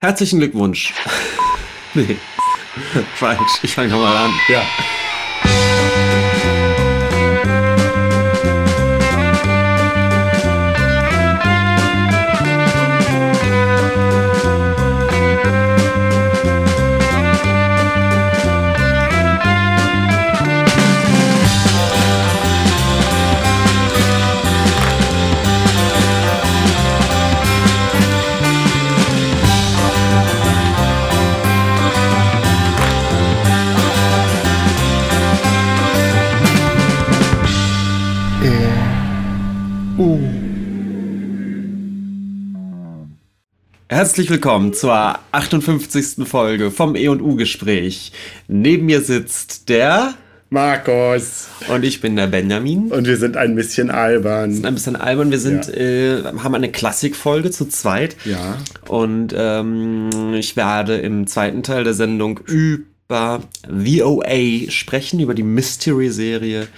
Herzlichen Glückwunsch. nee, falsch. Ich fange nochmal an. Ja. Herzlich willkommen zur 58. Folge vom E&U-Gespräch. Neben mir sitzt der Markus. Und ich bin der Benjamin. Und wir sind ein bisschen albern. Wir sind ein bisschen albern. Wir sind, ja. äh, haben eine Klassikfolge zu zweit. Ja. Und ähm, ich werde im zweiten Teil der Sendung über VOA sprechen, über die Mystery-Serie.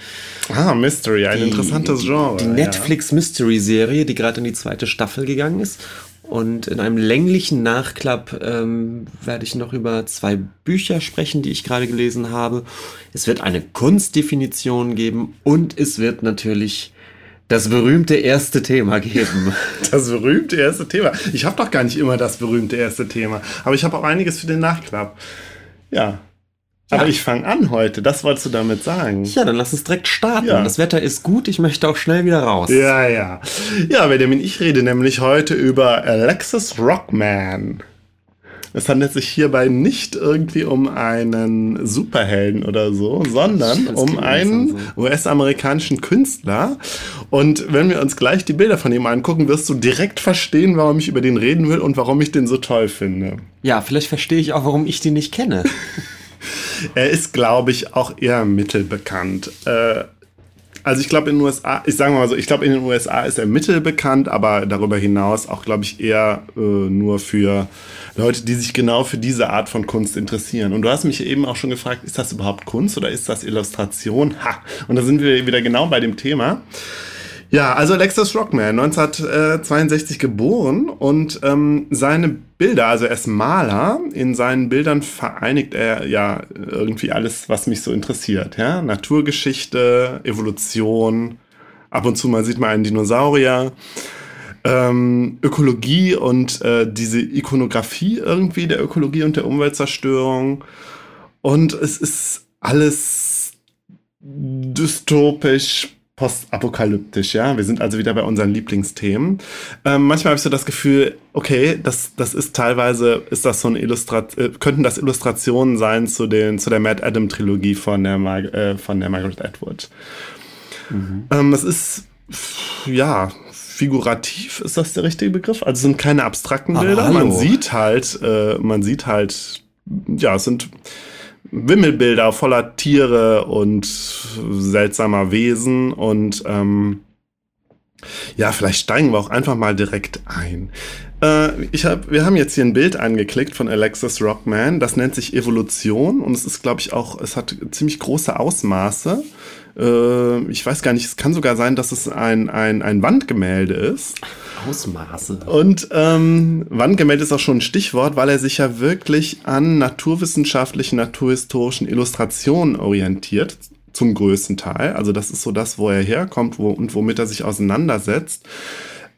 Ah, Mystery, ein die, interessantes Genre. Die Netflix-Mystery-Serie, die gerade in die zweite Staffel gegangen ist. Und in einem länglichen Nachklapp ähm, werde ich noch über zwei Bücher sprechen, die ich gerade gelesen habe. Es wird eine Kunstdefinition geben und es wird natürlich das berühmte erste Thema geben. Das berühmte erste Thema. Ich habe doch gar nicht immer das berühmte erste Thema, aber ich habe auch einiges für den Nachklapp. Ja, aber ja. ich fange an heute, das wolltest du damit sagen. Ja, dann lass uns direkt starten. Ja. Das Wetter ist gut, ich möchte auch schnell wieder raus. Ja, ja. Ja, Benjamin, ich rede nämlich heute über Alexis Rockman. Es handelt sich hierbei nicht irgendwie um einen Superhelden oder so, sondern um einen US-amerikanischen Künstler. Und wenn wir uns gleich die Bilder von ihm angucken, wirst du direkt verstehen, warum ich über den reden will und warum ich den so toll finde. Ja, vielleicht verstehe ich auch, warum ich den nicht kenne. Er ist, glaube ich, auch eher mittelbekannt. Äh, also ich glaube in den USA, ich sage mal so, ich glaube in den USA ist er mittelbekannt, aber darüber hinaus auch, glaube ich, eher äh, nur für Leute, die sich genau für diese Art von Kunst interessieren. Und du hast mich eben auch schon gefragt, ist das überhaupt Kunst oder ist das Illustration? Ha! Und da sind wir wieder genau bei dem Thema. Ja, also Alexis Rockman, 1962 geboren und ähm, seine Bilder, also er ist Maler, in seinen Bildern vereinigt er ja irgendwie alles, was mich so interessiert. Ja? Naturgeschichte, Evolution, ab und zu mal sieht man einen Dinosaurier, ähm, Ökologie und äh, diese Ikonografie irgendwie der Ökologie und der Umweltzerstörung. Und es ist alles dystopisch, postapokalyptisch, ja. Wir sind also wieder bei unseren Lieblingsthemen. Ähm, manchmal habe ich so das Gefühl, okay, das, das ist teilweise, ist das so ein Illustrat äh, könnten das Illustrationen sein zu, den, zu der Mad Adam Trilogie von der, Mar äh, von der Margaret Atwood. Mhm. Ähm, das ist, ja, figurativ, ist das der richtige Begriff? Also sind keine abstrakten Bilder. Ah, man sieht halt, äh, man sieht halt, ja, es sind Wimmelbilder voller Tiere und seltsamer Wesen und ähm, ja, vielleicht steigen wir auch einfach mal direkt ein. Äh, ich hab, wir haben jetzt hier ein Bild angeklickt von Alexis Rockman. Das nennt sich Evolution und es ist, glaube ich, auch, es hat ziemlich große Ausmaße. Äh, ich weiß gar nicht, es kann sogar sein, dass es ein, ein, ein Wandgemälde ist. Ausmaße. Und ähm, Wandgemälde ist auch schon ein Stichwort, weil er sich ja wirklich an naturwissenschaftlichen, naturhistorischen Illustrationen orientiert, zum größten Teil. Also das ist so das, wo er herkommt wo, und womit er sich auseinandersetzt.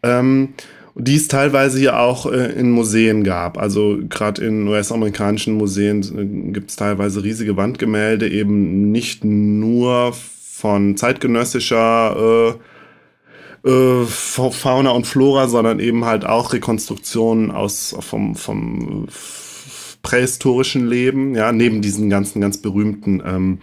Ähm, die es teilweise hier auch äh, in Museen gab. Also gerade in US-amerikanischen Museen äh, gibt es teilweise riesige Wandgemälde, eben nicht nur von zeitgenössischer äh, äh, Fauna und Flora, sondern eben halt auch Rekonstruktionen aus vom, vom prähistorischen Leben, ja, neben diesen ganzen ganz berühmten ähm,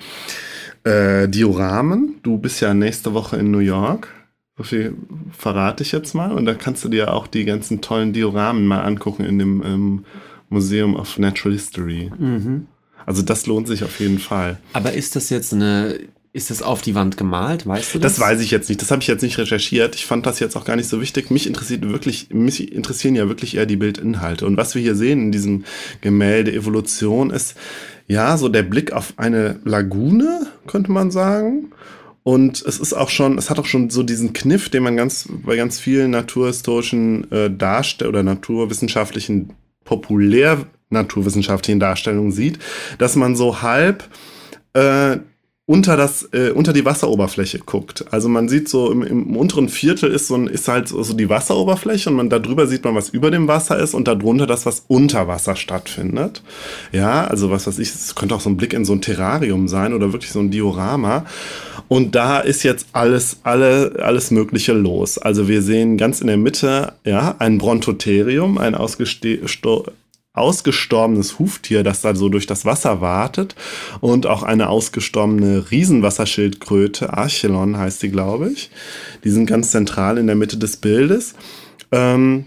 äh, Dioramen. Du bist ja nächste Woche in New York. So viel verrate ich jetzt mal. Und da kannst du dir auch die ganzen tollen Dioramen mal angucken in dem ähm, Museum of Natural History. Mhm. Also das lohnt sich auf jeden Fall. Aber ist das jetzt eine ist das auf die Wand gemalt? Weißt du das? Das weiß ich jetzt nicht. Das habe ich jetzt nicht recherchiert. Ich fand das jetzt auch gar nicht so wichtig. Mich interessiert wirklich, mich interessieren ja wirklich eher die Bildinhalte. Und was wir hier sehen in diesem Gemälde Evolution ist ja so der Blick auf eine Lagune, könnte man sagen. Und es ist auch schon, es hat auch schon so diesen Kniff, den man ganz bei ganz vielen naturhistorischen äh, Darstell oder naturwissenschaftlichen populär naturwissenschaftlichen Darstellungen sieht, dass man so halb äh, unter das äh, unter die Wasseroberfläche guckt. Also man sieht so im, im unteren Viertel ist so ein, ist halt so die Wasseroberfläche und man da drüber sieht man was über dem Wasser ist und darunter das was unter Wasser stattfindet. Ja, also was weiß ich, es könnte auch so ein Blick in so ein Terrarium sein oder wirklich so ein Diorama. Und da ist jetzt alles alle alles mögliche los. Also wir sehen ganz in der Mitte ja ein Brontotherium, ein ausgeste ausgestorbenes Huftier, das da so durch das Wasser wartet und auch eine ausgestorbene Riesenwasserschildkröte, Archelon heißt die, glaube ich. Die sind ganz zentral in der Mitte des Bildes. Ähm,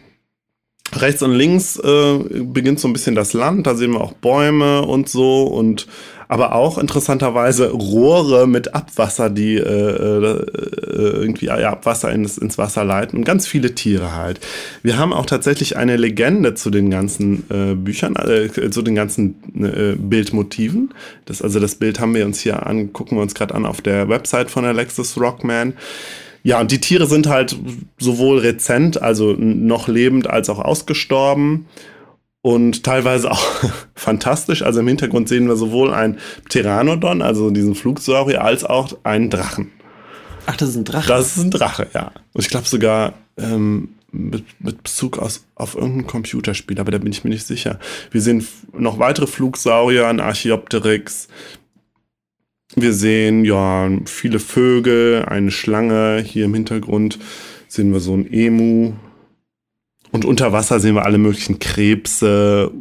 rechts und links äh, beginnt so ein bisschen das Land, da sehen wir auch Bäume und so und aber auch interessanterweise Rohre mit Abwasser, die äh, äh, irgendwie ja, Abwasser ins, ins Wasser leiten und ganz viele Tiere halt. Wir haben auch tatsächlich eine Legende zu den ganzen äh, Büchern, äh, zu den ganzen äh, Bildmotiven. Das, also das Bild haben wir uns hier an, gucken wir uns gerade an auf der Website von Alexis Rockman. Ja, und die Tiere sind halt sowohl rezent, also noch lebend, als auch ausgestorben und teilweise auch fantastisch. Also im Hintergrund sehen wir sowohl ein Pteranodon, also diesen Flugsaurier, als auch einen Drachen. Ach, das ist ein Drache? Das ist ein Drache, ja. Und ich glaube sogar ähm, mit, mit, Bezug aus, auf irgendein Computerspiel, aber da bin ich mir nicht sicher. Wir sehen noch weitere Flugsaurier, ein Archaeopteryx. Wir sehen ja viele Vögel, eine Schlange. Hier im Hintergrund sehen wir so ein Emu, und unter Wasser sehen wir alle möglichen Krebse,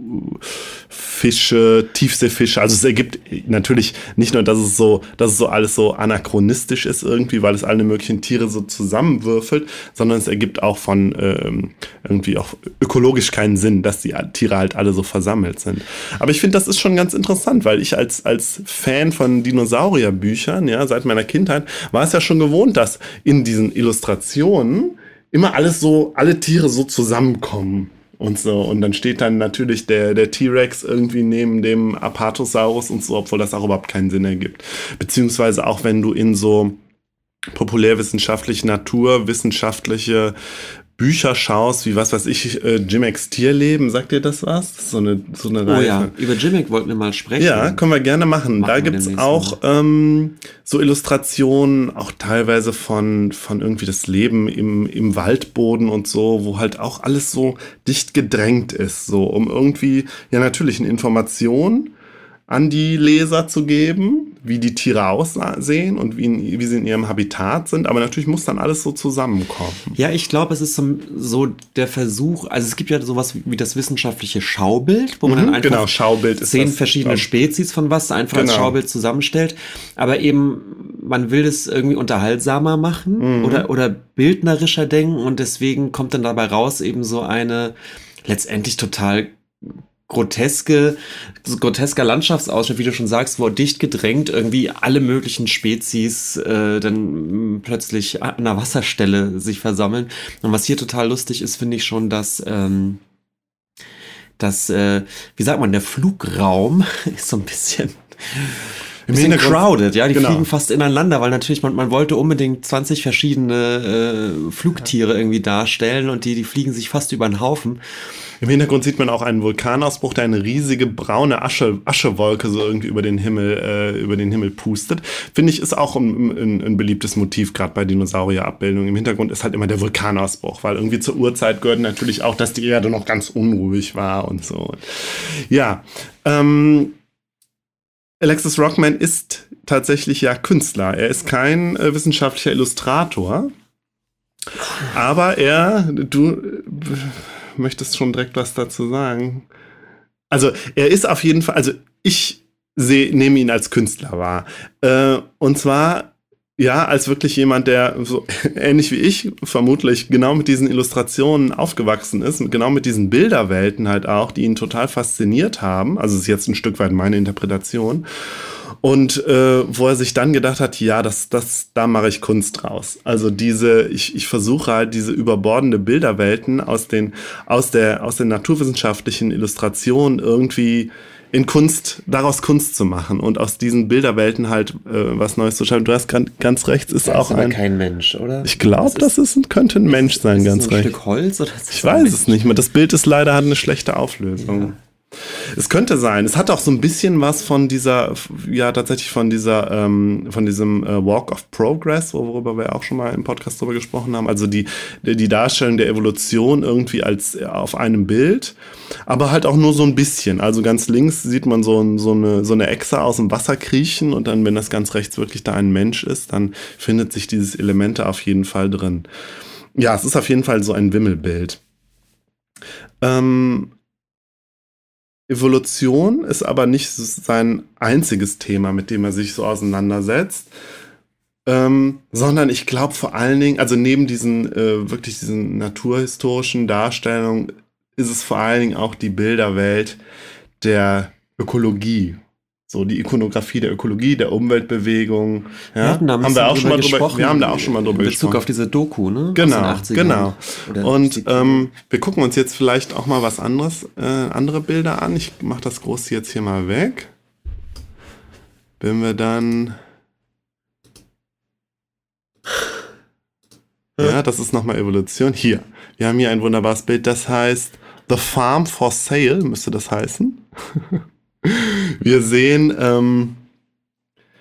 Fische, Tiefseefische. Also es ergibt natürlich nicht nur, dass es so, dass es so alles so anachronistisch ist irgendwie, weil es alle möglichen Tiere so zusammenwürfelt, sondern es ergibt auch von ähm, irgendwie auch ökologisch keinen Sinn, dass die Tiere halt alle so versammelt sind. Aber ich finde, das ist schon ganz interessant, weil ich als, als Fan von Dinosaurierbüchern, ja, seit meiner Kindheit, war es ja schon gewohnt, dass in diesen Illustrationen immer alles so, alle Tiere so zusammenkommen und so. Und dann steht dann natürlich der, der T-Rex irgendwie neben dem Apatosaurus und so, obwohl das auch überhaupt keinen Sinn ergibt. Beziehungsweise auch wenn du in so populärwissenschaftliche, naturwissenschaftliche Bücher schaust, wie was weiß ich, äh, Jimex Tierleben, sagt dir das was? so eine, so eine oh, Reihe. ja, über Jimek wollten wir mal sprechen. Ja, können wir gerne machen. machen da gibt's auch ähm, so Illustrationen, auch teilweise von, von irgendwie das Leben im, im Waldboden und so, wo halt auch alles so dicht gedrängt ist, so um irgendwie, ja natürlich eine Information an die Leser zu geben, wie die Tiere aussehen und wie, wie sie in ihrem Habitat sind. Aber natürlich muss dann alles so zusammenkommen. Ja, ich glaube, es ist so, so, der Versuch, also es gibt ja sowas wie das wissenschaftliche Schaubild, wo man mhm, dann einfach genau, Schaubild zehn das, verschiedene Spezies von was einfach genau. als Schaubild zusammenstellt. Aber eben, man will es irgendwie unterhaltsamer machen mhm. oder, oder bildnerischer denken und deswegen kommt dann dabei raus eben so eine letztendlich total groteske, grotesker Landschaftsausschnitt, wie du schon sagst, wo dicht gedrängt irgendwie alle möglichen Spezies äh, dann plötzlich an einer Wasserstelle sich versammeln. Und was hier total lustig ist, finde ich schon, dass ähm, dass, äh, wie sagt man, der Flugraum ist so ein bisschen ein bisschen crowded, ja, die genau. fliegen fast ineinander, weil natürlich man, man wollte unbedingt 20 verschiedene äh, Flugtiere irgendwie darstellen und die, die fliegen sich fast über den Haufen. Im Hintergrund sieht man auch einen Vulkanausbruch, der eine riesige braune Asche, Aschewolke so irgendwie über den Himmel, äh, über den Himmel pustet. Finde ich, ist auch ein, ein, ein beliebtes Motiv, gerade bei Dinosaurierabbildungen. Im Hintergrund ist halt immer der Vulkanausbruch, weil irgendwie zur Urzeit gehört natürlich auch, dass die Erde noch ganz unruhig war und so. Ja, ähm, Alexis Rockman ist tatsächlich ja Künstler. Er ist kein äh, wissenschaftlicher Illustrator. Aber er, du, möchtest schon direkt was dazu sagen. Also er ist auf jeden Fall, also ich sehe, nehme ihn als Künstler wahr. Äh, und zwar ja, als wirklich jemand, der so ähnlich wie ich vermutlich genau mit diesen Illustrationen aufgewachsen ist, genau mit diesen Bilderwelten halt auch, die ihn total fasziniert haben. Also ist jetzt ein Stück weit meine Interpretation. Und äh, wo er sich dann gedacht hat, ja, das, das, da mache ich Kunst draus. Also diese, ich, ich versuche halt diese überbordende Bilderwelten aus den, aus der, aus den naturwissenschaftlichen Illustrationen irgendwie in Kunst, daraus Kunst zu machen und aus diesen Bilderwelten halt äh, was Neues zu schaffen. Du hast ganz, ganz rechts ist Das auch ist aber ein. kein Mensch, oder? Ich glaube, das, ist, ein- könnte ein Mensch sein, ist ganz das ein recht. Stück Holz oder ist Ich weiß Mensch? es nicht mehr. Das Bild ist leider hat eine schlechte Auflösung. Es könnte sein. Es hat auch so ein bisschen was von dieser, ja tatsächlich von dieser, ähm, von diesem äh, Walk of Progress, worüber wir auch schon mal im Podcast drüber gesprochen haben. Also die die Darstellung der Evolution irgendwie als äh, auf einem Bild, aber halt auch nur so ein bisschen. Also ganz links sieht man so, so eine so eine Echse aus dem Wasser kriechen und dann, wenn das ganz rechts wirklich da ein Mensch ist, dann findet sich dieses Elemente auf jeden Fall drin. Ja, es ist auf jeden Fall so ein Wimmelbild. Ähm, Evolution ist aber nicht sein einziges Thema, mit dem er sich so auseinandersetzt, ähm, sondern ich glaube vor allen Dingen, also neben diesen äh, wirklich diesen naturhistorischen Darstellungen, ist es vor allen Dingen auch die Bilderwelt der Ökologie. So die Ikonografie der Ökologie, der Umweltbewegung. Ja, Wir hatten da haben wir auch schon mal drüber, gesprochen, wir haben da auch schon mal drüber In Bezug gesprochen. auf diese Doku, ne? Genau, Aus den 80ern. genau. Und 70ern. ähm, wir gucken uns jetzt vielleicht auch mal was anderes, äh, andere Bilder an. Ich mache das große jetzt hier mal weg. Wenn wir dann. Ja, das ist nochmal Evolution. Hier, wir haben hier ein wunderbares Bild, das heißt The Farm for Sale, müsste das heißen. wir sehen, ähm,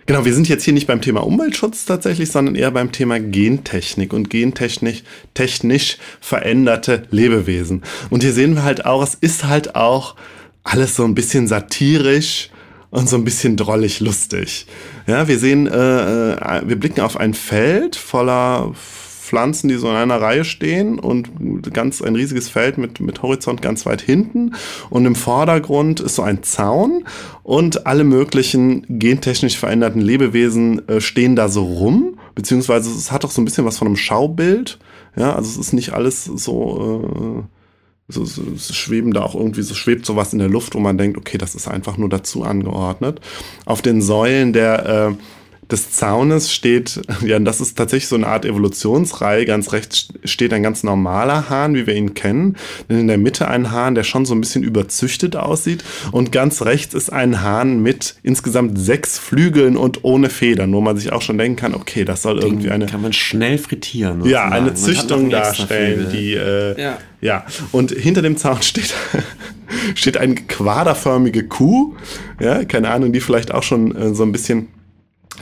Genau, wir sind jetzt hier nicht beim Thema Umweltschutz tatsächlich, sondern eher beim Thema Gentechnik und gentechnisch technisch veränderte Lebewesen. Und hier sehen wir halt auch, es ist halt auch alles so ein bisschen satirisch und so ein bisschen drollig lustig. Ja, wir sehen, äh, äh, wir blicken auf ein Feld voller Pflanzen, die so in einer Reihe stehen und ganz ein riesiges Feld mit, mit Horizont ganz weit hinten. Und im Vordergrund ist so ein Zaun und alle möglichen gentechnisch veränderten Lebewesen äh, stehen da so rum. Beziehungsweise es hat auch so ein bisschen was von einem Schaubild. Ja, also es ist nicht alles so. Äh, so, so, so schweben da auch irgendwie, so schwebt sowas in der Luft, wo man denkt, okay, das ist einfach nur dazu angeordnet. Auf den Säulen der äh, des Zaunes steht, ja, das ist tatsächlich so eine Art Evolutionsreihe. Ganz rechts steht ein ganz normaler Hahn, wie wir ihn kennen. Dann in der Mitte ein Hahn, der schon so ein bisschen überzüchtet aussieht. Und ganz rechts ist ein Hahn mit insgesamt sechs Flügeln und ohne Federn, wo man sich auch schon denken kann, okay, das soll irgendwie Den eine. kann man schnell frittieren. Ja, sozusagen. eine Züchtung darstellen, die äh, Ja. ja. Und hinter dem Zaun steht steht eine quaderförmige Kuh, ja, keine Ahnung, die vielleicht auch schon äh, so ein bisschen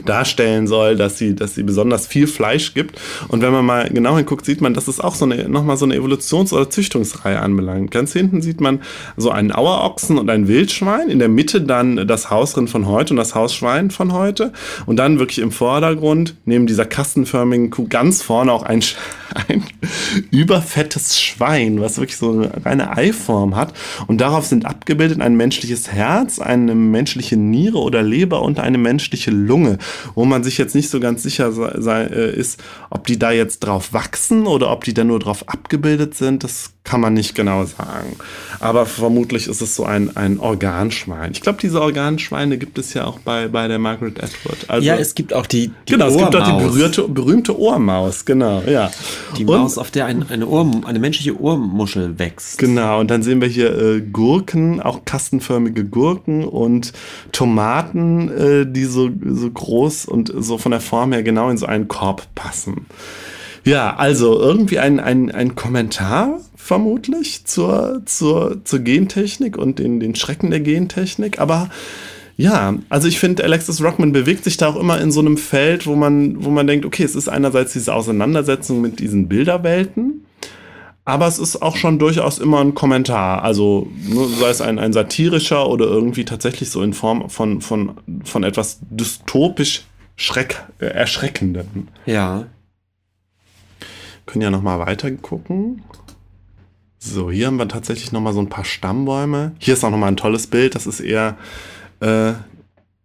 darstellen soll, dass sie, dass sie besonders viel Fleisch gibt. Und wenn man mal genau hinguckt, sieht man, dass es auch so eine, nochmal so eine Evolutions- oder Züchtungsreihe anbelangt. Ganz hinten sieht man so einen Auerochsen und ein Wildschwein. In der Mitte dann das Hausrind von heute und das Hausschwein von heute. Und dann wirklich im Vordergrund, neben dieser kastenförmigen Kuh, ganz vorne auch ein, ein überfettes Schwein, was wirklich so eine reine Eiform hat. Und darauf sind abgebildet ein menschliches Herz, eine menschliche Niere oder Leber und eine menschliche Lunge, wo man sich jetzt nicht so ganz sicher sei, sei, äh, ist, ob die da jetzt drauf wachsen oder ob die da nur drauf abgebildet sind. Das kann man nicht genau sagen. Aber vermutlich ist es so ein, ein Organschwein. Ich glaube, diese Organschweine gibt es ja auch bei, bei der Margaret Atwood. Also, ja, es gibt auch die, die genau, es gibt auch die berührte, berühmte Ohrmaus, genau, ja. Die Und- Maus, auf der ein, eine, Ohr, eine menschliche Ohrmuschel wächst. Genau, und dann sehen wir hier äh, Gurken, auch kastenförmige Gurken und Tomaten, äh, die so, so groß und so von der Form her genau in so einen Korb passen. Ja, also irgendwie ein, ein, ein Kommentar vermutlich zur, zur, zur Gentechnik und den, den Schrecken der Gentechnik, aber ja, also ich finde, Alexis Rockman bewegt sich da auch immer in so einem Feld, wo man, wo man denkt, okay, es ist einerseits diese Auseinandersetzung mit diesen Bilderwelten, aber es ist auch schon durchaus immer ein Kommentar. Also ne, sei es ein, ein satirischer oder irgendwie tatsächlich so in Form von, von, von etwas dystopisch Schreck, äh, Erschreckendem. Ja. Können ja nochmal weiter gucken. So, hier haben wir tatsächlich nochmal so ein paar Stammbäume. Hier ist auch nochmal ein tolles Bild. Das ist eher, äh,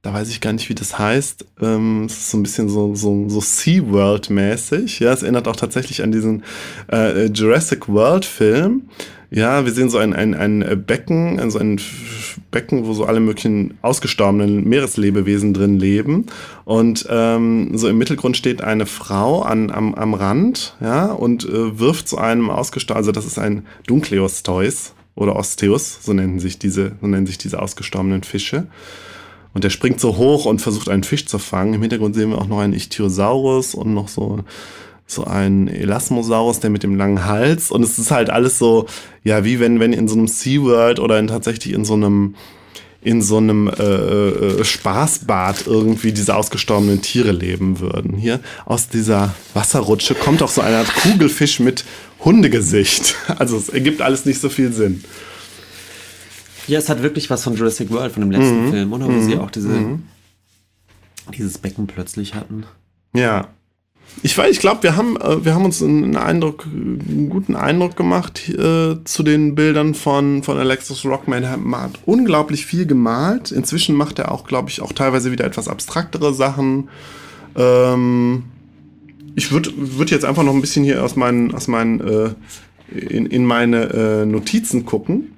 da weiß ich gar nicht, wie das heißt. Ähm, es ist so ein bisschen so, so, so SeaWorld-mäßig. Ja, es erinnert auch tatsächlich an diesen äh, Jurassic World-Film. Ja, wir sehen so ein, ein, ein Becken, also ein Becken, wo so alle möglichen ausgestorbenen Meereslebewesen drin leben. Und ähm, so im Mittelgrund steht eine Frau an, am, am Rand, ja, und äh, wirft zu einem ausgestorbenen, also das ist ein Dunkleosteus oder Osteus, so nennen sich diese, so nennen sich diese ausgestorbenen Fische. Und der springt so hoch und versucht einen Fisch zu fangen. Im Hintergrund sehen wir auch noch einen Ichthyosaurus und noch so so ein Elasmosaurus, der mit dem langen Hals. Und es ist halt alles so, ja, wie wenn, wenn in so einem SeaWorld oder in, tatsächlich in so einem in so einem äh, äh, Spaßbad irgendwie diese ausgestorbenen Tiere leben würden. Hier aus dieser Wasserrutsche kommt auch so eine Art Kugelfisch mit Hundegesicht. Also es ergibt alles nicht so viel Sinn. Ja, es hat wirklich was von Jurassic World, von dem letzten mhm. Film, oder? Wo mhm. sie auch diese, mhm. dieses Becken plötzlich hatten. Ja, ich weiß, ich glaube, wir haben, äh, wir haben uns einen Eindruck, einen guten Eindruck gemacht äh, zu den Bildern von, von Alexis Rockman. Er hat unglaublich viel gemalt. Inzwischen macht er auch, glaube ich, auch teilweise wieder etwas abstraktere Sachen. Ähm, ich würde würd jetzt einfach noch ein bisschen hier aus meinen, aus meinen, äh, in, in meine äh, Notizen gucken.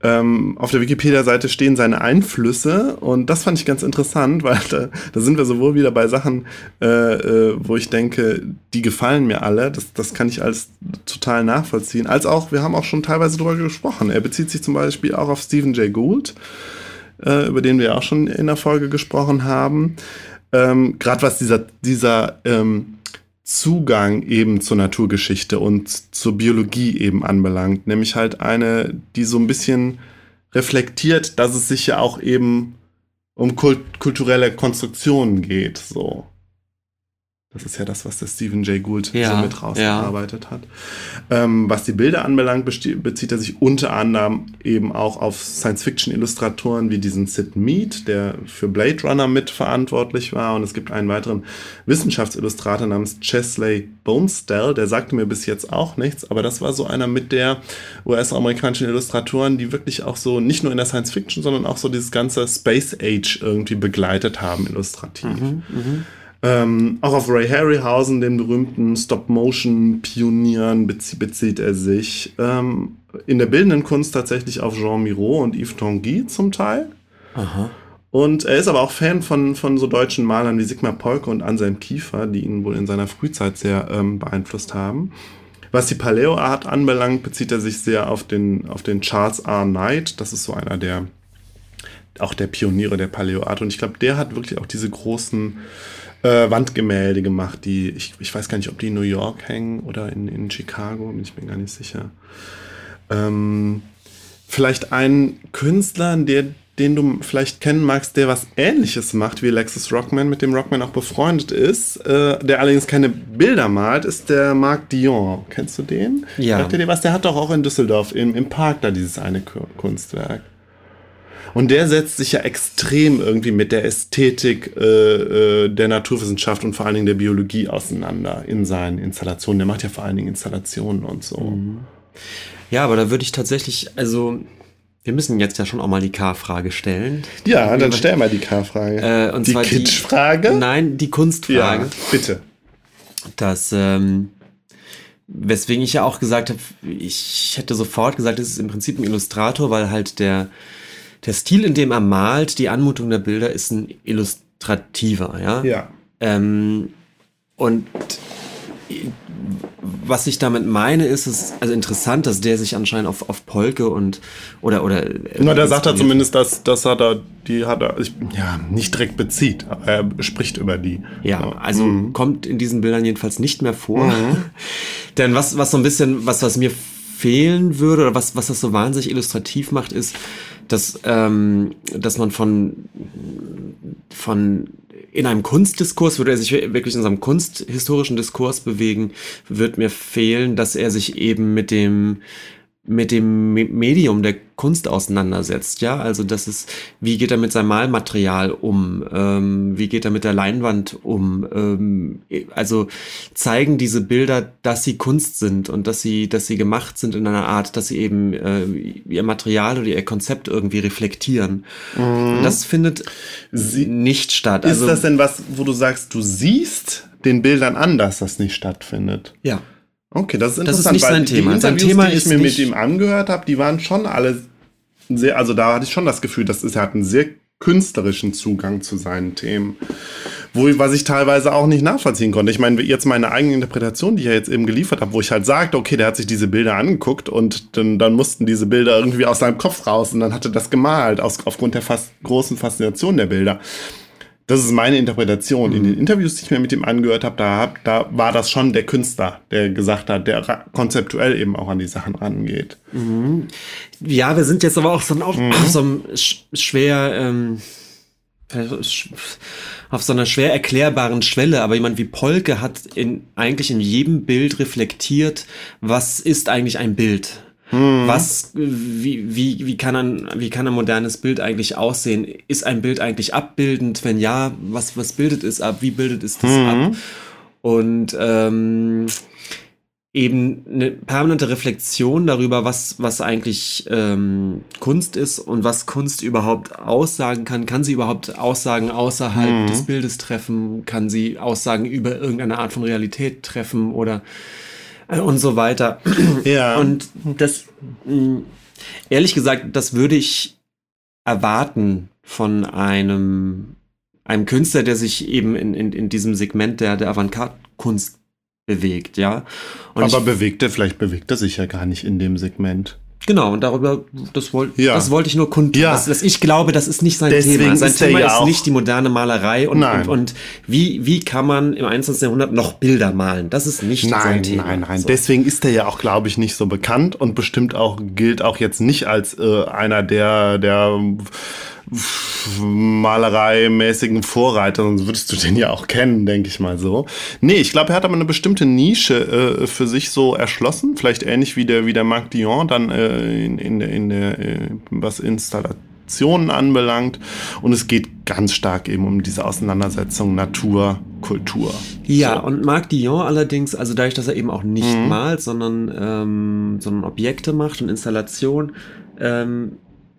Ähm, auf der Wikipedia-Seite stehen seine Einflüsse und das fand ich ganz interessant, weil da, da sind wir sowohl wieder bei Sachen, äh, äh, wo ich denke, die gefallen mir alle, das, das kann ich alles total nachvollziehen, als auch, wir haben auch schon teilweise drüber gesprochen. Er bezieht sich zum Beispiel auch auf Stephen Jay Gould, äh, über den wir auch schon in der Folge gesprochen haben. Ähm, Gerade was dieser, dieser ähm, Zugang eben zur Naturgeschichte und zur Biologie eben anbelangt. Nämlich halt eine, die so ein bisschen reflektiert, dass es sich ja auch eben um kult kulturelle Konstruktionen geht. So. Das ist ja das, was der Stephen Jay Gould ja, so mit rausgearbeitet ja. hat. Ähm, was die Bilder anbelangt, bezieht er sich unter anderem eben auch auf Science-Fiction-Illustratoren wie diesen Sid Mead, der für Blade Runner mitverantwortlich war. Und es gibt einen weiteren Wissenschaftsillustrator namens Chesley Bonestell, der sagte mir bis jetzt auch nichts, aber das war so einer mit der US-amerikanischen Illustratoren, die wirklich auch so nicht nur in der Science-Fiction, sondern auch so dieses ganze Space Age irgendwie begleitet haben, illustrativ. Mhm, mh. Ähm, auch auf Ray Harryhausen, den berühmten Stop-Motion-Pionieren, bezie bezieht er sich. Ähm, in der bildenden Kunst tatsächlich auf Jean Miro und Yves Tanguy zum Teil. Aha. Und er ist aber auch Fan von, von so deutschen Malern wie Sigmar Polke und Anselm Kiefer, die ihn wohl in seiner Frühzeit sehr ähm, beeinflusst haben. Was die Paleo-Art anbelangt, bezieht er sich sehr auf den, auf den Charles R. Knight. Das ist so einer der, auch der Pioniere der Paleo-Art. Und ich glaube, der hat wirklich auch diese großen äh, Wandgemälde gemacht, die, ich, ich weiß gar nicht, ob die in New York hängen oder in, in Chicago, bin ich mir gar nicht sicher. Ähm, vielleicht ein Künstler, der, den du vielleicht kennen magst, der was ähnliches macht wie Alexis Rockman, mit dem Rockman auch befreundet ist, äh, der allerdings keine Bilder malt, ist der Marc Dion. Kennst du den? Ja. Sagt dir was? Der hat doch auch in Düsseldorf im, im Park da dieses eine Kunstwerk. Und der setzt sich ja extrem irgendwie mit der Ästhetik äh, äh, der Naturwissenschaft und vor allen Dingen der Biologie auseinander in seinen Installationen. Der macht ja vor allen Dingen Installationen und so. Mhm. Ja, aber da würde ich tatsächlich, also wir müssen jetzt ja schon auch mal die K-Frage stellen. Ja, dann stell mal die K-Frage. Äh, und die Kitsch-Frage? Nein, die Kunstfrage. Ja, bitte. Das, ähm, weswegen ich ja auch gesagt habe, ich hätte sofort gesagt, es ist im Prinzip ein Illustrator, weil halt der der Stil, in dem er malt, die Anmutung der Bilder ist ein illustrativer, ja. Ja. Ähm, und was ich damit meine, ist es also interessant, dass der sich anscheinend auf, auf Polke und oder oder Na, der sagt er zumindest, dass das hat er die hat er ja nicht direkt bezieht, aber er spricht über die. Ja, ja. also mhm. kommt in diesen Bildern jedenfalls nicht mehr vor. Mhm. Denn was was so ein bisschen was was mir fehlen würde oder was was das so wahnsinnig illustrativ macht, ist dass, ähm, dass man von, von in einem Kunstdiskurs, würde er sich wirklich in seinem kunsthistorischen Diskurs bewegen, wird mir fehlen, dass er sich eben mit dem mit dem Medium der Kunst auseinandersetzt, ja, also das ist, wie geht er mit seinem Malmaterial um, ähm, wie geht er mit der Leinwand um, ähm, also zeigen diese Bilder, dass sie Kunst sind und dass sie, dass sie gemacht sind in einer Art, dass sie eben äh, ihr Material oder ihr Konzept irgendwie reflektieren. Mhm. Das findet sie nicht statt. Ist also, das denn was, wo du sagst, du siehst den Bildern an, dass das nicht stattfindet? Ja. Okay, das ist Das ist interessant. nicht sein weil die Thema. Sein Interviews, Thema die ich ist mir mit ihm angehört habe, die waren schon alle sehr, also da hatte ich schon das Gefühl, dass es, er hat einen sehr künstlerischen Zugang zu seinen Themen. Wo, was ich teilweise auch nicht nachvollziehen konnte. Ich meine, jetzt meine eigene Interpretation, die ich ja jetzt eben geliefert habe, wo ich halt sagte, okay, der hat sich diese Bilder angeguckt und dann, dann mussten diese Bilder irgendwie aus seinem Kopf raus und dann hat er das gemalt, aus, aufgrund der fast großen Faszination der Bilder. Das ist meine Interpretation. In den Interviews, die ich mir mit ihm angehört habe, da, hab, da war das schon der Künstler, der gesagt hat, der konzeptuell eben auch an die Sachen rangeht. Ja, wir sind jetzt aber auch so auf, auf so einem sch schwer, ähm, auf so einer schwer erklärbaren Schwelle, aber jemand wie Polke hat in, eigentlich in jedem Bild reflektiert, was ist eigentlich ein Bild? Was, wie, wie, wie, kann ein, wie kann ein modernes Bild eigentlich aussehen? Ist ein Bild eigentlich abbildend? Wenn ja, was, was bildet es ab? Wie bildet es das ab? Und ähm, eben eine permanente Reflexion darüber, was, was eigentlich ähm, Kunst ist und was Kunst überhaupt aussagen kann. Kann sie überhaupt Aussagen außerhalb des Bildes treffen? Kann sie Aussagen über irgendeine Art von Realität treffen oder und so weiter? Ja. Und das, mh, ehrlich gesagt, das würde ich erwarten von einem, einem Künstler, der sich eben in, in, in diesem Segment der, der Avantgarde-Kunst bewegt, ja. Und Aber ich, bewegt er, vielleicht bewegt er sich ja gar nicht in dem Segment. Genau, und darüber, das, wollt, Ja. das wollte ich nur kundtun. Ja. Dass, ich glaube, das ist nicht sein Deswegen Thema. Sein ist Thema ja ist nicht die moderne Malerei und, Nein. und, und wie, wie kann man im 21. Jahrhundert noch Bilder malen? Das ist nicht sein Nein, Thema. nein, nein. So. Deswegen ist er ja auch, glaube ich, nicht so bekannt und bestimmt auch gilt auch jetzt nicht als äh, einer der der Malerei-mäßigen Vorreiter, sonst würdest du den ja auch kennen, denke ich mal so. Nee, ich glaube, er hat aber eine bestimmte Nische äh, für sich so erschlossen, vielleicht ähnlich wie der wie der Marc Dion dann äh, in, in der in der äh, was Installationen anbelangt und es geht ganz stark eben um diese Auseinandersetzung Natur Kultur. Ja, und Marc Dion allerdings, also dadurch, dass er eben auch nicht Mhm. malt, sondern, ähm, sondern Objekte macht und Installation, ähm,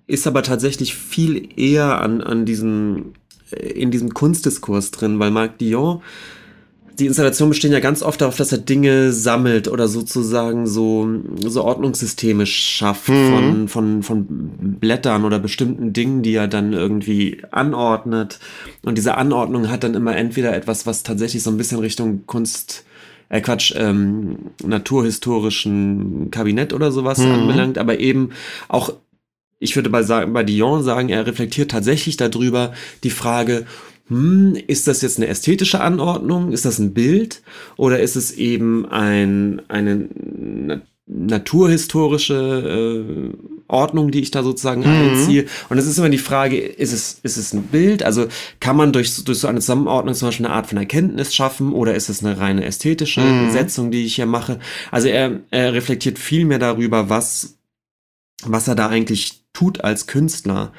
ist aber tatsächlich viel eher an, an diesem, äh, in diesem Kunstdiskurs drin, weil Marc Dion, die Installationen bestehen ja ganz oft darauf, dass er Dinge sammelt oder sozusagen so, so Ordnungssysteme schafft von, von, von Blättern oder bestimmten Dingen, die er dann irgendwie anordnet. Und diese Anordnung hat dann immer entweder etwas, was tatsächlich so ein bisschen Richtung Kunst, äh Quatsch, ähm, naturhistorischen Kabinett oder sowas anbelangt, aber eben auch ich würde bei, sagen, bei Dion sagen, er reflektiert tatsächlich darüber die Frage, hm, ist das jetzt eine ästhetische Anordnung? Ist das ein Bild? Oder ist es eben ein, eine na naturhistorische äh, Ordnung, die ich da sozusagen einziehe? Und es ist immer die Frage, ist es, ist es ein Bild? Also kann man durch, durch so eine Zusammenordnung zum Beispiel eine Art von Erkenntnis schaffen? Oder ist es eine reine ästhetische Setzung, die ich hier mache? Also er, er reflektiert viel mehr darüber, was was er da eigentlich tut als Künstler.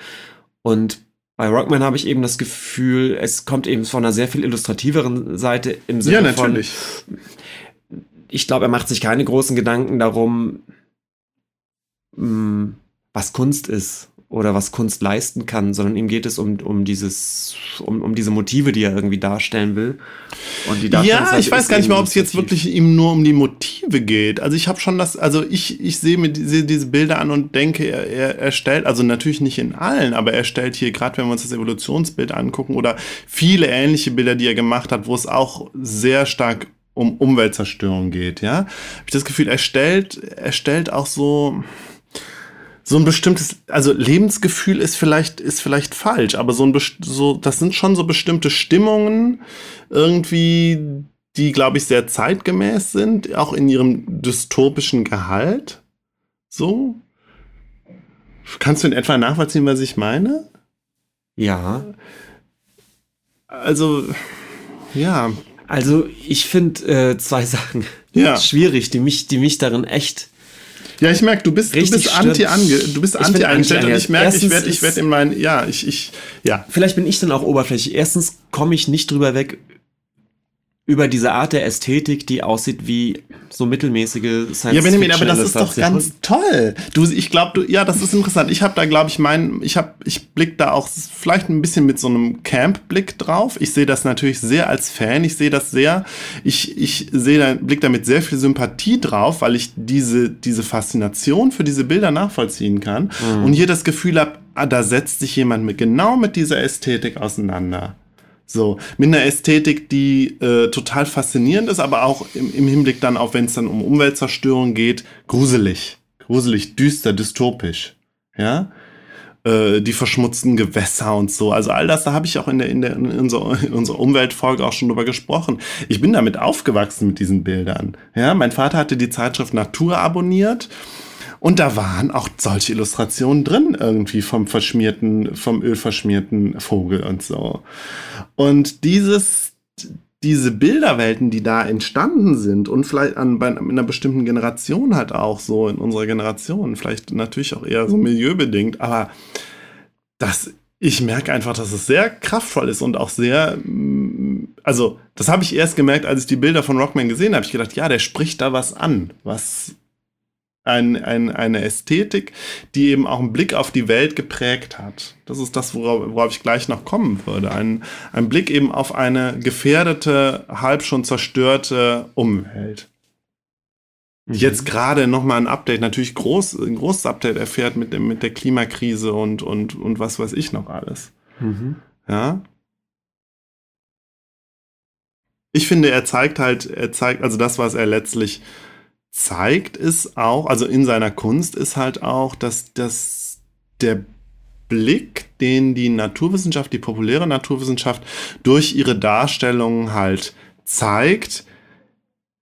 Und bei Rockman habe ich eben das Gefühl, es kommt eben von einer sehr viel illustrativeren Seite im Sinne Ja, von, natürlich. ich glaube, er macht sich keine großen Gedanken darum, mh, was Kunst ist oder was Kunst leisten kann, sondern ihm geht es um, um dieses, um, um diese Motive, die er irgendwie darstellen will. Und die Ja, ich weiß gar nicht mal, ob es jetzt wirklich ihm nur um die Motive geht. Also ich habe schon das, also ich, ich sehe mir diese, diese Bilder an und denke, er, er, er stellt, also natürlich nicht in allen, aber er stellt hier, gerade wenn wir uns das Evolutionsbild angucken oder viele ähnliche Bilder, die er gemacht hat, wo es auch sehr stark um Umweltzerstörung geht, ja, habe ich das Gefühl, er stellt, er stellt auch so, so ein bestimmtes, also Lebensgefühl ist vielleicht, ist vielleicht falsch, aber so ein, so, das sind schon so bestimmte Stimmungen irgendwie, die, glaube ich, sehr zeitgemäß sind, auch in ihrem dystopischen Gehalt. So. Kannst du in etwa nachvollziehen, was ich meine? Ja, Also, ja, also ich finde äh, zwei Sachen Ja. schwierig, die mich, die mich darin echt Ja, ich merke, du bist, du Richtig bist anti ange, du bist anti eingestellt und anti- ich merke, ich werde, ich werde in meinen, ja, ich, ich, ja. vielleicht bin ich dann auch oberflächlich. Erstens komme ich nicht drüber weg über diese Art der Ästhetik, die aussieht wie so mittelmäßige Science Ja, Benjamin, aber das ist doch ganz toll. Du, ich glaube, du, ja, das ist interessant. Ich habe da, glaube ich, mein, ich habe, ich blick da auch vielleicht ein bisschen mit so einem Camp-Blick drauf. Ich sehe das natürlich sehr als Fan. Ich sehe das sehr, ich, ich sehe da, blick da mit sehr viel Sympathie drauf, weil ich diese, diese Faszination für diese Bilder nachvollziehen kann mhm. und hier das Gefühl habe, ah, da setzt sich jemand mit genau mit dieser Ästhetik auseinander. So, mit einer Ästhetik, die äh, total faszinierend ist, aber auch im, im Hinblick dann auf, wenn es dann um Umweltzerstörung geht, gruselig. Gruselig, düster, dystopisch. Ja. Äh, die verschmutzten Gewässer und so. Also all das, da habe ich auch in, der, in, der, in, unserer, in unserer Umweltfolge auch schon drüber gesprochen. Ich bin damit aufgewachsen mit diesen Bildern. Ja, mein Vater hatte die Zeitschrift Natur abonniert und da waren auch solche Illustrationen drin, irgendwie vom verschmierten, vom ölverschmierten Vogel und so. Und dieses, diese Bilderwelten, die da entstanden sind und vielleicht an bei einer bestimmten Generation halt auch so in unserer Generation, vielleicht natürlich auch eher so milieubedingt, aber das ich merke einfach, dass es sehr kraftvoll ist und auch sehr, also das habe ich erst gemerkt, als ich die Bilder von Rockman gesehen habe. Ich gedacht, ja, der spricht da was an, was ein, ein, eine Ästhetik, die eben auch einen Blick auf die Welt geprägt hat. Das ist das, worauf, worauf ich gleich noch kommen würde. Ein, ein Blick eben auf eine gefährdete, halb schon zerstörte Umwelt. Mhm. jetzt gerade nochmal ein Update, natürlich groß, ein großes Update erfährt mit, dem, mit der Klimakrise und, und, und was weiß ich noch alles. Mhm. Ja. Ich finde, er zeigt halt, er zeigt, also das, was er letztlich zeigt, ist auch, also in seiner Kunst ist halt auch, dass, dass der Blick, den die Naturwissenschaft, die populäre Naturwissenschaft durch ihre Darstellungen halt zeigt,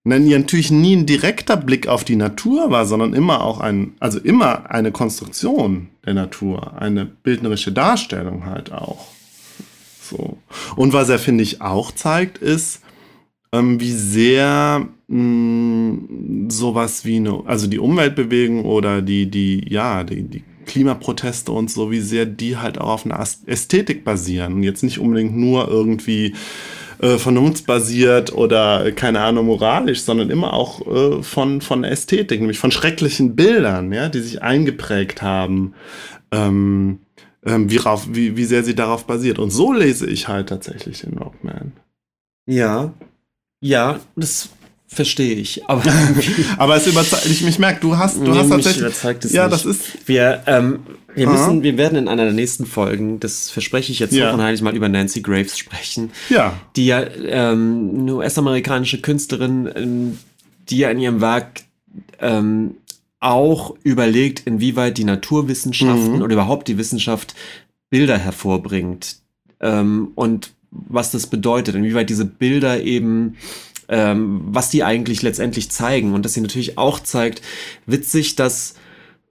natürlich nie ein direkter Blick auf die Natur war, sondern immer auch ein, also immer eine Konstruktion der Natur, eine bildnerische Darstellung halt auch. So. Und was er, finde ich, auch zeigt, ist, ähm, wie sehr mh, mm, sowas wie eine, also die Umweltbewegung oder die, die, ja, die, die Klimaproteste und so, wie sehr die halt auch auf einer Ästhetik basieren und jetzt nicht unbedingt nur irgendwie äh, vernunftsbasiert oder keine Ahnung moralisch, sondern immer auch äh, von von Ästhetik, nämlich von schrecklichen Bildern, ja, die sich eingeprägt haben. Ähm, ähm, wie, wie, wie sehr sie darauf basiert. Und so lese ich halt tatsächlich den Rockman. Ja, ja, das verstehe ich. Aber, aber es überzeugt, ich, ich merke, du hast, du nee, hast tatsächlich. Überzeugt es ja, nicht. das ist. Wir, ähm, wir müssen, wir werden in einer der nächsten Folgen, das verspreche ich jetzt ja. heilig mal über Nancy Graves sprechen. Ja. Die ja ähm, eine US-amerikanische Künstlerin, ähm, die ja in ihrem Werk ähm, auch überlegt, inwieweit die Naturwissenschaften mhm. oder überhaupt die Wissenschaft Bilder hervorbringt. Ähm, und was das bedeutet, inwieweit diese Bilder eben ähm, was die eigentlich letztendlich zeigen und dass sie natürlich auch zeigt, witzig, dass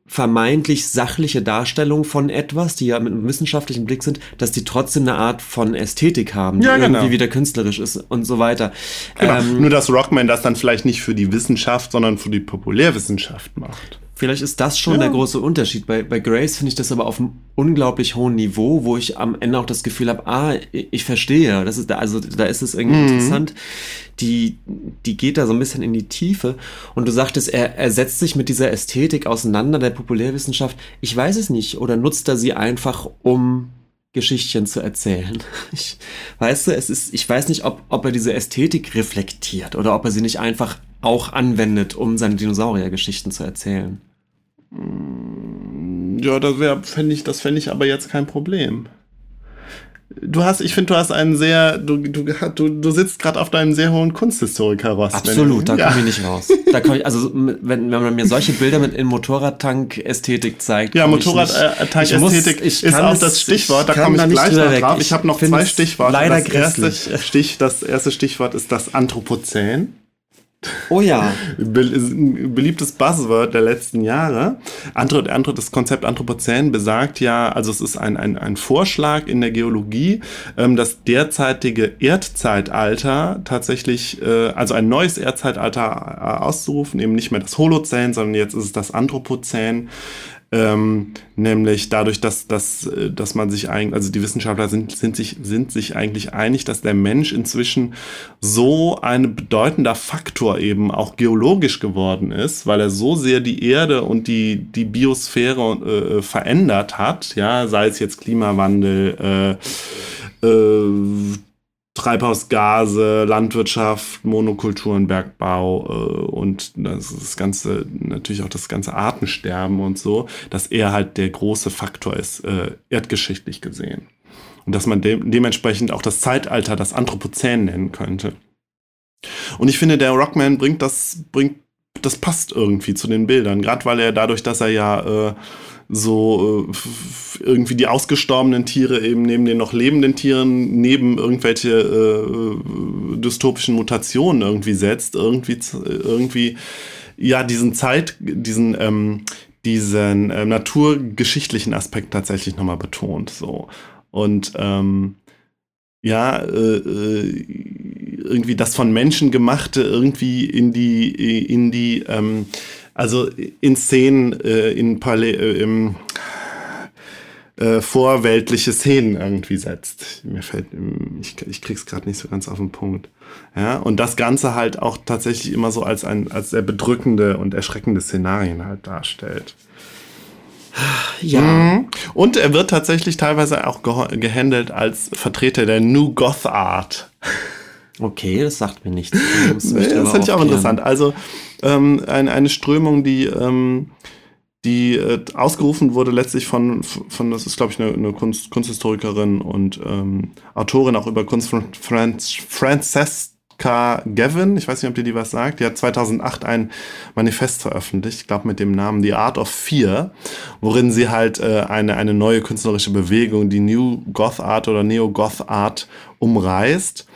vermeintlich sachliche Darstellung von etwas, die ja mit einem wissenschaftlichen Blick sind, dass die trotzdem eine Art von Ästhetik haben, die ja, genau. irgendwie wieder künstlerisch ist und so weiter. Genau. Ähm, Nur dass Rockman das dann vielleicht nicht für die Wissenschaft, sondern für die Populärwissenschaft macht. Vielleicht ist das schon ja. der große Unterschied. Bei, bei Grace finde ich das aber auf einem unglaublich hohen Niveau, wo ich am Ende auch das Gefühl habe, ah, ich verstehe. Das ist da, also da ist es irgendwie mhm. interessant. Die, die geht da so ein bisschen in die Tiefe. Und du sagtest, er, er setzt sich mit dieser Ästhetik auseinander, der Populärwissenschaft. Ich weiß es nicht. Oder nutzt er sie einfach, um Geschichtchen zu erzählen. Ich, weißt du, es ist, ich weiß nicht, ob, ob er diese Ästhetik reflektiert oder ob er sie nicht einfach auch anwendet, um seine Dinosauriergeschichten zu erzählen. Ja, das wäre, fände ich, das fände ich aber jetzt kein Problem. Du hast, ich finde, du hast einen sehr, du, du, du, du sitzt gerade auf deinem sehr hohen Kunsthistoriker-Rost. Absolut, da ja. komme ich nicht raus. Da komm ich, also, wenn, wenn man mir solche Bilder mit in Motorradtank-Ästhetik zeigt. Ja, Motorradtank-Ästhetik ist auch das Stichwort, da komme ich gleich noch drauf. Ich, ich habe noch zwei Stichworte. Leider das erste, Stich, das erste Stichwort ist das Anthropozän. Oh ja. Ein beliebtes Buzzword der letzten Jahre. Antro, das Konzept Anthropozän besagt ja, also es ist ein, ein, ein Vorschlag in der Geologie, ähm, das derzeitige Erdzeitalter tatsächlich, äh, also ein neues Erdzeitalter äh, auszurufen, eben nicht mehr das Holozän, sondern jetzt ist es das Anthropozän Ähm, nämlich dadurch, dass, dass, äh, dass man sich eigentlich, also die Wissenschaftler sind, sind, sich, sind sich eigentlich einig, dass der Mensch inzwischen so ein bedeutender Faktor eben auch geologisch geworden ist, weil er so sehr die Erde und die, die Biosphäre äh, verändert hat, ja, sei es jetzt Klimawandel, äh, äh, Treibhausgase, Landwirtschaft, Monokulturen, Bergbau äh, und das, das ganze, natürlich auch das ganze Artensterben und so, dass er halt der große Faktor ist, äh, erdgeschichtlich gesehen. Und dass man de dementsprechend auch das Zeitalter das Anthropozän nennen könnte. Und ich finde, der Rockman bringt das, bringt, das passt irgendwie zu den Bildern, gerade weil er dadurch, dass er ja äh, so äh, irgendwie die ausgestorbenen Tiere eben neben den noch lebenden Tieren, neben irgendwelche äh, dystopischen Mutationen irgendwie setzt, irgendwie, irgendwie ja diesen Zeit, diesen ähm, diesen äh, naturgeschichtlichen Aspekt tatsächlich nochmal betont. So. Und ähm, ja, äh, äh, irgendwie das von Menschen gemachte irgendwie in die, in die ähm, also in Szenen, äh, in Palais, äh, im äh, vorweltliche Szenen irgendwie setzt. Mir fällt, ich, ich krieg's gerade nicht so ganz auf den Punkt. Ja, und das Ganze halt auch tatsächlich immer so als ein, als sehr bedrückende und erschreckende Szenarien halt darstellt. Ja. Mhm. Und er wird tatsächlich teilweise auch gehandelt als Vertreter der New Goth Art. Okay, das sagt mir nichts. Nee, das finde ich auch interessant. Also ähm, eine, eine Strömung, die, ähm, die äh, ausgerufen wurde letztlich von, von das ist glaube ich eine, eine Kunst, Kunsthistorikerin und ähm, Autorin auch über Kunst von Franz, Francesca Gavin, ich weiß nicht, ob dir die was sagt, die hat 2008 ein Manifest veröffentlicht, ich glaube mit dem Namen The Art of Fear, worin sie halt äh, eine, eine neue künstlerische Bewegung, die New Goth Art oder Neo Goth Art umreißt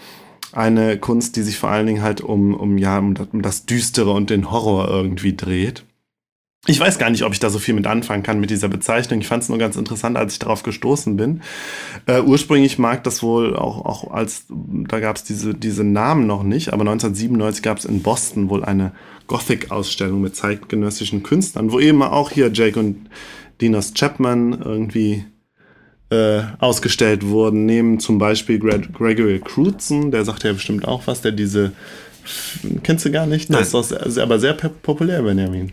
eine Kunst, die sich vor allen Dingen halt um, um, ja, um das, Düstere und den Horror irgendwie dreht. Ich weiß gar nicht, ob ich da so viel mit anfangen kann mit dieser Bezeichnung. Ich fand es nur ganz interessant, als ich darauf gestoßen bin. Äh, ursprünglich mag das wohl auch, auch als, da gab es diese, diese Namen noch nicht, aber 1997 gab es in Boston wohl eine Gothic-Ausstellung mit zeitgenössischen Künstlern, wo eben auch hier Jake und Dinos Chapman irgendwie äh, ausgestellt wurden, nehmen zum Beispiel Greg Gregory Crutzen, der sagt ja bestimmt auch was, der diese, kennst du gar nicht, Nein. das ist sehr, aber sehr populär, Benjamin.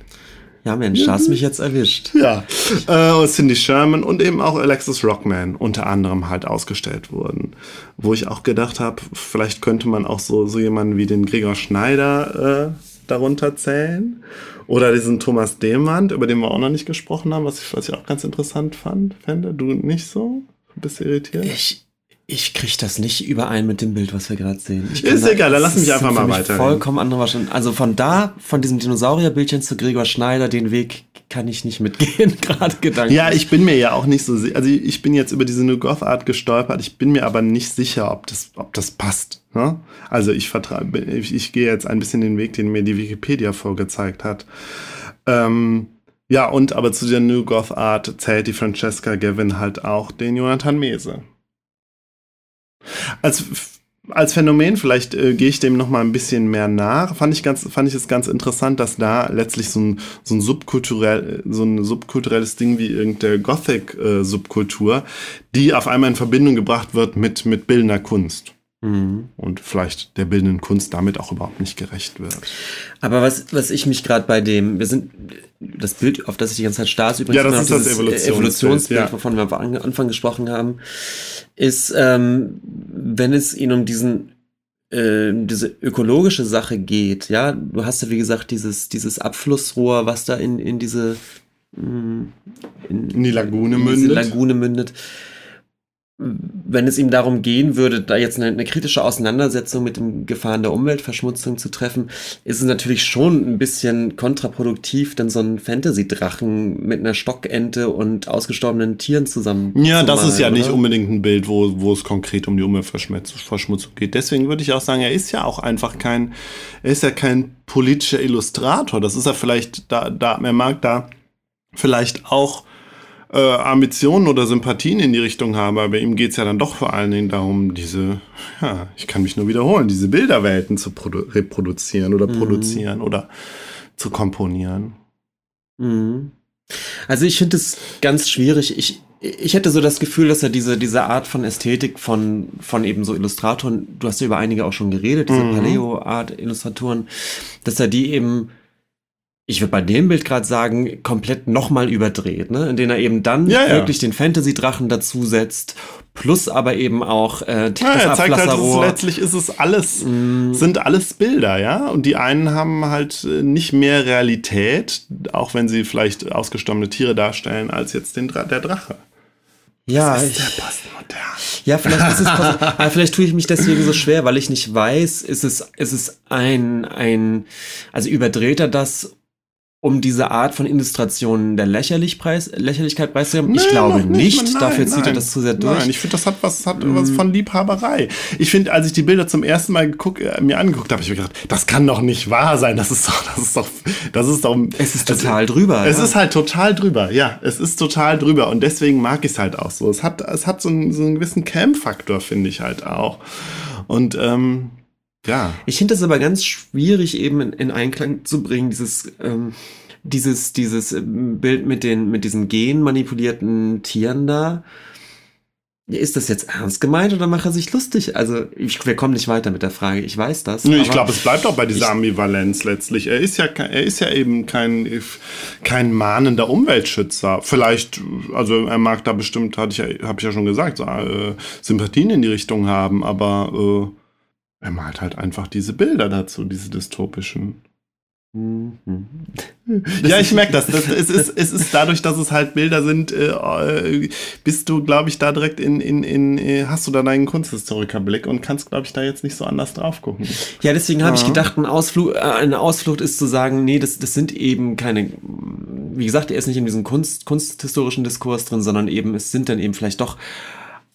Ja, Mensch, hast mich jetzt erwischt. Ja, äh, Cindy Sherman und eben auch Alexis Rockman unter anderem halt ausgestellt wurden. Wo ich auch gedacht habe, vielleicht könnte man auch so, so jemanden wie den Gregor Schneider äh, darunter zählen. Oder diesen Thomas Demand, über den wir auch noch nicht gesprochen haben, was ich, was ich auch ganz interessant fand, fände. Du nicht so? Bist irritiert? Ich, ich kriege das nicht überein mit dem Bild, was wir gerade sehen. ist da, egal, dann lass mich einfach mal weiter. Vollkommen andere Wahrscheinlich. Also von da, von diesem Dinosaurierbildchen zu Gregor Schneider, den Weg kann ich nicht mitgehen, gerade Gedanken. Ja, ich bin mir ja auch nicht so sicher. Also ich bin jetzt über diese New Goth Art gestolpert. Ich bin mir aber nicht sicher, ob das, ob das passt. Ne? Also ich ich, ich gehe jetzt ein bisschen den Weg, den mir die Wikipedia vorgezeigt hat. Ähm, ja, und aber zu der New Goth Art zählt die Francesca Gavin halt auch den Jonathan Mese. Als, als Phänomen, vielleicht äh, gehe ich dem noch mal ein bisschen mehr nach, fand ich, ganz, fand ich es ganz interessant, dass da letztlich so ein, so ein, subkulturell, so ein subkulturelles Ding wie irgendeine Gothic-Subkultur, äh, die auf einmal in Verbindung gebracht wird mit, mit bildender Kunst. Mhm. Und vielleicht der bildenden Kunst damit auch überhaupt nicht gerecht wird. Aber was, was ich mich gerade bei dem, wir sind, das Bild, auf das ich die ganze Zeit starr ist, übrigens ja, das ist das Evolutionsbild, Evolutionsbild ja. wovon wir am Anfang gesprochen haben, ist, ähm, wenn es ihnen um diesen äh, diese ökologische Sache geht, ja, du hast ja wie gesagt dieses, dieses Abflussrohr, was da in, in diese mm, in, in die Lagune in mündet. Lagune mündet wenn es ihm darum gehen würde, da jetzt eine, eine, kritische Auseinandersetzung mit den Gefahren der Umweltverschmutzung zu treffen, ist es natürlich schon ein bisschen kontraproduktiv, denn so ein Fantasy-Drachen mit einer Stockente und ausgestorbenen Tieren zusammen. Ja, zu das malen, ist ja oder? nicht unbedingt ein Bild, wo, wo es konkret um die Umweltverschmutzung geht. Deswegen würde ich auch sagen, er ist ja auch einfach kein, er ist ja kein politischer Illustrator. Das ist ja vielleicht, da, da, er mag da vielleicht auch äh, Ambitionen oder Sympathien in die Richtung habe, aber ihm geht es ja dann doch vor allen Dingen darum, diese, ja, ich kann mich nur wiederholen, diese Bilderwelten zu reproduzieren oder mhm. produzieren oder zu komponieren. Mhm. Also ich finde es ganz schwierig. Ich, ich hätte so das Gefühl, dass er diese, diese Art von Ästhetik von, von eben so Illustratoren, du hast ja über einige auch schon geredet, diese mhm. Paleo-Art-Illustratoren, dass er die eben ich würde bei dem Bild gerade sagen, komplett nochmal überdreht, ne? in dem er eben dann ja, ja. wirklich den Fantasy-Drachen dazusetzt, plus aber eben auch äh, ja, er zeigt halt, ist, letztlich ist es alles, mm. sind alles Bilder, ja, und die einen haben halt äh, nicht mehr Realität, auch wenn sie vielleicht ausgestorbene Tiere darstellen, als jetzt den Dra der Drache. Ja, das ist ich, der Postmodern. Ja, vielleicht ist es aber vielleicht tue ich mich deswegen so schwer, weil ich nicht weiß, ist es, ist es ein, ein, also überdreht er das um diese Art von Illustrationen der Lächerlichpreis, Lächerlichkeit preiszugeben? Ich glaube nicht. nicht. Nein, Dafür zieht er das zu sehr durch. Nein, ich finde, das hat was, hat mm. was von Liebhaberei. Ich finde, als ich die Bilder zum ersten Mal geguckt, äh, mir angeguckt habe, ich mir gedacht, das kann doch nicht wahr sein. Das ist doch, das ist doch, das ist doch. Es ist total es, drüber. Es ja. ist halt total drüber. Ja, es ist total drüber. Und deswegen mag ich es halt auch so. Es hat, es hat so einen, so einen gewissen Camp-Faktor, finde ich halt auch. Und, ähm, ja. Ich finde das aber ganz schwierig eben in, in Einklang zu bringen, dieses, ähm, dieses, dieses ähm, Bild mit den, mit diesen genmanipulierten Tieren da. Ist das jetzt ernst gemeint oder macht er sich lustig? Also, ich, wir kommen nicht weiter mit der Frage. Ich weiß das. Nee, ich glaube, es bleibt auch bei dieser ich, Ambivalenz letztlich. Er ist ja, er ist ja eben kein, kein mahnender Umweltschützer. Vielleicht, also er mag da bestimmt, hatte ich habe ich ja schon gesagt, so, äh, Sympathien in die Richtung haben, aber äh, er malt halt einfach diese Bilder dazu, diese dystopischen. Mhm. Ja, ich merke das. das es, ist, es ist dadurch, dass es halt Bilder sind, äh, bist du, glaube ich, da direkt in, in, in, äh, hast du da deinen Kunsthistorikerblick und kannst, glaube ich, da jetzt nicht so anders drauf gucken. Ja, deswegen habe ja. ich gedacht, ein Ausflug, äh, eine Ausflucht ist zu sagen, nee, das, das sind eben keine, wie gesagt, er ist nicht in diesem Kunst, kunsthistorischen Diskurs drin, sondern eben, es sind dann eben vielleicht doch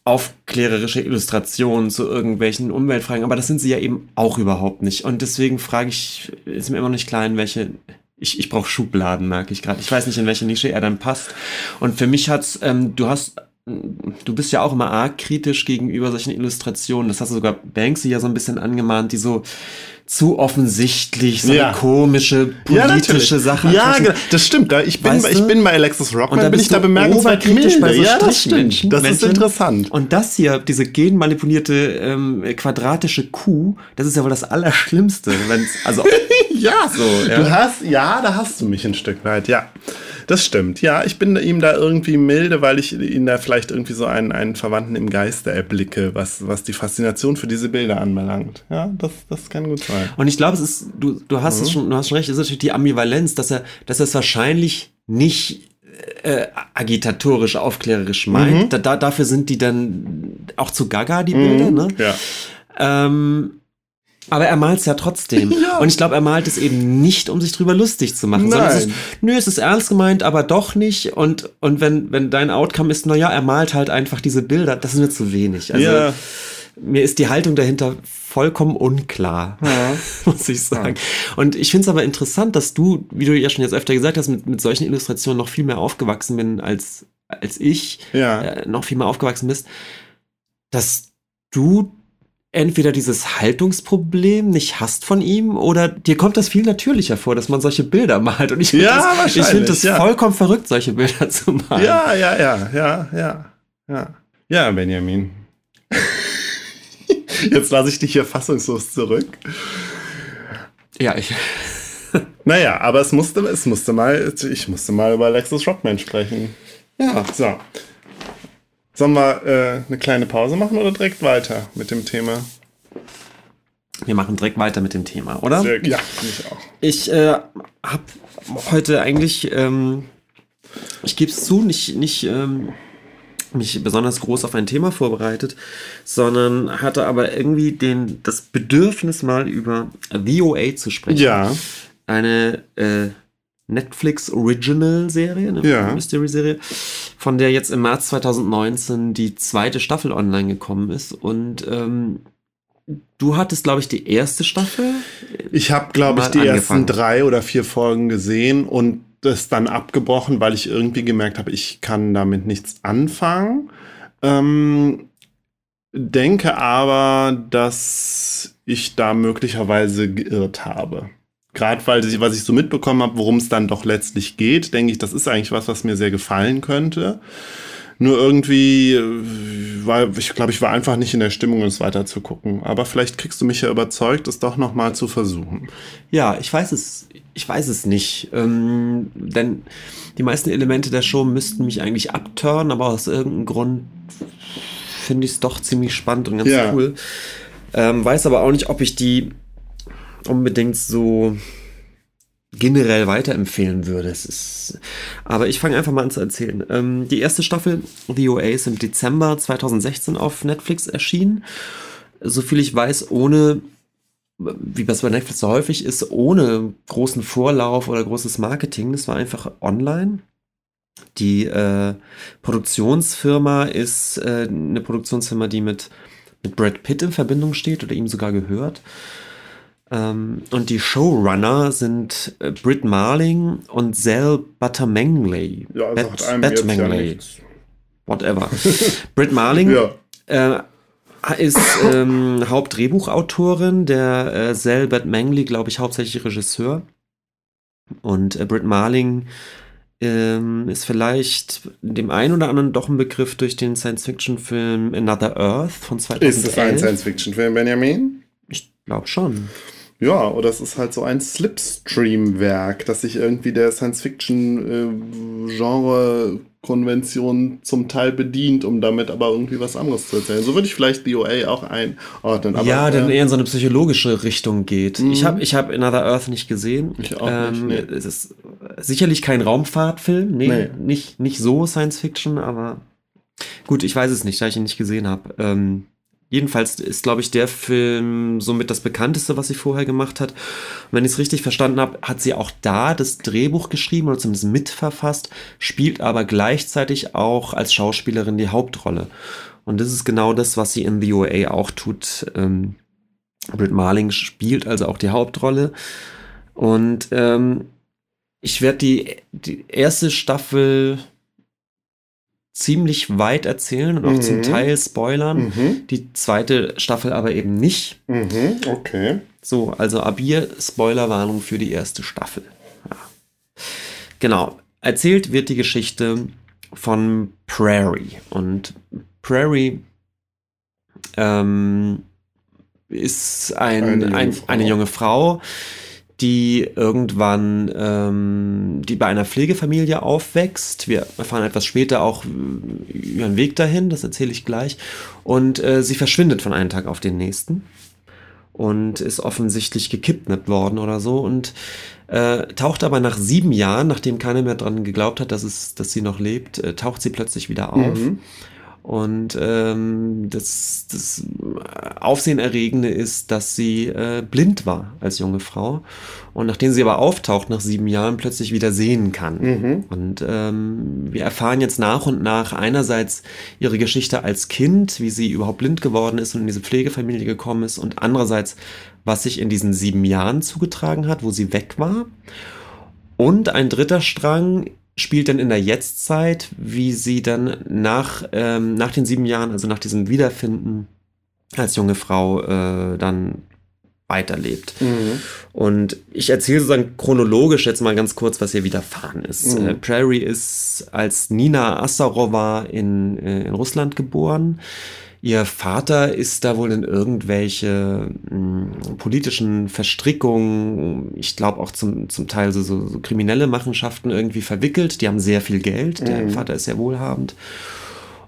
aufklärerische Illustrationen zu irgendwelchen Umweltfragen, aber das sind sie ja eben auch überhaupt nicht. Und deswegen frage ich, ist mir immer nicht klar, in welche. Ich, ich brauche Schubladen, merke ich gerade. Ich weiß nicht, in welche Nische er dann passt. Und für mich hat's, ähm, du hast du bist ja auch immer arg kritisch gegenüber solchen Illustrationen. Das hast du sogar Banksy ja so ein bisschen angemahnt, die so zu offensichtlich so ja. eine komische politische ja, Sache. Ja, genau. das stimmt. Ich bin, weißt ich bin bei Alexis Rock und da bin ich da bemerkenswert kritisch bei so ja, das stimmt. Das Menschen. ist interessant. Und das hier, diese genmanipulierte ähm, quadratische Kuh, das ist ja wohl das Allerschlimmste. Wenn's, also ja, so. Ja. Du hast, ja, da hast du mich ein Stück weit. Ja. Das stimmt. Ja, ich bin ihm da irgendwie milde, weil ich ihn da vielleicht irgendwie so einen, einen Verwandten im Geiste erblicke, was, was die Faszination für diese Bilder anbelangt. Ja, das, das kann gut sein. Und ich glaube, es ist, du, du hast mhm. es schon, du hast schon recht, es ist natürlich die Ambivalenz, dass er, dass er es wahrscheinlich nicht äh, agitatorisch, aufklärerisch meint. Mhm. Da, da, dafür sind die dann auch zu gaga, die Bilder, mhm. ne? Ja. Ähm, aber er malt es ja trotzdem. Ja. Und ich glaube, er malt es eben nicht, um sich drüber lustig zu machen, Nein. sondern es ist, nö, es ist ernst gemeint, aber doch nicht. Und, und wenn, wenn dein Outcome ist, naja, er malt halt einfach diese Bilder, das ist mir zu wenig. Also, ja. mir ist die Haltung dahinter vollkommen unklar, ja. muss ich sagen. Ja. Und ich finde es aber interessant, dass du, wie du ja schon jetzt öfter gesagt hast, mit, mit solchen Illustrationen noch viel mehr aufgewachsen bin als, als ich, ja. äh, noch viel mehr aufgewachsen bist, dass du entweder dieses Haltungsproblem nicht hast von ihm oder dir kommt das viel natürlicher vor, dass man solche Bilder malt. Und ich finde ja, das, ich find das ja. vollkommen verrückt, solche Bilder zu malen. Ja, ja, ja, ja, ja, ja. Ja, Benjamin. Jetzt lasse ich dich hier fassungslos zurück. Ja, ich. naja, aber es musste, es musste mal, ich musste mal über Lexus Rockman sprechen. Ja. So. Sollen wir äh, eine kleine Pause machen oder direkt weiter mit dem Thema? Wir machen direkt weiter mit dem Thema, oder? Sehr, ja, ich auch. Ich äh, habe heute eigentlich, ähm, ich gebe es zu, nicht, nicht ähm, mich besonders groß auf ein Thema vorbereitet, sondern hatte aber irgendwie den, das Bedürfnis mal über VOA zu sprechen. Ja. Eine äh, Netflix Original Serie, eine ja. Mystery Serie, von der jetzt im März 2019 die zweite Staffel online gekommen ist und ähm, Du hattest, glaube ich, die erste Staffel. Ich habe, glaube ich, die angefangen. ersten drei oder vier Folgen gesehen und das dann abgebrochen, weil ich irgendwie gemerkt habe, ich kann damit nichts anfangen. Ähm, denke aber, dass ich da möglicherweise geirrt habe. gerade weil sie, was ich so mitbekommen habe, worum es dann doch letztlich geht, denke ich, das ist eigentlich was, was mir sehr gefallen könnte. Nur irgendwie äh, war, ich glaube, ich war einfach nicht in der Stimmung, es weiter zu gucken. Aber vielleicht kriegst du mich ja überzeugt, es doch noch mal zu versuchen. Ja, ich weiß es, ich weiß es nicht, ähm, denn die meisten Elemente der Show müssten mich eigentlich abturnen, aber aus irgendeinem Grund finde ich es doch ziemlich spannend und ganz Ja. cool. Ähm, weiß aber auch nicht, ob ich die unbedingt so generell weiterempfehlen würde. Es ist, aber ich fange einfach mal an zu erzählen. Ähm, die erste Staffel The OA ist im Dezember 2016 auf Netflix erschienen. Soviel ich weiß, ohne, wie das bei Netflix so häufig ist, ohne großen Vorlauf oder großes Marketing. Das war einfach online. Die äh, Produktionsfirma ist äh, eine Produktionsfirma, die mit, mit Brad Pitt in Verbindung steht oder ihm sogar gehört. Ähm, und die Showrunner sind äh, Britt Marling und Zell Buttermangley. Ja, Bat- jetzt ja Batmangley, nichts. whatever. Britt Marling Ja. äh, ist ähm, Hauptdrehbuchautorin, der äh, Zell Batmangley, glaube ich, hauptsächlich Regisseur. Und äh, Britt Marling ähm, ist vielleicht dem einen oder anderen doch ein Begriff durch den Science-Fiction-Film Another Earth von 2011. Ist es ein Science-Fiction-Film, Benjamin? Ich glaube schon. Ja, oder es ist halt so ein Slipstream-Werk, das sich irgendwie der Science-Fiction-Genre-Konvention zum Teil bedient, um damit aber irgendwie was anderes zu erzählen. So würde ich vielleicht DOA auch einordnen. Aber, ja, denn äh, eher in so eine psychologische Richtung geht. Ich habe ich hab Another Earth nicht gesehen. Ich auch nicht, nee. Es ist sicherlich kein Raumfahrtfilm. Nee, Nee. Nicht, nicht so Science Fiction, aber gut, ich weiß es nicht, da ich ihn nicht gesehen habe. Ähm, jedenfalls ist, glaube ich, der Film somit das bekannteste, was sie vorher gemacht hat. Und wenn ich es richtig verstanden habe, hat sie auch da das Drehbuch geschrieben oder zumindest mitverfasst, spielt aber gleichzeitig auch als Schauspielerin die Hauptrolle. Und das ist genau das, was sie in The OA auch tut. Ähm, Britt Marling spielt also auch die Hauptrolle. Und ähm, ich werde die, die erste Staffel ziemlich weit erzählen und auch Mhm. zum Teil spoilern. Mhm, Die zweite Staffel aber eben nicht. mhm, okay. So, also ab hier Spoilerwarnung für die erste Staffel. Ja. Genau. Erzählt wird die Geschichte von Prairie. Und Prairie ähm, ist ein, Eine junge ein, eine junge Frau, die irgendwann, ähm, die bei einer Pflegefamilie aufwächst. Wir erfahren etwas später auch äh, ihren Weg dahin, das erzähle ich gleich. Und äh, sie verschwindet von einem Tag auf den nächsten und ist offensichtlich gekidnappt worden oder so und äh, taucht aber nach sieben Jahren, nachdem keiner mehr dran geglaubt hat, dass, es, dass sie noch lebt, äh, taucht sie plötzlich wieder auf. Mhm. Und ähm, das, das Aufsehenerregende ist, dass sie äh, blind war als junge Frau. Und nachdem sie aber auftaucht nach sieben Jahren, plötzlich wieder sehen kann. Mhm. Und ähm, wir erfahren jetzt nach und nach einerseits ihre Geschichte als Kind, wie sie überhaupt blind geworden ist und in diese Pflegefamilie gekommen ist. Und andererseits, was sich in diesen sieben Jahren zugetragen hat, wo sie weg war. Und ein dritter Strang spielt dann in der Jetztzeit, wie sie dann nach, ähm, nach den sieben Jahren, also nach diesem Wiederfinden als junge Frau, äh, dann weiterlebt. Mhm. Und ich erzähle sozusagen chronologisch jetzt mal ganz kurz, was ihr widerfahren ist. Mhm. Äh, Prairie ist als Nina Assarova in, äh, in Russland geboren. Ihr Vater ist da wohl in irgendwelche mh, politischen Verstrickungen, ich glaube auch zum, zum Teil so, so, so kriminelle Machenschaften irgendwie verwickelt. Die haben sehr viel Geld. Der Mhm. Vater ist sehr wohlhabend.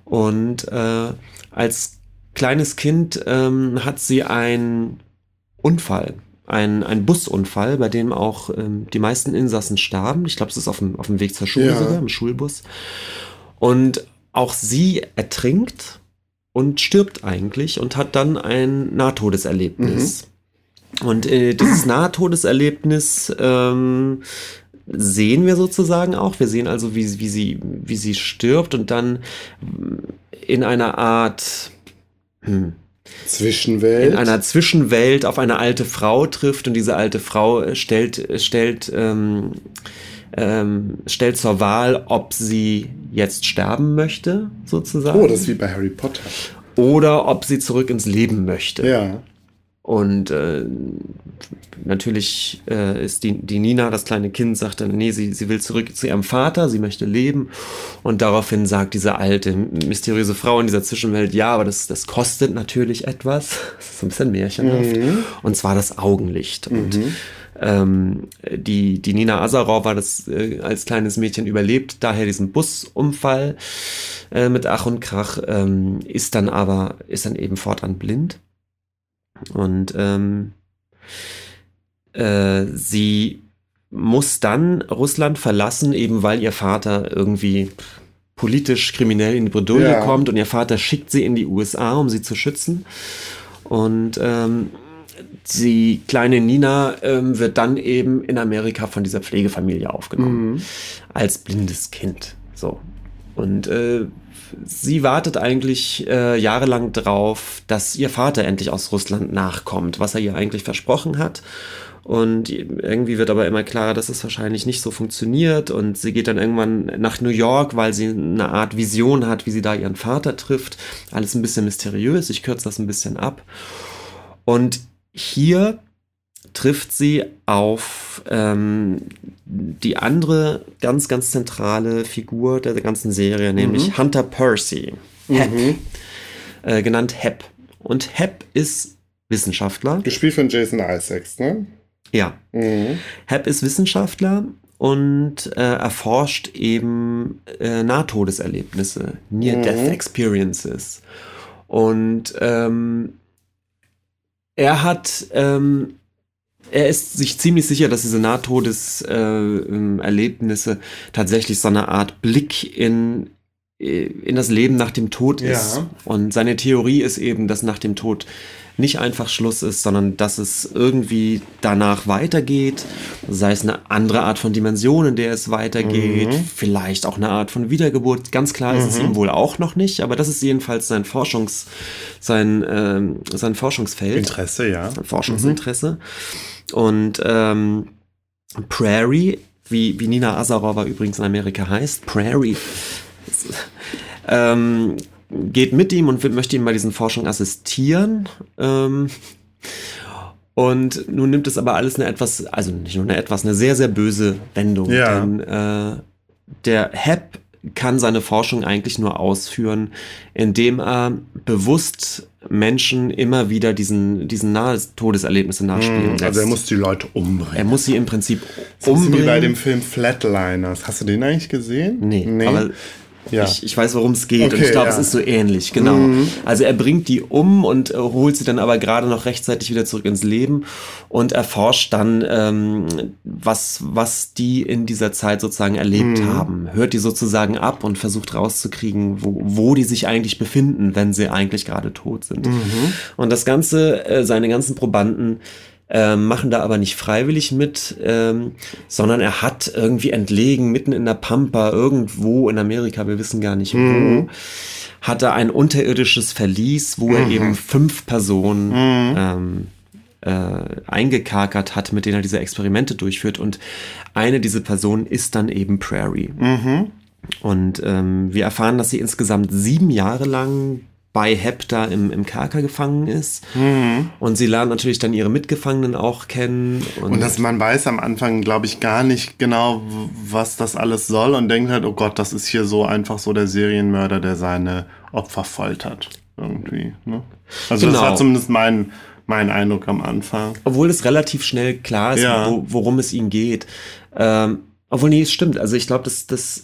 Und äh, als kleines Kind ähm, hat sie einen Unfall, ein, ein Busunfall, bei dem auch ähm, die meisten Insassen starben. Ich glaube, es ist auf dem, auf dem Weg zur Schule Ja. sogar, im Schulbus. Und auch sie ertrinkt und stirbt eigentlich und hat dann ein Nahtodeserlebnis. Und äh, dieses Nahtodeserlebnis ähm, sehen wir sozusagen auch. Wir sehen also, wie, wie, sie, wie sie stirbt und dann in einer Art hm, Zwischenwelt. in einer Zwischenwelt auf eine alte Frau trifft und diese alte Frau stellt, stellt, ähm, ähm, stellt zur Wahl, ob sie jetzt sterben möchte, sozusagen, oh, das ist wie bei Harry Potter. oder ob sie zurück ins Leben möchte. Ja. und äh, natürlich äh, ist die, die Nina, das kleine Kind, sagt dann, nee, sie, sie will zurück zu ihrem Vater, sie möchte leben. Und daraufhin sagt diese alte, mysteriöse Frau in dieser Zwischenwelt, ja, aber das, das kostet natürlich etwas. Das ist ein bisschen märchenhaft. Mhm. Und zwar das Augenlicht. Mhm. Ähm, die, die Nina Azarov war das äh, als kleines Mädchen überlebt, daher diesen Busunfall äh, mit Ach und Krach, ähm, ist dann aber, ist dann eben fortan blind und ähm, äh, sie muss dann Russland verlassen, eben weil ihr Vater irgendwie politisch kriminell in die Bredouille ja. kommt und ihr Vater schickt sie in die USA, um sie zu schützen. Und ähm, die kleine Nina ähm, wird dann eben in Amerika von dieser Pflegefamilie aufgenommen. Mhm. Als blindes Kind. So. Und äh, sie wartet eigentlich äh, jahrelang drauf, dass ihr Vater endlich aus Russland nachkommt, was er ihr eigentlich versprochen hat. Und irgendwie wird aber immer klarer, dass es wahrscheinlich nicht so funktioniert. Und sie geht dann irgendwann nach New York, weil sie eine Art Vision hat, wie sie da ihren Vater trifft. Alles ein bisschen mysteriös. Ich kürze das ein bisschen ab. Und hier trifft sie auf ähm, die andere ganz, ganz zentrale Figur der ganzen Serie, nämlich mhm. Hunter Percy. Hep. Mhm. Äh, genannt Hep. Und Hep ist Wissenschaftler. Gespielt von Jason Isaacs, ne? Ja. Mhm. Hep ist Wissenschaftler und äh, erforscht eben äh, Nahtodeserlebnisse, Near-Death mhm. Experiences. Und ähm, er hat ähm, er ist sich ziemlich sicher, dass diese Nahtodeserlebnisse äh, tatsächlich so eine Art Blick in, äh, in das Leben nach dem Tod ist. Ja. Und seine Theorie ist eben, dass nach dem Tod nicht einfach Schluss ist, sondern dass es irgendwie danach weitergeht, sei es eine andere Art von Dimension, in der es weitergeht, mhm. vielleicht auch eine Art von Wiedergeburt. Ganz klar mhm. ist es mhm. ihm wohl auch noch nicht, aber das ist jedenfalls sein Forschungs, sein, ähm, sein Forschungsfeld. Interesse, ja. Forschungsinteresse. Mhm. Und ähm, Prairie, wie, wie Nina Azarova übrigens in Amerika heißt, Prairie, ähm, geht mit ihm und möchte ihm bei diesen Forschungen assistieren. Ähm, und nun nimmt es aber alles eine etwas, also nicht nur eine etwas, eine sehr, sehr böse Wendung. Ja. Denn äh, der Hep kann seine Forschung eigentlich nur ausführen, indem er bewusst Menschen immer wieder diesen, diesen nahe Todeserlebnisse nachspielen lässt. Also er muss die Leute umbringen. Er muss sie im Prinzip das umbringen. Wie bei dem Film Flatliners. Hast du den eigentlich gesehen? Nee, nee. aber ja. Ich, ich weiß, worum es geht okay, und ich glaube, ja. es ist so ähnlich, genau. Mhm. Also er bringt die um und äh, holt sie dann aber gerade noch rechtzeitig wieder zurück ins Leben und erforscht dann, ähm, was, was die in dieser Zeit sozusagen erlebt mhm. haben. Hört die sozusagen ab und versucht rauszukriegen, wo, wo die sich eigentlich befinden, wenn sie eigentlich gerade tot sind. Mhm. Und das Ganze, äh, seine ganzen Probanden ähm, machen da aber nicht freiwillig mit, ähm, sondern er hat irgendwie entlegen, mitten in der Pampa, irgendwo in Amerika, wir wissen gar nicht mhm. wo, hat er ein unterirdisches Verlies, wo mhm. er eben fünf Personen mhm. ähm, äh, eingekakert hat, mit denen er diese Experimente durchführt. Und eine dieser Personen ist dann eben Prairie. Mhm. Und ähm, wir erfahren, dass sie insgesamt sieben Jahre lang bei Hepta im, im Kerker gefangen ist. Mhm. Und sie lernt natürlich dann ihre Mitgefangenen auch kennen. Und, und dass man weiß am Anfang, glaube ich, gar nicht genau, was das alles soll und denkt halt, oh Gott, das ist hier so einfach so der Serienmörder, der seine Opfer foltert. Irgendwie. Ne? Also genau. das war zumindest mein, mein Eindruck am Anfang. Obwohl es relativ schnell klar ist, ja. wo, worum es ihm geht. Ähm, obwohl, nee, es stimmt. Also ich glaube, das, das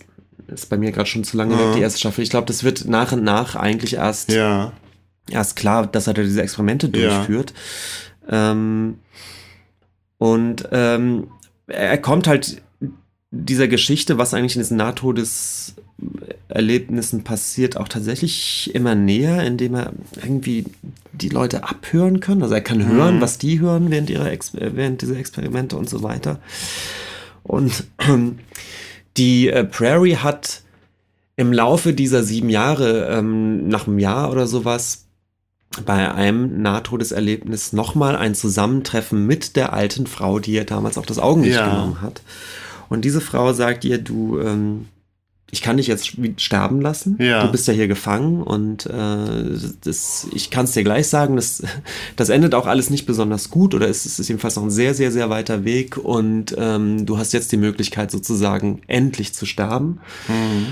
ist bei mir gerade schon zu lange ja. weg, die erste Staffel. Ich glaube, das wird nach und nach eigentlich erst, ja. erst klar, dass er da diese Experimente durchführt. Ja. Ähm, und ähm, er kommt halt dieser Geschichte, was eigentlich in diesen Nahtodeserlebnissen passiert, auch tatsächlich immer näher, indem er irgendwie die Leute abhören kann. Also er kann hören, mhm. was die hören während, ihrer Ex während dieser Experimente und so weiter. Und ähm, die äh, Prairie hat im Laufe dieser sieben Jahre, ähm, nach einem Jahr oder sowas, bei einem Nahtodeserlebnis nochmal ein Zusammentreffen mit der alten Frau, die ihr damals auch das Augenlicht ja. genommen hat. Und diese Frau sagt ihr, du, ähm, ich kann dich jetzt sterben lassen. Ja. Du bist ja hier gefangen und äh, das, ich kann es dir gleich sagen, das, das endet auch alles nicht besonders gut oder es ist jedenfalls noch ein sehr, sehr, sehr weiter Weg und ähm, du hast jetzt die Möglichkeit sozusagen endlich zu sterben. Mhm.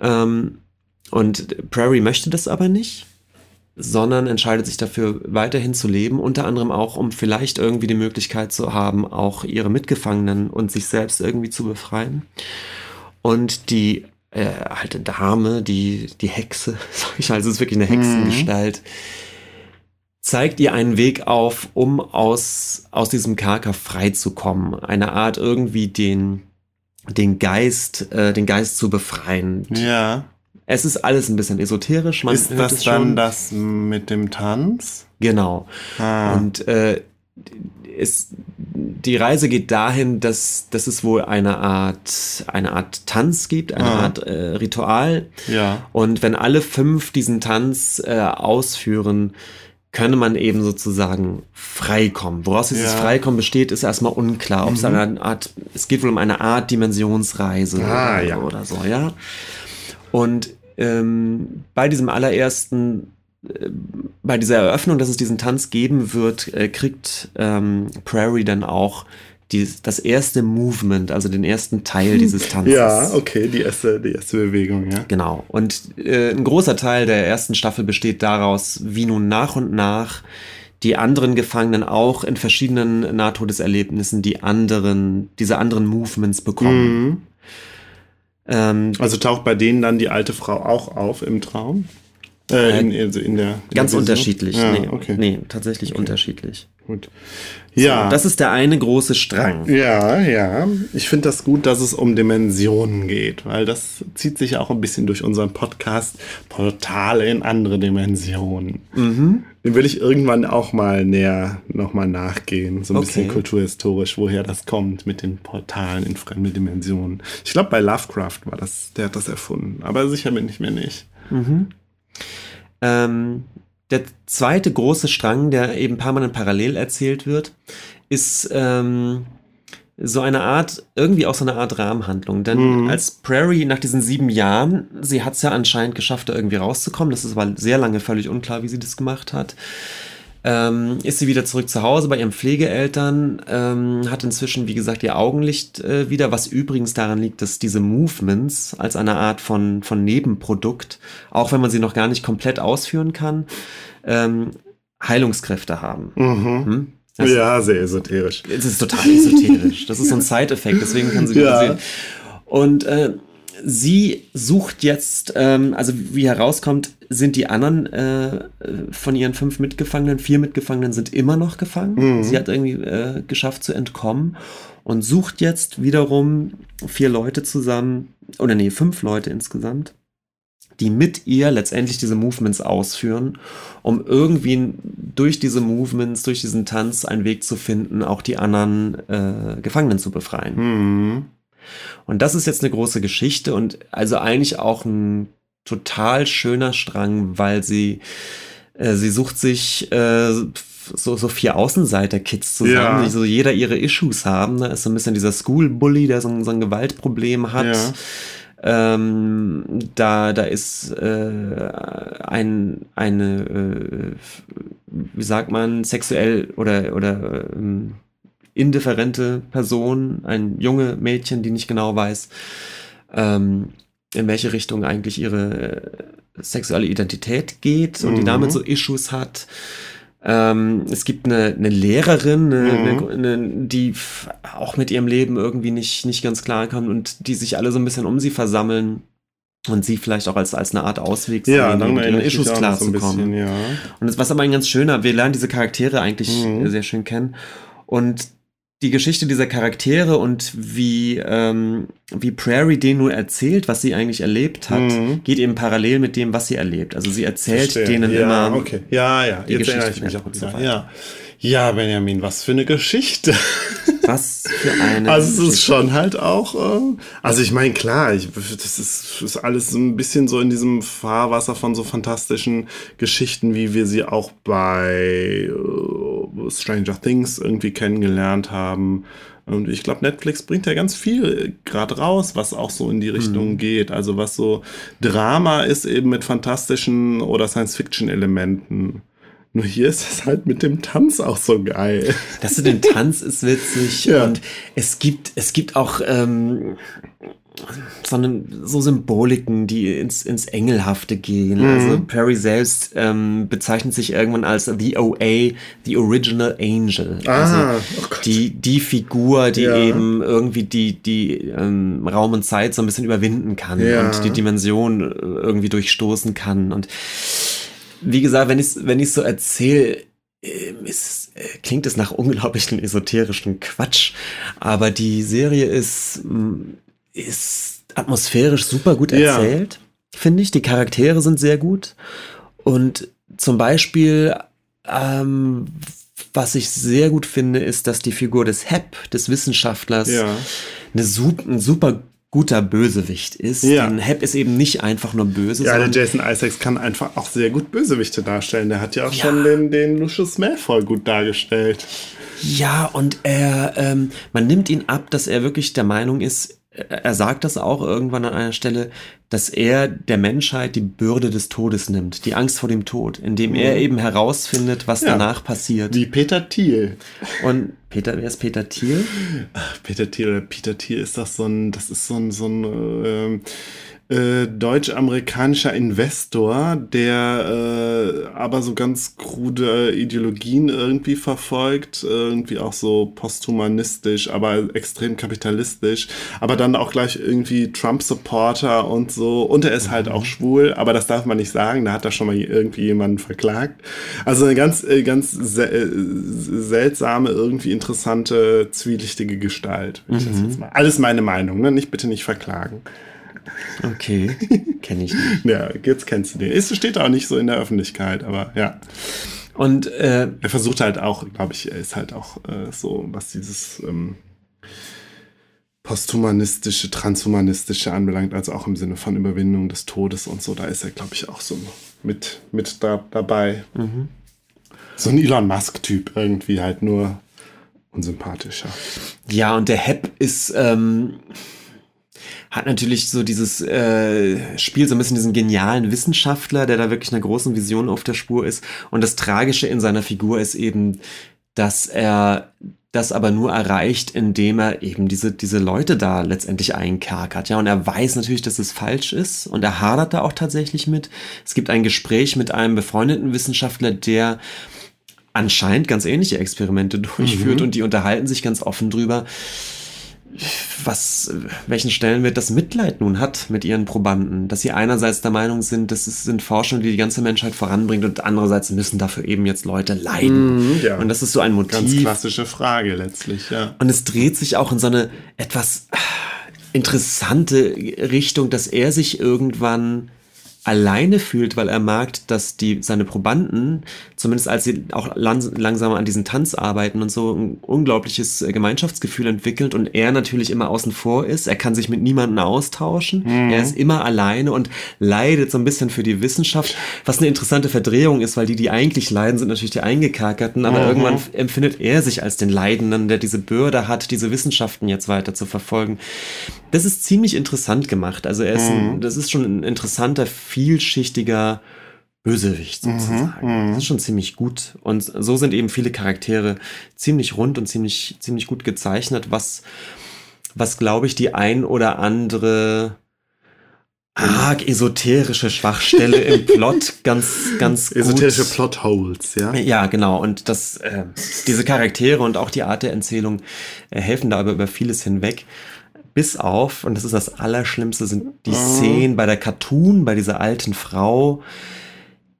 Ähm, und Prairie möchte das aber nicht, sondern entscheidet sich dafür, weiterhin zu leben, unter anderem auch, um vielleicht irgendwie die Möglichkeit zu haben, auch ihre Mitgefangenen und sich selbst irgendwie zu befreien. Und die äh, alte Dame, die, die Hexe, sag ich mal, es ist wirklich eine Hexengestalt, zeigt ihr einen Weg auf, um aus, aus diesem Kerker freizukommen. Eine Art irgendwie den, den Geist, äh, den Geist zu befreien. Ja. Es ist alles ein bisschen esoterisch. Man ist das dann schon. das mit dem Tanz? Genau. Ah. Und äh, es, die Reise geht dahin, dass, dass es wohl eine Art, eine Art Tanz gibt, eine Ah. Art äh, Ritual. ja. Und wenn alle fünf diesen Tanz äh, ausführen, könne man eben sozusagen freikommen. Woraus dieses Ja. Freikommen besteht, ist erstmal unklar. Ob es eine Art, es geht wohl um eine Art Dimensionsreise Ah, oder, ja. oder so, ja. Und ähm, bei diesem allerersten, bei dieser Eröffnung, dass es diesen Tanz geben wird, äh, kriegt ähm, Prairie dann auch die, das erste Movement, also den ersten Teil dieses Tanzes. Ja, okay, die erste, die erste Bewegung, ja. Genau. Und äh, ein großer Teil der ersten Staffel besteht daraus, wie nun nach und nach die anderen Gefangenen auch in verschiedenen Nahtodeserlebnissen die anderen, diese anderen Movements bekommen. Mhm. Ähm, Also taucht bei denen dann die alte Frau auch auf im Traum? Äh, in, also in der, in ganz der unterschiedlich. Ja, nee, okay. nee, tatsächlich unterschiedlich. Gut. Ja. Das ist der eine große Strang. ja, ja. Ich finde das gut, dass es um Dimensionen geht, weil das zieht sich auch ein bisschen durch unseren Podcast Portale in andere Dimensionen. Mhm. Den will ich irgendwann auch mal näher nochmal nachgehen, so ein bisschen Okay. kulturhistorisch, woher das kommt mit den Portalen in fremde Dimensionen. Ich glaube, bei Lovecraft war das, der hat das erfunden, aber sicher bin ich mir nicht. Ähm, der zweite große Strang, der eben permanent parallel erzählt wird, ist ähm, so eine Art, irgendwie auch so eine Art Rahmenhandlung. Denn Mhm. als Prairie nach diesen sieben Jahren, sie hat es ja anscheinend geschafft, da irgendwie rauszukommen. Das ist aber sehr lange völlig unklar, wie sie das gemacht hat. Ähm, ist sie wieder zurück zu Hause bei ihren Pflegeeltern, ähm, hat inzwischen, wie gesagt, ihr Augenlicht äh, wieder, was übrigens daran liegt, dass diese Movements als eine Art von, von Nebenprodukt, auch wenn man sie noch gar nicht komplett ausführen kann, ähm, Heilungskräfte haben. Hm? Das, ja, sehr esoterisch. es ist total esoterisch. Das ist so ein Side-Effekt, deswegen kann sie Ja. sehen. Und äh, sie sucht jetzt, ähm, also wie herauskommt, sind die anderen äh, von ihren fünf Mitgefangenen, vier Mitgefangenen sind immer noch gefangen. Sie hat irgendwie äh, geschafft zu entkommen und sucht jetzt wiederum vier Leute zusammen, oder nee, fünf Leute insgesamt, die mit ihr letztendlich diese Movements ausführen, um irgendwie durch diese Movements, durch diesen Tanz einen Weg zu finden, auch die anderen äh, Gefangenen zu befreien. Mhm. Und das ist jetzt eine große Geschichte und also eigentlich auch ein total schöner Strang, weil sie, äh, sie sucht sich äh, so, so vier Außenseiter-Kids zusammen, Ja. die so jeder ihre Issues haben. Da ist so ein bisschen dieser School-Bully, der so, ein- so ein Gewaltproblem hat. Ja. Ähm, da, da ist äh, ein, eine, äh, wie sagt man, sexuell oder, oder ähm, indifferente Person, ein junge Mädchen, die nicht genau weiß, ähm, in welche Richtung eigentlich ihre äh, sexuelle Identität geht und die Mhm. damit so Issues hat. Ähm, es gibt eine, eine Lehrerin, eine, Mhm. eine, die auch mit ihrem Leben irgendwie nicht, nicht ganz klar kann und die sich alle so ein bisschen um sie versammeln und sie vielleicht auch als, als eine Art Ausweg Ja, sehen, dann mit ihren Issues auch noch klar so ein zu kommen. bisschen, ja. Und das, was aber ein ganz schöner, wir lernen diese Charaktere eigentlich Mhm. sehr schön kennen. Und die Geschichte dieser Charaktere und wie, ähm, wie Prairie denen nur erzählt, was sie eigentlich erlebt hat, Mhm. geht eben parallel mit dem, was sie erlebt. Also sie erzählt Verstehe. denen ja, immer. Okay. Ja, ja, die jetzt Geschichte erinnere ich mich auch so wieder. weiter. Ja. ja, Benjamin, was für eine Geschichte. Was für eine. Also es ist schon halt auch, äh, also ich meine, klar, ich, das ist, ist alles so ein bisschen so in diesem Fahrwasser von so fantastischen Geschichten, wie wir sie auch bei äh, Stranger Things irgendwie kennengelernt haben. Und ich glaube, Netflix bringt ja ganz viel gerade raus, was auch so in die Richtung mhm. geht. Also was so Drama ist eben mit fantastischen oder Science-Fiction-Elementen. Nur hier ist es halt mit dem Tanz auch so geil. Das mit dem Tanz ist witzig ja. und es gibt, es gibt auch ähm, so, eine, so Symboliken, die ins, ins Engelhafte gehen. Mhm. Also Perry selbst ähm, bezeichnet sich irgendwann als The OA, The Original Angel. Ah, also oh die, die Figur, die ja. eben irgendwie die, die ähm, Raum und Zeit so ein bisschen überwinden kann ja. und die Dimension äh, irgendwie durchstoßen kann. Und wie gesagt, wenn ich es wenn so erzähle, ähm, ist, äh, klingt es nach unglaublichen esoterischen Quatsch. Aber die Serie ist, mm, ist atmosphärisch super gut erzählt, ja. finde ich. Die Charaktere sind sehr gut. Und zum Beispiel, ähm, was ich sehr gut finde, ist, dass die Figur des Hep, des Wissenschaftlers, ja. eine super, ein super guter Bösewicht ist. Ja. Denn Hep ist eben nicht einfach nur böse. Ja, der Jason Isaacs kann einfach auch sehr gut Bösewichte darstellen. Der hat ja auch ja. schon den, den Lucius Malfoy gut dargestellt. Ja, und er, ähm, man nimmt ihn ab, dass er wirklich der Meinung ist, er sagt das auch irgendwann an einer Stelle, dass er der Menschheit die Bürde des Todes nimmt, die Angst vor dem Tod, indem mhm. er eben herausfindet, was ja, danach passiert. Wie Peter Thiel. Und Peter, wer ist Peter Thiel? Peter Thiel oder Peter Thiel ist das so ein, das ist so ein, so ein äh, äh, deutsch-amerikanischer Investor, der äh, aber so ganz krude Ideologien irgendwie verfolgt, irgendwie auch so posthumanistisch, aber extrem kapitalistisch, aber dann auch gleich irgendwie Trump-Supporter und so. Und er ist halt auch mhm. schwul, aber das darf man nicht sagen, da hat er schon mal irgendwie jemanden verklagt. Also eine ganz, äh, ganz sel äh, seltsame, irgendwie interessante, zwielichtige Gestalt. Mhm. Alles meine Meinung, ne? Nicht bitte nicht verklagen. Okay, kenne ich nicht. ja, jetzt kennst du den. Es steht auch nicht so in der Öffentlichkeit, aber ja. Und äh, er versucht halt auch, glaube ich, er ist halt auch äh, so, was dieses ähm, posthumanistische, transhumanistische anbelangt, also auch im Sinne von Überwindung des Todes und so, da ist er, glaube ich, auch so mit, mit da, dabei. Mhm. So ein Elon Musk-Typ irgendwie halt nur unsympathischer. Ja, und der Hep ist, ähm, hat natürlich so dieses äh, Spiel so ein bisschen diesen genialen Wissenschaftler, der da wirklich einer großen Vision auf der Spur ist. Und das Tragische in seiner Figur ist eben, dass er das aber nur erreicht, indem er eben diese, diese Leute da letztendlich einkerkert. Ja, und er weiß natürlich, dass es falsch ist und er hadert da auch tatsächlich mit. Es gibt ein Gespräch mit einem befreundeten Wissenschaftler, der anscheinend ganz ähnliche Experimente durchführt mhm. und die unterhalten sich ganz offen drüber was, welchen Stellenwert das Mitleid nun hat mit ihren Probanden. Dass sie einerseits der Meinung sind, das sind Forschungen, die die ganze Menschheit voranbringt und andererseits müssen dafür eben jetzt Leute leiden. Mm, ja. Und das ist so ein Motiv. Ganz klassische Frage letztlich, ja. Und es dreht sich auch in so eine etwas interessante Richtung, dass er sich irgendwann alleine fühlt, weil er merkt, dass die, seine Probanden, zumindest als sie auch lang, langsam an diesen Tanz arbeiten und so, ein unglaubliches Gemeinschaftsgefühl entwickelt und er natürlich immer außen vor ist. Er kann sich mit niemandem austauschen. Mhm. Er ist immer alleine und leidet so ein bisschen für die Wissenschaft, was eine interessante Verdrehung ist, weil die, die eigentlich leiden, sind natürlich die Eingekakerten, aber mhm. irgendwann empfindet er sich als den Leidenden, der diese Bürde hat, diese Wissenschaften jetzt weiter zu verfolgen. Das ist ziemlich interessant gemacht. Also er ist ein, mhm. das ist schon ein interessanter vielschichtiger Bösewicht mhm, sozusagen. Mhm, das ist schon ziemlich gut. Und so sind eben viele Charaktere ziemlich rund und ziemlich, ziemlich gut gezeichnet, was, was glaube ich, die ein oder andere arg esoterische Schwachstelle im Plot ganz, ganz gut. Esoterische Plotholes, ja. Ja, genau. Und das, äh, diese Charaktere und auch die Art der Erzählung äh, helfen da aber über vieles hinweg. Bis auf, und das ist das Allerschlimmste, sind die oh. Szenen bei der Cartoon, bei dieser alten Frau,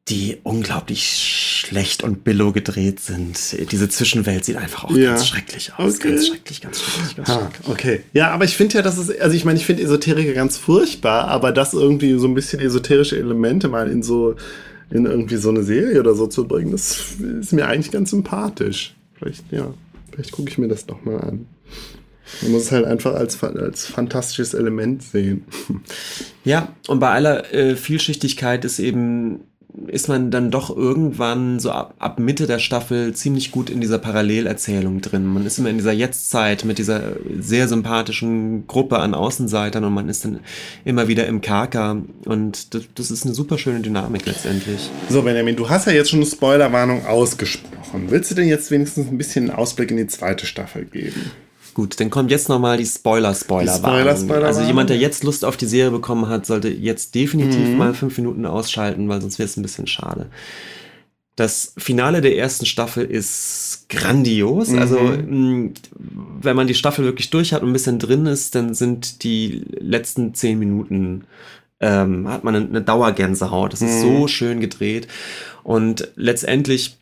die unglaublich schlecht und billow gedreht sind. Diese Zwischenwelt sieht einfach auch ja. ganz schrecklich aus. Okay. Ganz schrecklich, ganz schrecklich, ganz ha, schrecklich. Okay. Ja, aber ich finde ja, dass es, also ich meine, ich finde Esoteriker ganz furchtbar, aber das irgendwie so ein bisschen esoterische Elemente mal in so, in irgendwie so eine Serie oder so zu bringen, das ist mir eigentlich ganz sympathisch. Vielleicht, ja, vielleicht gucke ich mir das doch mal an. Man muss es halt einfach als, als fantastisches Element sehen. Ja, und bei aller äh, Vielschichtigkeit ist eben ist man dann doch irgendwann so ab, ab Mitte der Staffel ziemlich gut in dieser Parallelerzählung drin. Man ist immer in dieser Jetztzeit mit dieser sehr sympathischen Gruppe an Außenseitern und man ist dann immer wieder im Kerker und das, das ist eine super schöne Dynamik letztendlich. So, Benjamin, du hast ja jetzt schon eine Spoilerwarnung ausgesprochen. Willst du denn jetzt wenigstens ein bisschen Ausblick in die zweite Staffel geben? Gut, dann kommt jetzt nochmal die Spoiler-Spoiler. Spoiler, Spoiler also jemand, der jetzt Lust auf die Serie bekommen hat, sollte jetzt definitiv mhm. mal fünf Minuten ausschalten, weil sonst wäre es ein bisschen schade. Das Finale der ersten Staffel ist grandios. Mhm. Also, wenn man die Staffel wirklich durch hat und ein bisschen drin ist, dann sind die letzten zehn Minuten ähm, hat man eine Dauergänsehaut. Das ist so mhm. schön gedreht. Und letztendlich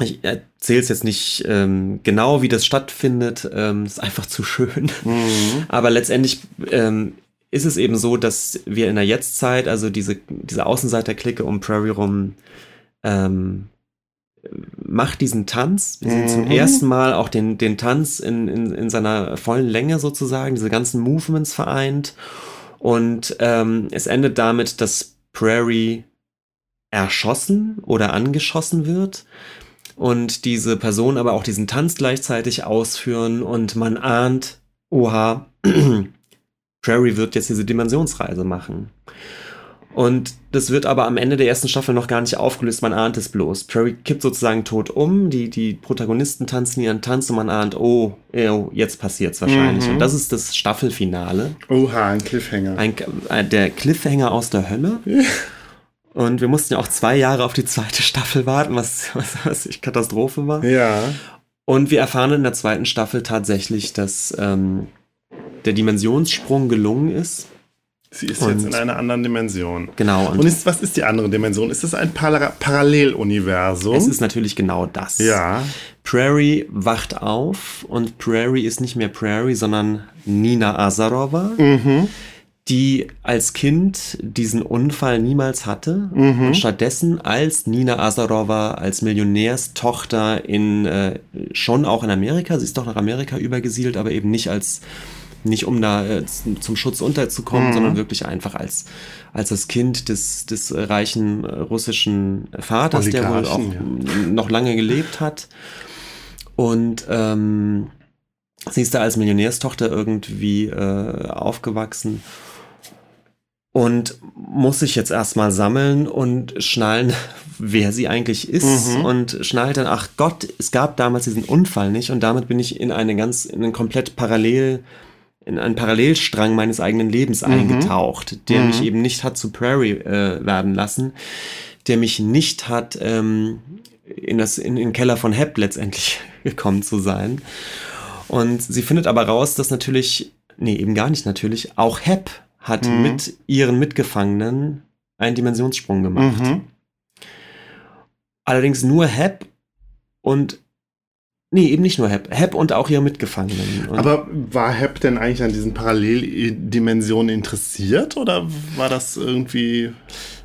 ich erzähle es jetzt nicht ähm, genau, wie das stattfindet. Ähm, ist einfach zu schön. Mhm. Aber letztendlich ähm, ist es eben so, dass wir in der Jetztzeit, also diese, diese Außenseiter-Clique um Prairie rum, ähm, macht diesen Tanz. Wir sehen mhm. zum ersten Mal auch den, den Tanz in, in, in seiner vollen Länge sozusagen, diese ganzen Movements vereint. Und ähm, es endet damit, dass Prairie erschossen oder angeschossen wird und diese Person aber auch diesen Tanz gleichzeitig ausführen und man ahnt, oha, Prairie wird jetzt diese Dimensionsreise machen. Und das wird aber am Ende der ersten Staffel noch gar nicht aufgelöst, man ahnt es bloß. Prairie kippt sozusagen tot um, die, die Protagonisten tanzen ihren Tanz und man ahnt, oh, oh jetzt passiert's wahrscheinlich. Mhm. Und das ist das Staffelfinale. Oha, ein Cliffhanger. Ein, äh, der Cliffhanger aus der Hölle. Und wir mussten ja auch zwei Jahre auf die zweite Staffel warten, was, was, was ich Katastrophe war. Ja. Und wir erfahren in der zweiten Staffel tatsächlich, dass ähm, der Dimensionssprung gelungen ist. Sie ist und, jetzt in einer anderen Dimension. Genau. Und, und ist, was ist die andere Dimension? Ist das ein Par Paralleluniversum? Es ist natürlich genau das. Ja. Prairie wacht auf und Prairie ist nicht mehr Prairie, sondern Nina Azarova. Mhm die als Kind diesen Unfall niemals hatte mhm. und stattdessen als Nina Azarova als Millionärstochter in äh, schon auch in Amerika, sie ist doch nach Amerika übergesiedelt, aber eben nicht als nicht um da äh, zum Schutz unterzukommen, mhm. sondern wirklich einfach als als das Kind des des reichen äh, russischen Vaters, der wohl auch ja. noch lange gelebt hat und ähm, sie ist da als Millionärstochter irgendwie äh, aufgewachsen und muss sich jetzt erstmal sammeln und schnallen, wer sie eigentlich ist mhm. und schnallt dann, ach Gott, es gab damals diesen Unfall nicht und damit bin ich in eine ganz, in einen komplett parallel, in einen Parallelstrang meines eigenen Lebens mhm. eingetaucht, der mhm. mich eben nicht hat zu Prairie äh, werden lassen, der mich nicht hat ähm, in, das, in, in den Keller von Hep letztendlich gekommen zu sein. Und sie findet aber raus, dass natürlich, nee, eben gar nicht natürlich, auch Hep hat mhm. mit ihren Mitgefangenen einen Dimensionssprung gemacht. Mhm. Allerdings nur Hep und Nee, eben nicht nur Hep. Hep und auch ihre Mitgefangenen. Und Aber war Hep denn eigentlich an diesen Paralleldimensionen interessiert oder war das irgendwie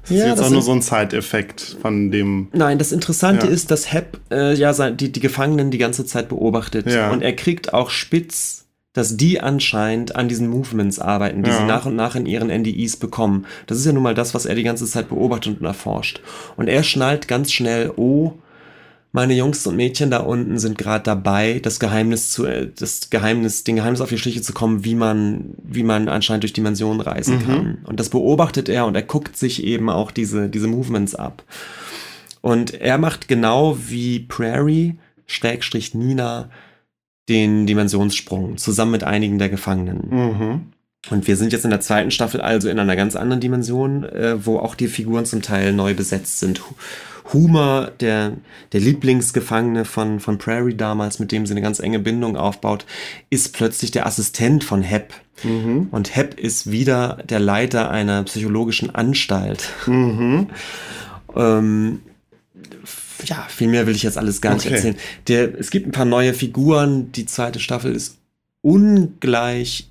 das ja, ist jetzt auch nur so ein Zeiteffekt von dem. Nein, das Interessante ja. ist, dass Hep äh, ja die, die Gefangenen die ganze Zeit beobachtet ja. und er kriegt auch spitz dass die anscheinend an diesen Movements arbeiten, die ja. sie nach und nach in ihren NDEs bekommen. Das ist ja nun mal das, was er die ganze Zeit beobachtet und erforscht. Und er schnallt ganz schnell, oh, meine Jungs und Mädchen da unten sind gerade dabei, das Geheimnis zu, äh, das Geheimnis, den Geheimnis auf die Schliche zu kommen, wie man, wie man anscheinend durch Dimensionen reisen mhm. kann. Und das beobachtet er und er guckt sich eben auch diese, diese Movements ab. Und er macht genau wie Prairie, Schrägstrich Nina, den Dimensionssprung zusammen mit einigen der Gefangenen. Mhm. Und wir sind jetzt in der zweiten Staffel also in einer ganz anderen Dimension, äh, wo auch die Figuren zum Teil neu besetzt sind. Homer, der, der Lieblingsgefangene von, von Prairie damals, mit dem sie eine ganz enge Bindung aufbaut, ist plötzlich der Assistent von Hep. Mhm. Und Hep ist wieder der Leiter einer psychologischen Anstalt. Mhm. ähm, ja, viel mehr will ich jetzt alles gar nicht erzählen. Der, es gibt ein paar neue Figuren. Die zweite Staffel ist ungleich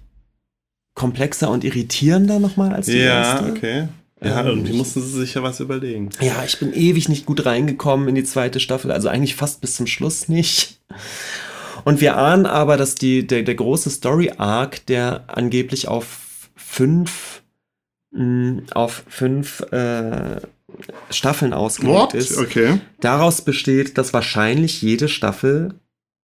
komplexer und irritierender nochmal als die ja, erste. Ja, okay. Ja, ähm, irgendwie mussten sie sich ja was überlegen. Ja, ich bin ewig nicht gut reingekommen in die zweite Staffel, also eigentlich fast bis zum Schluss nicht. Und wir ahnen aber, dass die, der, der große Story-Arc, der angeblich auf fünf mh, auf fünf äh, Staffeln ausgelegt What? ist. Okay. Daraus besteht, dass wahrscheinlich jede Staffel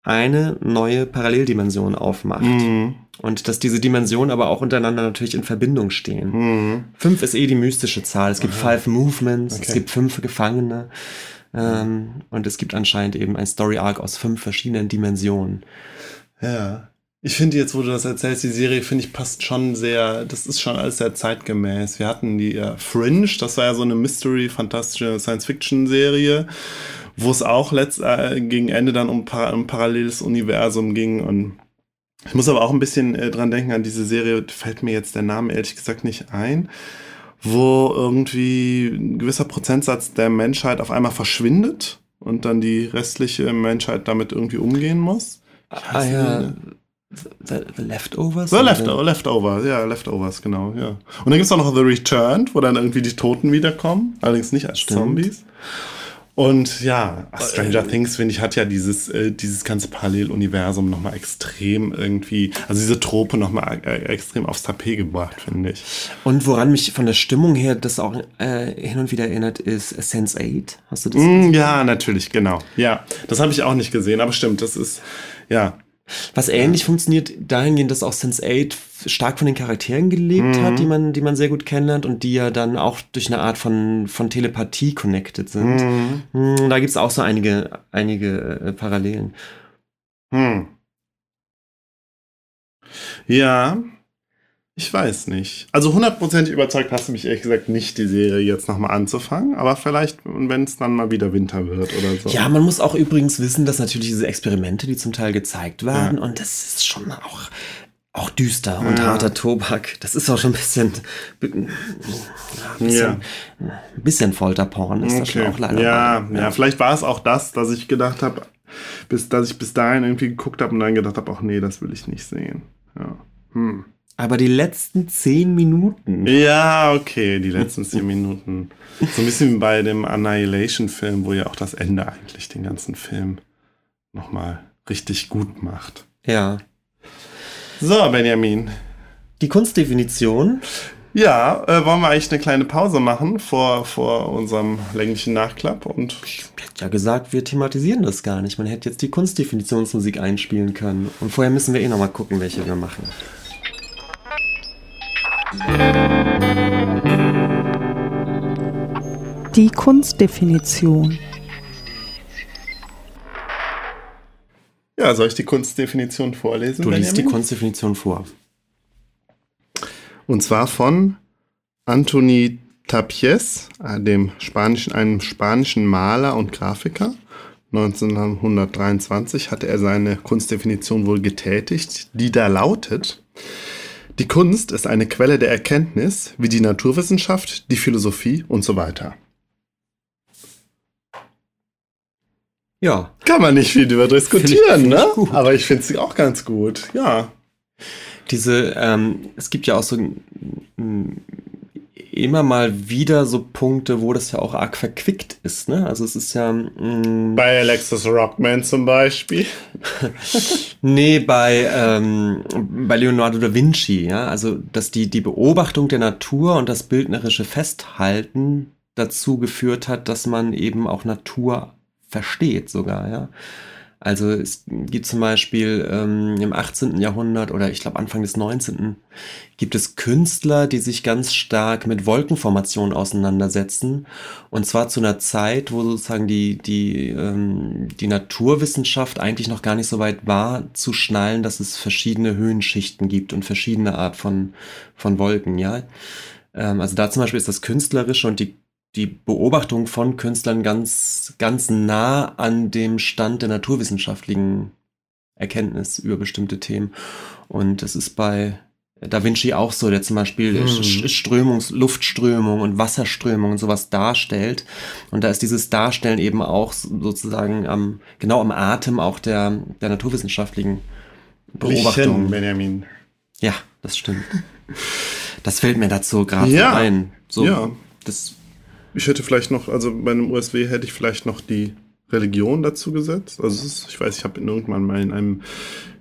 eine neue Paralleldimension aufmacht. Mhm. Und dass diese Dimensionen aber auch untereinander natürlich in Verbindung stehen. Mhm. Fünf ist eh die mystische Zahl. Es gibt five movements, Okay. es gibt fünf Gefangene. Ähm, und es gibt anscheinend eben ein Story Arc aus fünf verschiedenen Dimensionen. Ja. Ich finde jetzt, wo du das erzählst, die Serie, finde ich, passt schon sehr, das ist schon alles sehr zeitgemäß. Wir hatten die äh, Fringe, das war ja so eine Mystery, fantastische Science-Fiction-Serie, wo es auch letzt, äh, gegen Ende dann um par ein paralleles Universum ging und ich muss aber auch ein bisschen äh, dran denken an diese Serie, fällt mir jetzt der Name ehrlich gesagt nicht ein, wo irgendwie ein gewisser Prozentsatz der Menschheit auf einmal verschwindet und dann die restliche Menschheit damit irgendwie umgehen muss. Ah ja, The, the Leftovers? The Leftover, Leftover, ja, Leftovers, genau, ja. Und dann gibt es auch noch The Returned, wo dann irgendwie die Toten wiederkommen, allerdings nicht als Stimmt. Zombies. Und ja, Stranger Things, finde ich, hat ja dieses, äh, dieses ganze Paralleluniversum nochmal extrem irgendwie, also diese Trope nochmal äh, extrem aufs Tapet gebracht, finde ich. Und woran mich von der Stimmung her das auch äh, hin und wieder erinnert, ist Sense 8. Hast du das? Mm, ja, natürlich, genau. Ja, das habe ich auch nicht gesehen, aber stimmt, das ist, ja. Was ähnlich funktioniert dahingehend, dass auch Sense8 stark von den Charakteren gelebt Mhm. hat, die man, die man sehr gut kennenlernt und die ja dann auch durch eine Art von, von Telepathie connected sind. Mhm. Hm, Da gibt's auch so einige, einige äh, Parallelen. Hm. Ja, ich weiß nicht. Also hundertprozentig überzeugt hast du mich ehrlich gesagt nicht, die Serie jetzt nochmal anzufangen. Aber vielleicht, wenn es dann mal wieder Winter wird oder so. Ja, man muss auch übrigens wissen, dass natürlich diese Experimente, die zum Teil gezeigt werden, und das ist schon auch, auch düster und Ja. harter Tobak. Das ist auch schon ein bisschen, ja, ein bisschen, ein bisschen Folterporn ist das schon Okay. auch leider. ja, ja, vielleicht war es auch das, dass ich gedacht habe, bis, dass ich bis dahin irgendwie geguckt habe und dann gedacht habe, ach nee, das will ich nicht sehen. Ja. Hm. Aber die letzten zehn Minuten. Ja, okay, die letzten zehn Minuten. So ein bisschen wie bei dem Annihilation-Film, wo ja auch das Ende eigentlich den ganzen Film nochmal richtig gut macht. Ja. So, Benjamin. Die Kunstdefinition. Ja, äh, wollen wir eigentlich eine kleine Pause machen vor, vor unserem länglichen Nachklapp? Und Ich hätte ja gesagt, wir thematisieren das gar nicht. Man hätte jetzt die Kunstdefinitionsmusik einspielen können. Und vorher müssen wir eh nochmal gucken, welche wir machen. Die Kunstdefinition. ja, soll ich die Kunstdefinition vorlesen? Du liest die Benjamin? Kunstdefinition vor. Und zwar von Antoni Tapies, äh, dem spanischen, einem spanischen Maler und Grafiker. 1923 hatte er seine Kunstdefinition wohl getätigt, die da lautet, die Kunst ist eine Quelle der Erkenntnis, wie die Naturwissenschaft, die Philosophie und so weiter. Ja. Kann man nicht viel darüber diskutieren, Find ich- find ne? ich. Aber ich finde sie auch ganz gut, ja. Diese, ähm, es gibt ja auch so mm, immer mal wieder so Punkte, wo das ja auch arg verquickt ist, ne? Also es ist ja. mm, Bei Alexis Rockman zum Beispiel. Nee, bei, ähm, bei Leonardo da Vinci, ja. Also, dass die, die Beobachtung der Natur und das bildnerische Festhalten dazu geführt hat, dass man eben auch Natur versteht sogar, ja. Also es gibt zum Beispiel ähm, im 18. Jahrhundert oder ich glaube Anfang des 19. gibt es Künstler, die sich ganz stark mit Wolkenformationen auseinandersetzen. Und zwar zu einer Zeit, wo sozusagen die, die, ähm, die Naturwissenschaft eigentlich noch gar nicht so weit war, zu schnallen, dass es verschiedene Höhenschichten gibt und verschiedene Art von, von Wolken, ja. Ähm, also da zum Beispiel ist das Künstlerische und die die Beobachtung von Künstlern ganz, ganz nah an dem Stand der naturwissenschaftlichen Erkenntnis über bestimmte Themen. Und das ist bei Da Vinci auch so, der zum Beispiel. Sch- Strömungs, Luftströmung und Wasserströmung und sowas darstellt. Und da ist dieses Darstellen eben auch sozusagen am, genau am Atem auch der, der naturwissenschaftlichen Beobachtung. Bisschen, Benjamin. Ja, das stimmt. Das fällt mir dazu gerade Ja. ein. So, Ja. Das, Ich hätte vielleicht noch, also bei einem USW hätte ich vielleicht noch die Religion dazu gesetzt. Also ist, ich weiß, ich habe irgendwann mal in einem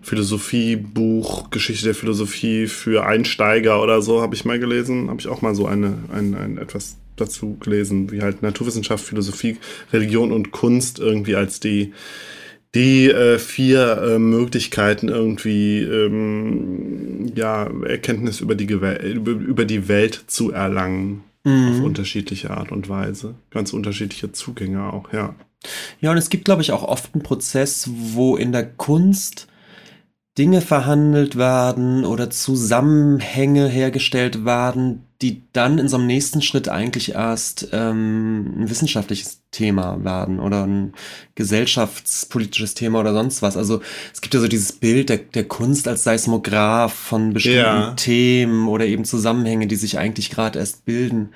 Philosophiebuch, Geschichte der Philosophie für Einsteiger oder so, habe ich mal gelesen. Habe ich auch mal so eine, ein, ein etwas dazu gelesen, wie halt Naturwissenschaft, Philosophie, Religion und Kunst irgendwie als die, die äh, vier äh, Möglichkeiten irgendwie ähm, ja, Erkenntnis über die, über, über die Welt zu erlangen. Mhm. Auf unterschiedliche Art und Weise. Ganz unterschiedliche Zugänge auch, ja. Ja, und es gibt, glaube ich, auch oft einen Prozess, wo in der Kunst Dinge verhandelt werden oder Zusammenhänge hergestellt werden, die dann in so einem nächsten Schritt eigentlich erst ähm, ein wissenschaftliches Thema werden oder ein gesellschaftspolitisches Thema oder sonst was. Also es gibt ja so dieses Bild der, der Kunst als Seismograph von bestimmten ja. Themen oder eben Zusammenhänge, die sich eigentlich gerade erst bilden,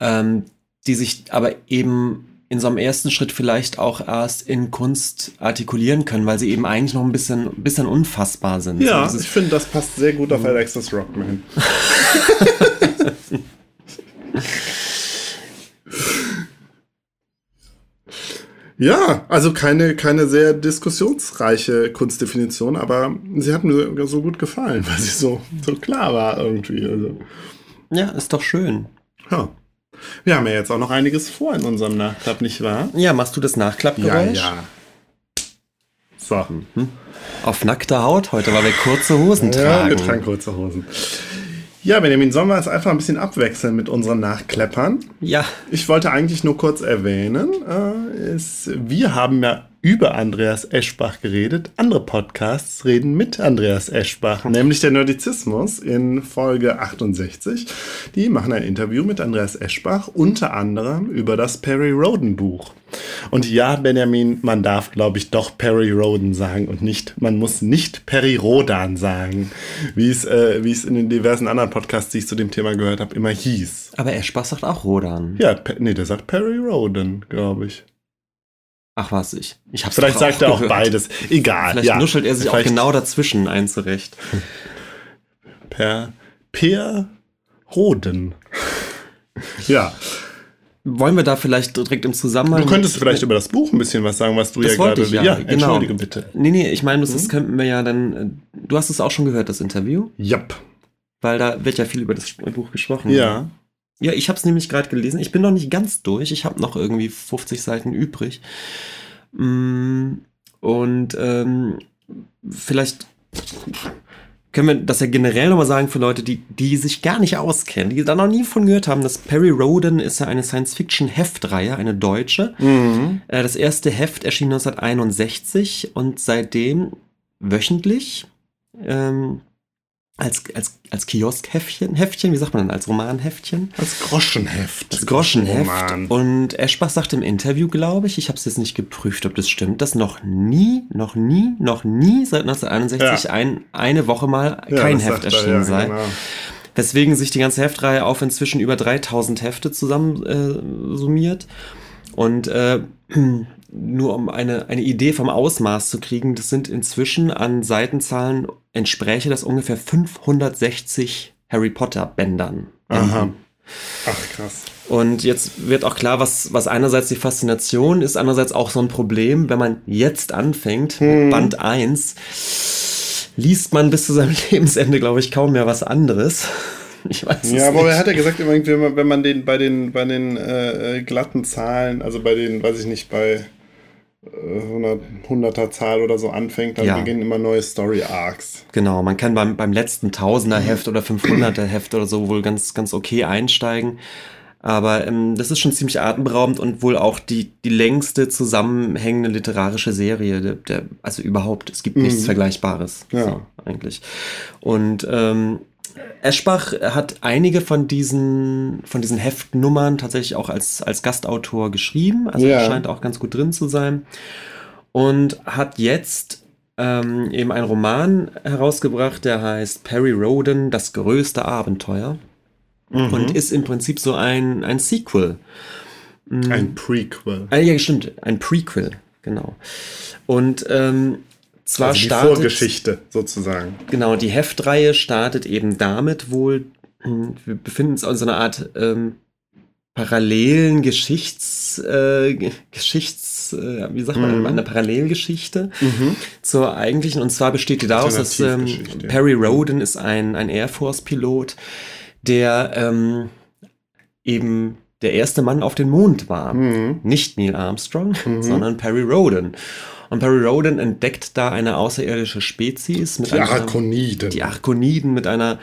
ähm, die sich aber eben in so einem ersten Schritt vielleicht auch erst in Kunst artikulieren können, weil sie eben eigentlich noch ein bisschen, ein bisschen unfassbar sind. Ja, so ich finde, das passt sehr gut auf mhm. Alexis Rockman. ja, also keine, keine sehr diskussionsreiche Kunstdefinition, aber sie hat mir so gut gefallen, weil sie so, so klar war irgendwie. Also. Ja, ist doch schön. Ja. Wir haben ja jetzt auch noch einiges vor in unserem Nachklapp, nicht wahr? Ja, machst du das Nachklappgeräusch? Ja, ja. So. Mhm. Auf nackter Haut heute, weil wir kurze Hosen tragen. Ja, wir tragen kurze Hosen. Ja, Benjamin, sollen wir es einfach ein bisschen abwechseln mit unseren Nachkleppern? Ja. Ich wollte eigentlich nur kurz erwähnen, äh, ist, wir haben ja über Andreas Eschbach geredet. Andere Podcasts reden mit Andreas Eschbach, nämlich der Nerdizismus in Folge 68. Die machen ein Interview mit Andreas Eschbach, unter anderem über das Perry Roden Buch. Und ja, Benjamin, man darf, glaube ich, doch Perry Roden sagen und nicht, man muss nicht Perry Rodan sagen, wie es, äh, wie es in den diversen anderen Podcasts, die ich zu dem Thema gehört habe, immer hieß. Aber Eschbach sagt auch Rodan. Ja, nee, der sagt Perry Roden, glaube ich. Ach was, ich. ich hab's Vielleicht sagt er auch gehört. beides. Egal. Vielleicht ja. nuschelt er sich Vielleicht auch genau dazwischen einzurecht. Per Per Roden. ja. Wollen wir da vielleicht direkt im Zusammenhang. Du könntest vielleicht über das Buch ein bisschen was sagen, was du das ja gerade. Ja, ja genau. entschuldige bitte. Nee, nee, ich meine, das, das mhm. könnten wir ja dann. Du hast es auch schon gehört, das Interview? Yep. Weil da wird ja viel über das Buch gesprochen. Ja. Ja, ich habe es nämlich gerade gelesen. Ich bin noch nicht ganz durch. Ich habe noch irgendwie 50 Seiten übrig. Mm, und ähm, vielleicht können wir das ja generell nochmal sagen für Leute, die, die sich gar nicht auskennen, die da noch nie von gehört haben. Das Perry Roden ist ja eine Science-Fiction-Heftreihe, eine deutsche. Mhm. Äh, das erste Heft erschien 1961 und seitdem wöchentlich ähm, als, als, als Kioskhäftchen, Heftchen, wie sagt man denn, als Romanheftchen? Als Groschenheft. Als Groschenheft. Roman. Und Eschbach sagt im Interview, glaube ich, ich habe es jetzt nicht geprüft, ob das stimmt, dass noch nie, noch nie, noch nie seit 1961 ja. ein, eine Woche mal ja, kein Heft erschienen er, ja, sei. Genau. Weswegen sich die ganze Heftreihe auf inzwischen über 3000 Hefte zusammen äh, summiert. Und äh, nur um eine, eine Idee vom Ausmaß zu kriegen, das sind inzwischen an Seitenzahlen, entspräche das ungefähr 560 Harry Potter Bändern. Aha. Ach, krass. Und jetzt wird auch klar, was, was einerseits die Faszination ist, andererseits auch so ein Problem, wenn man jetzt anfängt, hm. mit Band 1, liest man bis zu seinem Lebensende, glaube ich, kaum mehr was anderes. Ich weiß ja, aber nicht. er hat ja gesagt, wenn man, wenn man den bei den, bei den äh, glatten Zahlen, also bei den, weiß ich nicht, bei 100, er Zahl oder so anfängt, dann ja. beginnen immer neue Story Arcs. Genau, man kann beim, beim letzten Tausender Heft oder 500er Heft oder so wohl ganz, ganz okay einsteigen. Aber ähm, das ist schon ziemlich atemberaubend und wohl auch die, die längste zusammenhängende literarische Serie, der, der also überhaupt. Es gibt nichts mhm. Vergleichbares. Ja. So, eigentlich. Und ähm, Eschbach hat einige von diesen, von diesen Heftnummern tatsächlich auch als, als Gastautor geschrieben. Also ja. scheint auch ganz gut drin zu sein. Und hat jetzt ähm, eben einen Roman herausgebracht, der heißt Perry Roden, das größte Abenteuer. Mhm. Und ist im Prinzip so ein, ein Sequel. Mhm. Ein Prequel. Ah, ja, stimmt. Ein Prequel, genau. Und ähm, zwar also die startet, Vorgeschichte sozusagen. Genau, die Heftreihe startet eben damit wohl, hm, wir befinden uns in so einer Art ähm, parallelen Geschichts, äh, Geschichts, äh, wie sagt man, Mhm. einer Parallelgeschichte zur eigentlichen. Und zwar besteht die daraus, dass ähm. Perry Roden ist ein, ein Air Force-Pilot, der ähm, eben der erste Mann auf den Mond war. Mhm. Nicht Neil Armstrong, sondern Perry Roden. Und Perry Roden entdeckt da eine außerirdische Spezies mit Die einer, Arakoniden. die Arkoniden mit einer,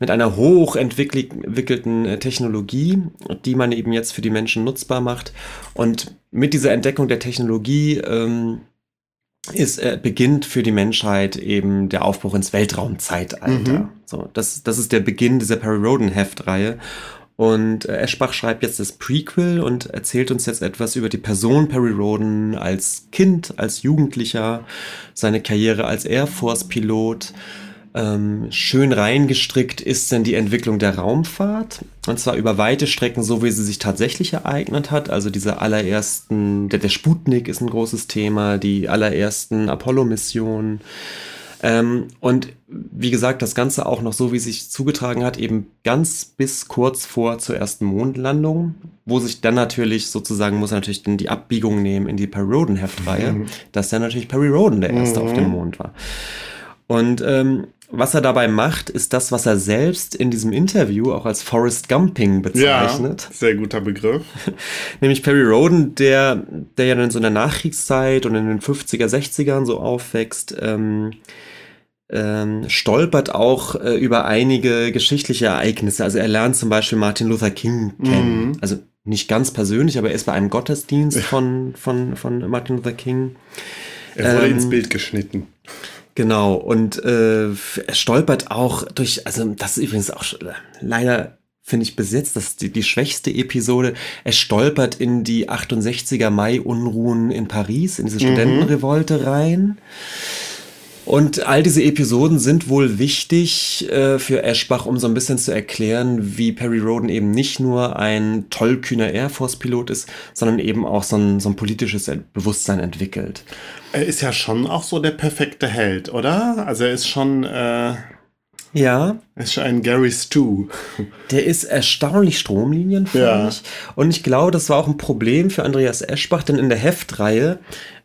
mit einer hochentwickelten Technologie, die man eben jetzt für die Menschen nutzbar macht. Und mit dieser Entdeckung der Technologie ähm, ist, äh, beginnt für die Menschheit eben der Aufbruch ins Weltraumzeitalter. Mhm. So, das, das ist der Beginn dieser Perry Roden Heftreihe. Und äh, Eschbach schreibt jetzt das Prequel und erzählt uns jetzt etwas über die Person Perry Roden als Kind, als Jugendlicher, seine Karriere als Air Force Pilot. Ähm, schön reingestrickt ist denn die Entwicklung der Raumfahrt. Und zwar über weite Strecken, so wie sie sich tatsächlich ereignet hat. Also diese allerersten, der, der Sputnik ist ein großes Thema, die allerersten Apollo-Missionen. Ähm, und wie gesagt, das Ganze auch noch so, wie sich zugetragen hat, eben ganz bis kurz vor zur ersten Mondlandung, wo sich dann natürlich sozusagen, muss er natürlich dann die Abbiegung nehmen in die Perry Roden Heftreihe, dass dann natürlich Perry Roden der Erste auf dem Mond war. Und ähm, was er dabei macht, ist das, was er selbst in diesem Interview auch als Forrest Gumping ja, bezeichnet. sehr guter Begriff. Nämlich Perry Roden, der, der ja dann so in der Nachkriegszeit und in den 50er, 60ern so aufwächst, ähm, ähm, stolpert auch äh, über einige geschichtliche Ereignisse. Also er lernt zum Beispiel Martin Luther King kennen. Also nicht ganz persönlich, aber er ist bei einem Gottesdienst von, von, von Martin Luther King. Er wurde Ähm, ins Bild geschnitten. Genau, und äh, er stolpert auch durch, also das ist übrigens auch leider, finde ich bis jetzt, das ist die, die schwächste Episode. Er stolpert in die 68er Mai-Unruhen in Paris, in diese Studentenrevolte rein. Und all diese Episoden sind wohl wichtig äh, für Eschbach, um so ein bisschen zu erklären, wie Perry Roden eben nicht nur ein tollkühner Air Force-Pilot ist, sondern eben auch so ein, so ein politisches Bewusstsein entwickelt. Er ist ja schon auch so der perfekte Held, oder? Also er ist schon, äh, er Ja, ist schon ein Gary Stu. Der ist erstaunlich stromlinienförmig. Und ich glaube, das war auch ein Problem für Andreas Eschbach, denn in der Heftreihe,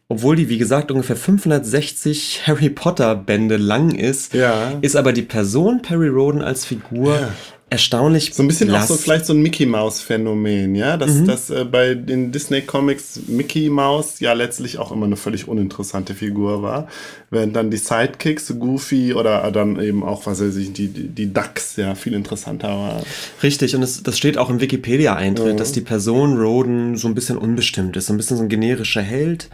obwohl die, wie gesagt, ungefähr 560 Harry Potter Bände lang ist, Ja. ist aber die Person Perry Roden als Figur Ja. Erstaunlich So ein bisschen blass. auch so vielleicht so ein Mickey Maus Phänomen, ja, dass, Mhm. dass äh, bei den Disney Comics Mickey Maus ja letztlich auch immer eine völlig uninteressante Figur war, während dann die Sidekicks Goofy oder dann eben auch was weiß ich die die, Ducks ja viel interessanter war. Richtig, und das, das steht auch im Wikipedia-Eintritt, Mhm. dass die Person Roden so ein bisschen unbestimmt ist, so ein bisschen so ein generischer Held.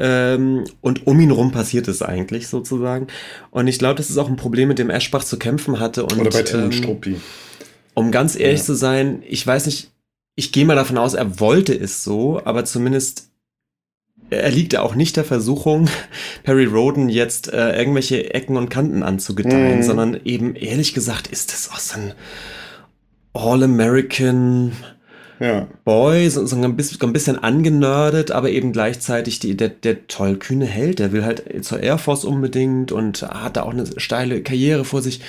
Ähm, und um ihn rum passiert es eigentlich sozusagen. Und ich glaube, das ist auch ein Problem, mit dem Eschbach zu kämpfen hatte. Und, Oder bei Tim ähm, Struppi. Um ganz ehrlich Ja. zu sein, ich weiß nicht, ich gehe mal davon aus, er wollte es so, aber zumindest er liegt ja auch nicht der Versuchung, Perry Roden jetzt äh, irgendwelche Ecken und Kanten anzugedeihen, Mhm. sondern eben ehrlich gesagt ist das auch so ein All-American Ja. Boy, so, so ein, bisschen, ein bisschen angenördet, aber eben gleichzeitig die, der, der tollkühne Held, der will halt zur Air Force unbedingt und hat da auch eine steile Karriere vor sich.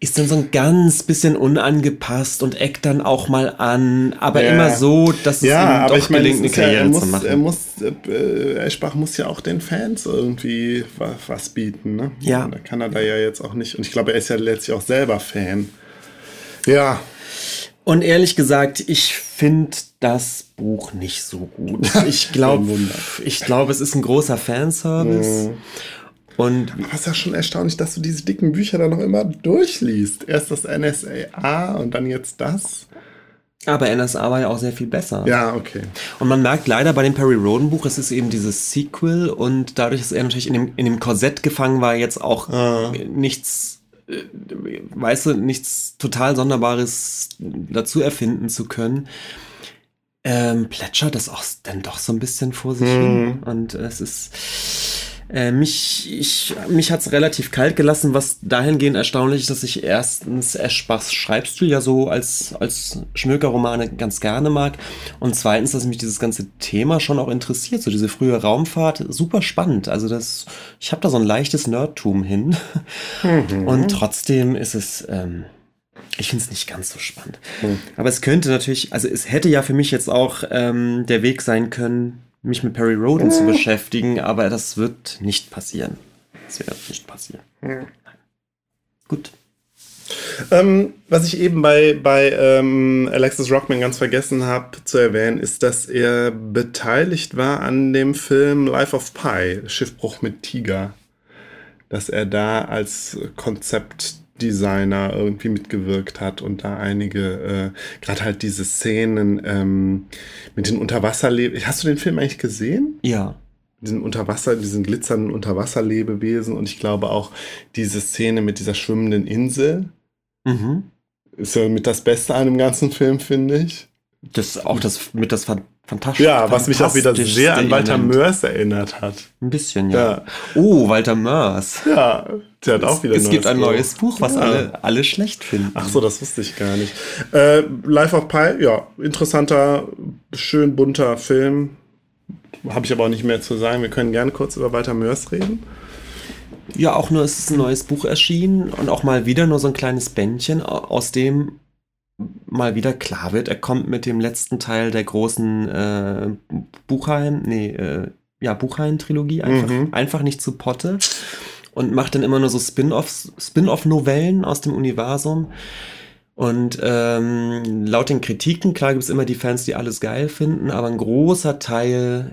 Ist dann so ein ganz bisschen unangepasst und eckt dann auch mal an, aber Ja. immer so, dass es ihm Ja, aber doch ich meine, gelingt, eine ist ja, Karriere er zu muss, machen. er muss, äh, Eschbach muss ja auch den Fans irgendwie wa- was bieten, ne? Ja. Da kann er da ja jetzt auch nicht. Und ich glaube, er ist ja letztlich auch selber Fan. Ja, Und ehrlich gesagt, ich finde das Buch nicht so gut. Ich glaube, ich glaube, es ist ein großer Fanservice. Und Aber es ist ja schon erstaunlich, dass du diese dicken Bücher dann noch immer durchliest. Erst das NSAA und dann jetzt das. aber NSA war ja auch sehr viel besser. Ja, okay. Und man merkt leider bei dem Perry Roden Buch, es ist eben dieses Sequel und dadurch, dass er natürlich in dem, in dem Korsett gefangen war, jetzt auch Ah. nichts, weißt du, nichts total Sonderbares dazu erfinden zu können, ähm, plätschert das auch dann doch so ein bisschen vor sich hin. Und es ist, äh, mich, ich, mich hat's relativ kalt gelassen, was dahingehend erstaunlich ist, dass ich erstens Eschbachs Schreibstil ja so als, als Schmökerromane ganz gerne mag und zweitens, dass mich dieses ganze Thema schon auch interessiert, so diese frühe Raumfahrt, super spannend. Also das, ich habe da so ein leichtes Nerdtum hin und trotzdem ist es, ähm, Ich finde es nicht ganz so spannend. Hm. Aber es könnte natürlich, also es hätte ja für mich jetzt auch ähm, der Weg sein können, mich mit Perry Roden zu beschäftigen, aber das wird nicht passieren. Das wird nicht passieren. Hm. Gut. Ähm, was ich eben bei, bei ähm, Alexis Rockman ganz vergessen habe zu erwähnen, ist, dass er beteiligt war an dem Film Life of Pi, Schiffbruch mit Tiger. Dass er da als Konzeptdesigner irgendwie mitgewirkt hat und da einige, äh, gerade halt diese Szenen ähm, mit den Unterwasserlebewesen. Hast du den Film eigentlich gesehen? Ja diesen Unterwasser, diesen glitzernden Unterwasserlebewesen und ich glaube auch diese Szene mit dieser schwimmenden Insel. Mhm. Ist ja mit das Beste an dem ganzen Film, finde ich. Das auch das mit das fantastisch. Ja, was mich auch wieder sehr an Walter Mörs erinnert hat. Ein bisschen, ja. ja. Oh, Walter Mörs. Ja, der hat es, auch wieder Es gibt ein Buch. neues Buch, was ja. alle, alle schlecht finden. Ach so, das wusste ich gar nicht. Äh, Life of Pi, ja, interessanter, schön bunter Film habe ich aber auch nicht mehr zu sagen. Wir können gerne kurz über Walter Mörs reden. Ja, auch nur es ist ein neues Buch erschienen und auch mal wieder nur so ein kleines Bändchen, aus dem mal wieder klar wird, er kommt mit dem letzten Teil der großen äh, Buchheim, nee, äh, ja, Buchheim-Trilogie einfach, mhm. einfach nicht zu Potte und macht dann immer nur so Spin-offs, Spin-off-Novellen aus dem Universum. Und ähm, laut den Kritiken, klar gibt es immer die Fans, die alles geil finden, aber ein großer Teil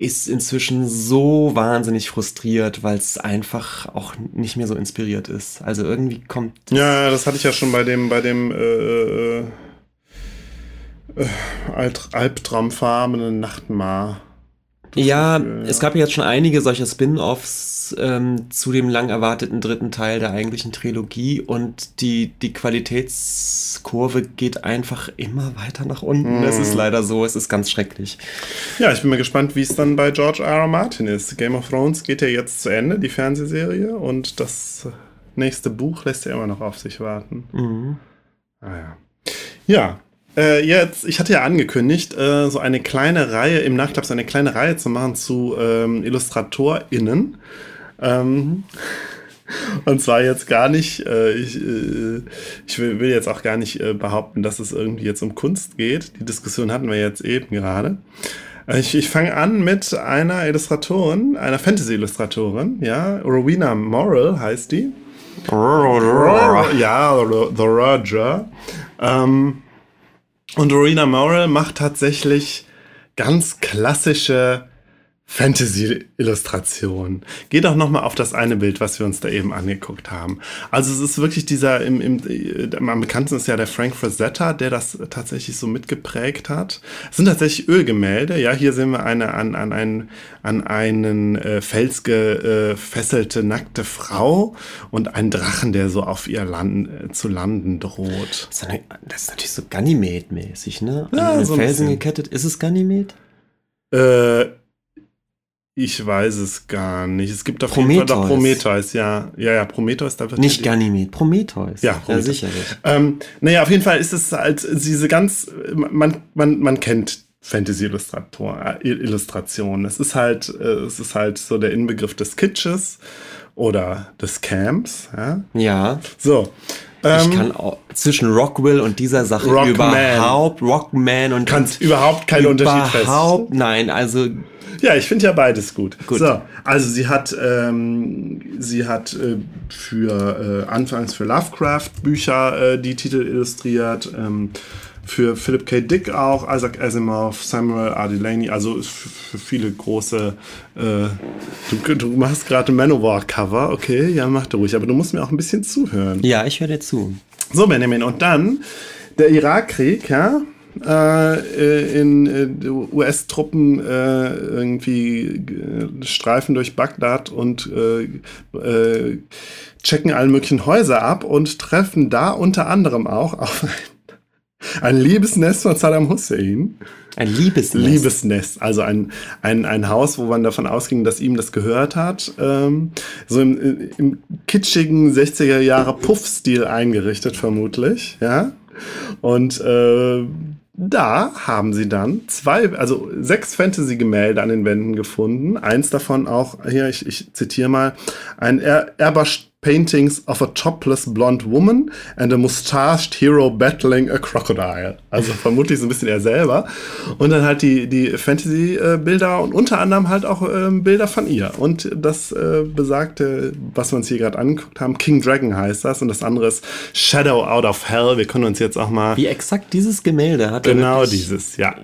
ist inzwischen so wahnsinnig frustriert, weil es einfach auch nicht mehr so inspiriert ist. Also irgendwie kommt. Ja, das hatte ich ja schon bei dem, bei dem äh, äh, äh albtraumfarbenen Nachtmar. Ja, Gefühl, ja, es gab jetzt schon einige solcher Spin-offs ähm, zu dem lang erwarteten dritten Teil der eigentlichen Trilogie und die, die Qualitätskurve geht einfach immer weiter nach unten. Mm. Es ist leider so, es ist ganz schrecklich. Ja, ich bin mal gespannt, wie es dann bei George R. R. Martin ist. Game of Thrones geht ja jetzt zu Ende, die Fernsehserie, und das nächste Buch lässt ja immer noch auf sich warten. Mhm. Ah ja. Ja, äh, jetzt, ich hatte ja angekündigt, äh, so eine kleine Reihe, im Nachklapp so eine kleine Reihe zu machen zu ähm, IllustratorInnen. Ähm, und zwar jetzt gar nicht, äh, ich, äh, ich will, will, jetzt auch gar nicht äh, behaupten, dass es irgendwie jetzt um Kunst geht. Die Diskussion hatten wir jetzt eben gerade. Äh, ich, ich fange an mit einer Illustratorin, einer Fantasy-Illustratorin, ja, Rowena Morrill heißt die. ja, The Roger. Ähm, und Rowena Morrill macht tatsächlich ganz klassische Fantasy-Illustration. Geht auch nochmal auf das eine Bild, was wir uns da eben angeguckt haben. Also es ist wirklich dieser, im, im, am bekanntesten ist ja der Frank Frazetta, der das tatsächlich so mitgeprägt hat. Es sind tatsächlich Ölgemälde. Ja, hier sehen wir eine an, an, einen, an einen äh, Fels gefesselte nackte Frau und einen Drachen, der so auf ihr Land, äh, zu landen droht. Das ist, eine, das ist natürlich so Ganymed-mäßig, ne? An ja, so Felsen gekettet. Ist es Ganymed? Äh, ich weiß es gar nicht. Es gibt auf Prometheus. jeden Fall doch Prometheus, ja. Ja, ja, Prometheus. Da wird nicht Ganymed, Prometheus. Ja, Prometheus. ja sicherlich. Ähm, naja, auf jeden Fall ist es halt diese ganz, man, man, man kennt Fantasy-Illustration. Es ist halt, äh, es ist halt so der Inbegriff des Kitsches oder des Camps. Ja. ja. So. Ich ähm, kann auch zwischen Rockwell und dieser Sache Rockman. überhaupt Rockman und kannst überhaupt keinen Unterschied feststellen. Überhaupt nein, also ja, ich finde ja beides gut. gut. So, also sie hat, ähm, sie hat äh, für äh, anfangs für Lovecraft Bücher äh, die Titel illustriert. Ähm, für Philip K. Dick auch, Isaac Asimov, Samuel R. Delaney, also für viele große. Äh, du, du, machst gerade ein Manowar-Cover, okay, ja, mach du ruhig, aber du musst mir auch ein bisschen zuhören. Ja, ich höre dir zu. So, Benjamin, und dann der Irakkrieg, ja, äh, in äh, US-Truppen äh, irgendwie äh, streifen durch Bagdad und äh, äh, checken alle möglichen Häuser ab und treffen da unter anderem auch auf ein, ein Liebesnest von Saddam Hussein. Ein Liebesnest. Liebesnest, also ein, ein, ein Haus, wo man davon ausging, dass ihm das gehört hat. Ähm, so im, im kitschigen 60er Jahre Puff-Stil eingerichtet, vermutlich, ja. Und äh, da haben sie dann zwei, also sechs Fantasy-Gemälde an den Wänden gefunden. Eins davon auch, hier, ich, ich zitiere mal, ein er paintings of a topless blonde woman and a mustached hero battling a crocodile. Also vermutlich so ein bisschen er selber. Und dann halt die, die Fantasy-Bilder und unter anderem halt auch ähm, Bilder von ihr. Und das äh, besagte, was wir uns hier gerade angeguckt haben, King Dragon heißt das. Und das andere ist Shadow Out of Hell. Wir können uns jetzt auch mal. Wie exakt dieses Gemälde hat er Genau dieses, ja.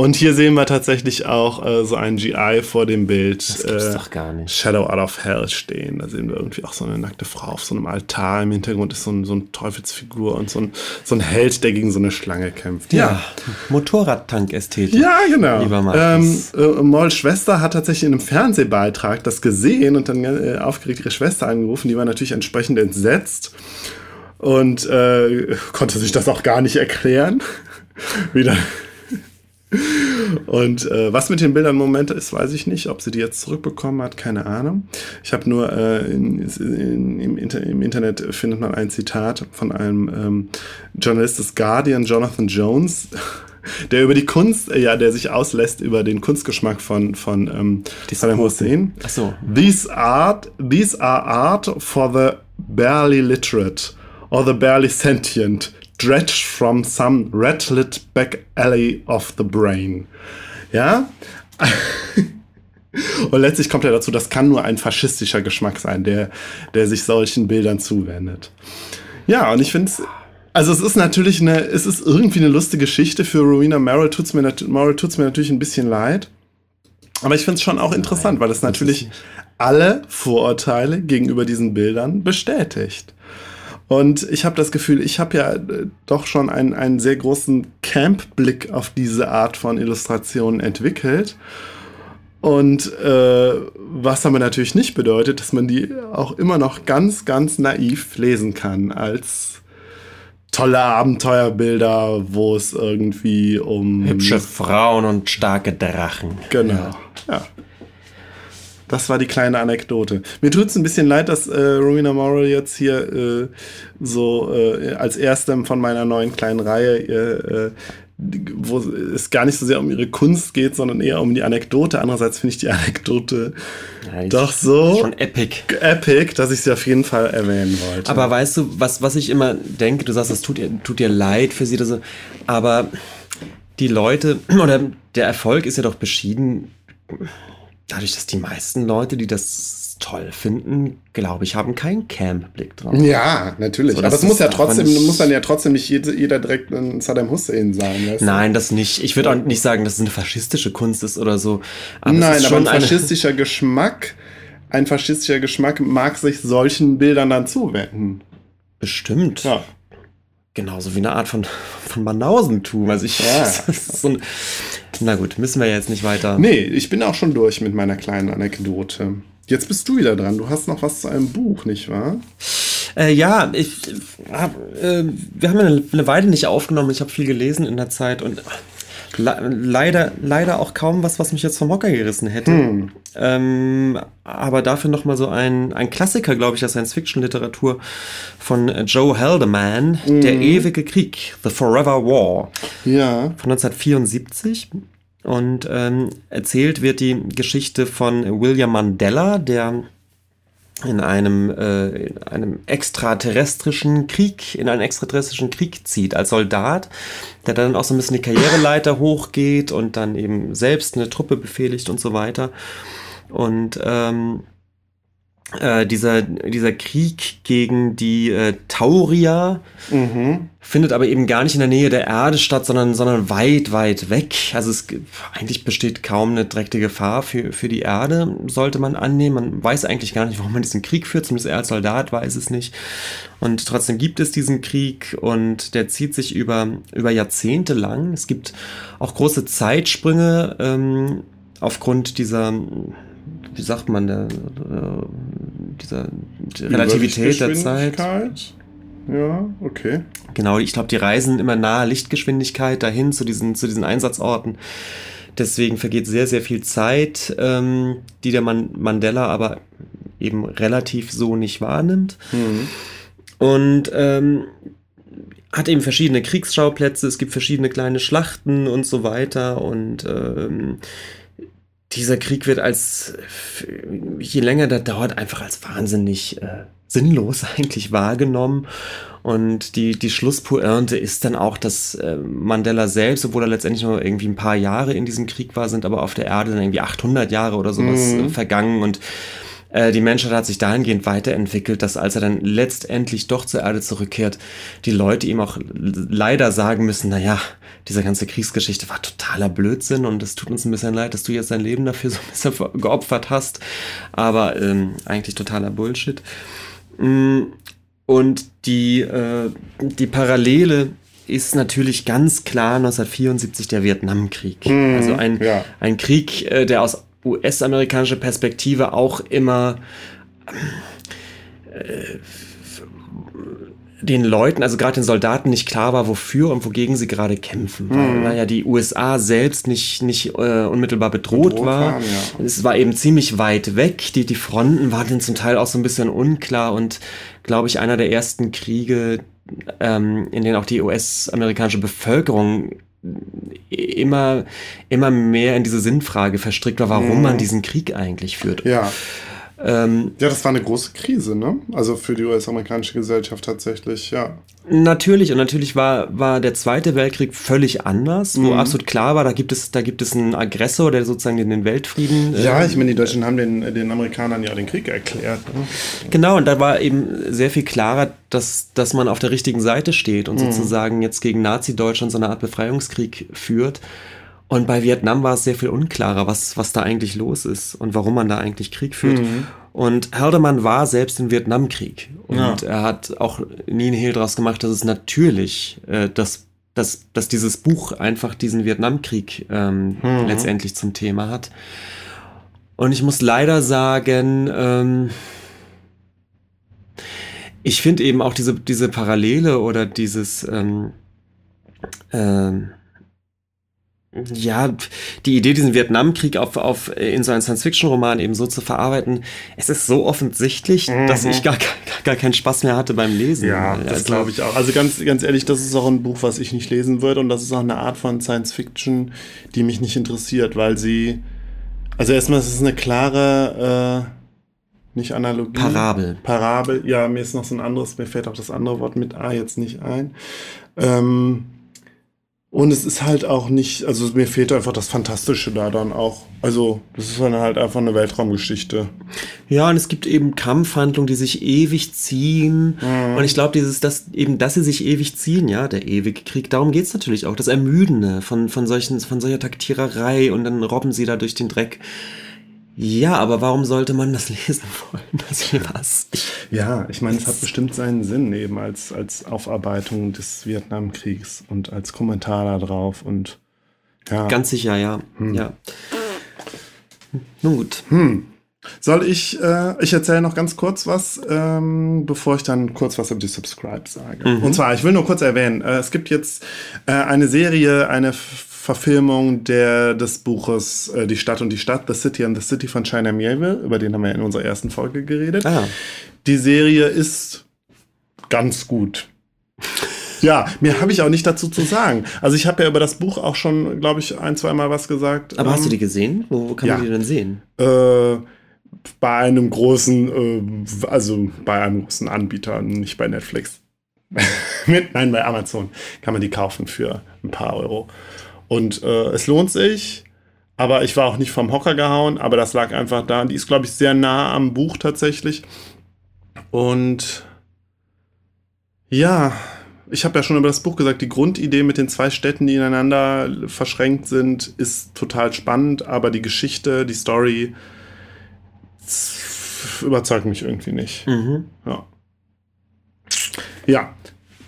Und hier sehen wir tatsächlich auch äh, so ein GI vor dem Bild. Das gibt's äh, doch gar nicht. Shadow Out of Hell stehen. Da sehen wir irgendwie auch so eine nackte Frau auf so einem Altar. Im Hintergrund ist so ein, so ein Teufelsfigur und so ein, so ein Held, der gegen so eine Schlange kämpft. Ja, Motorradtank-Ästhetik. Ja, genau. Lieber Ähm, Markus. äh, Molls Schwester hat tatsächlich in einem Fernsehbeitrag das gesehen und dann äh, aufgeregt ihre Schwester angerufen. Die war natürlich entsprechend entsetzt und äh, konnte sich das auch gar nicht erklären. Wieder. Und äh, was mit den Bildern im Moment ist, weiß ich nicht. Ob sie die jetzt zurückbekommen hat, keine Ahnung. Ich habe nur äh, in, in, im, Inter im Internet findet man ein Zitat von einem ähm, Journalist des Guardian, Jonathan Jones, der über die Kunst, äh, ja, der sich auslässt über den Kunstgeschmack von von ähm, Saddam Hussein. Ach so. These art, these are art for the barely literate or the barely sentient, dredged from some red-lit back alley of the brain. Ja? Und letztlich kommt er dazu, das kann nur ein faschistischer Geschmack sein, der, der sich solchen Bildern zuwendet. Ja, und ich finde es, also es ist natürlich eine, es ist irgendwie eine lustige Geschichte für Rowena Merrill, tut's mir, nat- Merrill tut's mir natürlich ein bisschen leid. Aber ich finde es schon auch interessant, weil es natürlich alle Vorurteile gegenüber diesen Bildern bestätigt. Und ich habe das Gefühl, ich habe ja äh, doch schon einen, einen sehr großen Camp-Blick auf diese Art von Illustrationen entwickelt. Und äh, was aber natürlich nicht bedeutet, dass man die auch immer noch ganz, ganz naiv lesen kann als tolle Abenteuerbilder, wo es irgendwie um Hübsche Frauen und starke Drachen. Genau. Ja. Das war die kleine Anekdote. Mir tut es ein bisschen leid, dass äh, Rowena Morrill jetzt hier äh, so äh, als erstem von meiner neuen kleinen Reihe, äh, äh, wo es gar nicht so sehr um ihre Kunst geht, sondern eher um die Anekdote. Andererseits finde ich die Anekdote Ja, doch so Schon epic. epic, dass ich sie auf jeden Fall erwähnen wollte. Aber weißt du, was, was ich immer denke, du sagst, es tut tut dir leid für sie so, aber die Leute oder der Erfolg ist ja doch beschieden dadurch, dass die meisten Leute, die das toll finden, glaube ich, haben keinen Camp-Blick drauf. ja, natürlich. So, Aber es muss ja trotzdem, nicht- muss dann ja trotzdem nicht jeder, jeder direkt ein Saddam Hussein sein. Weißt du? Nein, das nicht. Ich würde auch nicht sagen, dass es eine faschistische Kunst ist oder so. Aber Nein, aber ein faschistischer Geschmack, ein faschistischer Geschmack mag sich solchen Bildern dann zuwenden. bestimmt. Ja. Genauso wie eine Art von, von Banausentum. Also ich, Ja. so ein, na gut, müssen wir jetzt nicht weiter. Nee, ich bin auch schon durch mit meiner kleinen Anekdote. Jetzt bist du wieder dran. Du hast noch was zu einem Buch, nicht wahr? Äh, ja, ich hab, äh, wir haben eine, eine Weile nicht aufgenommen. Ich habe viel gelesen in der Zeit und leider, leider auch kaum was, was mich jetzt vom Hocker gerissen hätte. Ähm, aber dafür noch mal so ein, ein Klassiker, glaube ich, der Science-Fiction-Literatur von äh, Joe Haldeman, Der ewige Krieg, The Forever War Ja. von 1974. Und ähm, erzählt wird die Geschichte von William Mandela, der in einem, äh, in einem extraterrestrischen Krieg, in einen extraterrestrischen Krieg zieht als Soldat, der dann auch so ein bisschen die Karriereleiter hochgeht und dann eben selbst eine Truppe befehligt und so weiter. Und ähm, äh, dieser, dieser Krieg gegen die äh, Taurier Mhm. findet aber eben gar nicht in der Nähe der Erde statt, sondern, sondern weit, weit weg. Also es gibt- eigentlich besteht kaum eine direkte Gefahr für, für die Erde, sollte man annehmen. Man weiß eigentlich gar nicht, warum man diesen Krieg führt, zumindest er als Soldat weiß es nicht. Und trotzdem gibt es diesen Krieg und der zieht sich über, über Jahrzehnte lang. Es gibt auch große Zeitsprünge ähm, aufgrund dieser, wie sagt man, der, äh, dieser Relativität der Zeit. Ja, okay. Genau, ich glaube, die reisen immer nahe Lichtgeschwindigkeit dahin zu diesen, zu diesen Einsatzorten. Deswegen vergeht sehr, sehr viel Zeit, ähm, die der Man Mandela aber eben relativ so nicht wahrnimmt. Mhm. Und ähm, hat eben verschiedene Kriegsschauplätze, es gibt verschiedene kleine Schlachten und so weiter. Und ähm, dieser Krieg wird als, je länger der dauert, einfach als wahnsinnig äh, sinnlos eigentlich wahrgenommen. Und die, die Schlusspointe ist dann auch, dass äh, Mandela selbst, obwohl er letztendlich nur irgendwie ein paar Jahre in diesem Krieg war, sind aber auf der Erde dann irgendwie 800 Jahre oder sowas Mhm. äh, vergangen und äh, die Menschheit hat sich dahingehend weiterentwickelt, dass als er dann letztendlich doch zur Erde zurückkehrt, die Leute ihm auch leider sagen müssen, naja, diese ganze Kriegsgeschichte war totaler Blödsinn und es tut uns ein bisschen leid, dass du jetzt dein Leben dafür so ein bisschen geopfert hast, aber ähm, eigentlich totaler Bullshit. Mm, Und die, äh, die Parallele ist natürlich ganz klar 1974 der Vietnamkrieg. Mhm, also ein, ja. ein Krieg, äh, der aus US-amerikanischer Perspektive auch immer äh, den Leuten, also gerade den Soldaten, nicht klar war, wofür und wogegen sie gerade kämpfen. Weil, weil ja die USA selbst nicht, nicht äh, unmittelbar bedroht, Bedroht war. waren, ja. Es war eben ziemlich weit weg. Die, die Fronten waren dann zum Teil auch so ein bisschen unklar und, glaube ich, einer der ersten Kriege, ähm, in denen auch die US-amerikanische Bevölkerung immer, immer mehr in diese Sinnfrage verstrickt war, warum Mhm. man diesen Krieg eigentlich führt. Ja. Ähm, Ja, das war eine große Krise, ne? Also für die US-amerikanische Gesellschaft tatsächlich, ja. Natürlich, und natürlich war, war der Zweite Weltkrieg völlig anders, wo Mhm. absolut klar war, da gibt es, da gibt es einen Aggressor, der sozusagen den, den Weltfrieden. äh, Ja, ich meine, die Deutschen haben den, den Amerikanern ja den Krieg erklärt. Ne? Genau, und da war eben sehr viel klarer, dass, dass man auf der richtigen Seite steht und sozusagen jetzt gegen Nazi-Deutschland so eine Art Befreiungskrieg führt. Und bei Vietnam war es sehr viel unklarer, was, was da eigentlich los ist und warum man da eigentlich Krieg führt. Und Haldeman war selbst im Vietnamkrieg. Und Ja. er hat auch nie einen Hehl draus gemacht, dass es natürlich, äh, dass, dass, dass dieses Buch einfach diesen Vietnamkrieg ähm, Mhm. letztendlich zum Thema hat. Und ich muss leider sagen, ähm, ich finde eben auch diese, diese Parallele oder dieses, ähm, ähm, ja, die Idee, diesen Vietnamkrieg auf, auf, in so einen Science-Fiction-Roman eben so zu verarbeiten, es ist so offensichtlich, Mhm. dass ich gar, gar, gar keinen Spaß mehr hatte beim Lesen. Ja, das glaube ich auch. Also ganz, ganz ehrlich, das ist auch ein Buch, was ich nicht lesen würde und das ist auch eine Art von Science Fiction, die mich nicht interessiert, weil sie, also erstmal ist es eine klare, äh, nicht Analogie. Parabel. Parabel, ja, mir ist noch so ein anderes, mir fällt auch das andere Wort mit A jetzt nicht ein. Ähm, und es ist halt auch nicht, also mir fehlt einfach das Fantastische da dann auch. Also, das ist dann halt einfach eine Weltraumgeschichte. Ja, und es gibt eben Kampfhandlungen, die sich ewig ziehen. Mhm. Und ich glaube, dieses, das, eben, dass sie sich ewig ziehen, ja, der ewige Krieg, darum geht's natürlich auch. Das Ermüdende von, von solchen, von solcher Taktiererei und dann robben sie da durch den Dreck. Ja, aber warum sollte man das lesen wollen? Das was? Ja, ich meine, es hat bestimmt seinen Sinn eben als, als Aufarbeitung des Vietnamkriegs und als Kommentar da drauf und ja. ganz sicher, ja. Hm. Ja. Nun gut. Soll ich, äh, ich erzähle noch ganz kurz was, ähm, bevor ich dann kurz was über die Subscribe sage. Und zwar, ich will nur kurz erwähnen, äh, es gibt jetzt äh, eine Serie, eine Verfilmung der, des Buches äh, Die Stadt und die Stadt, The City and the City von China Miéville, über den haben wir in unserer ersten Folge geredet. Ah, Die Serie ist ganz gut. Ja, mehr habe ich auch nicht dazu zu sagen. Also ich habe ja über das Buch auch schon, glaube ich, ein, zwei Mal was gesagt. aber hast Ähm, du die gesehen? Wo, wo kann man ja. die denn sehen? äh, bei einem großen, äh, also bei einem großen Anbieter, nicht bei Netflix. Mit, nein, bei Amazon kann man die kaufen für ein paar Euro. Und äh, es lohnt sich, aber ich war auch nicht vom Hocker gehauen, aber das lag einfach da. Die ist, glaube ich, sehr nah am Buch tatsächlich. Und ja, ich habe ja schon über das Buch gesagt, die Grundidee mit den zwei Städten, die ineinander verschränkt sind, ist total spannend, aber die Geschichte, die Story überzeugt mich irgendwie nicht. Mhm. Ja. Ja.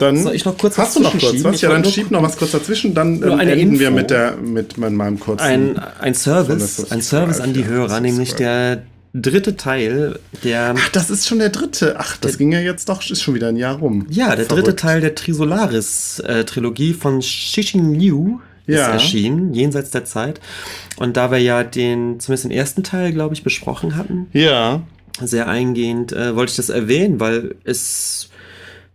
Dann Soll ich noch kurz was hast du noch kurz was? Ja, dann schieb noch was kurz dazwischen, dann ähm, enden wir Info. mit der mit meinem kurzen Ein, ein Service, der ein Service an die Hörer, nämlich der dritte Teil der Ach, das ist schon der dritte. Ach, das ging ja jetzt doch, ist schon wieder ein Jahr rum. Ja, der Verrückt. dritte Teil der Trisolaris-Trilogie von Xixing Liu ist Ja. erschienen, jenseits der Zeit. Und da wir ja den, zumindest den ersten Teil, glaube ich, besprochen hatten, Ja. sehr eingehend, äh, wollte ich das erwähnen, weil es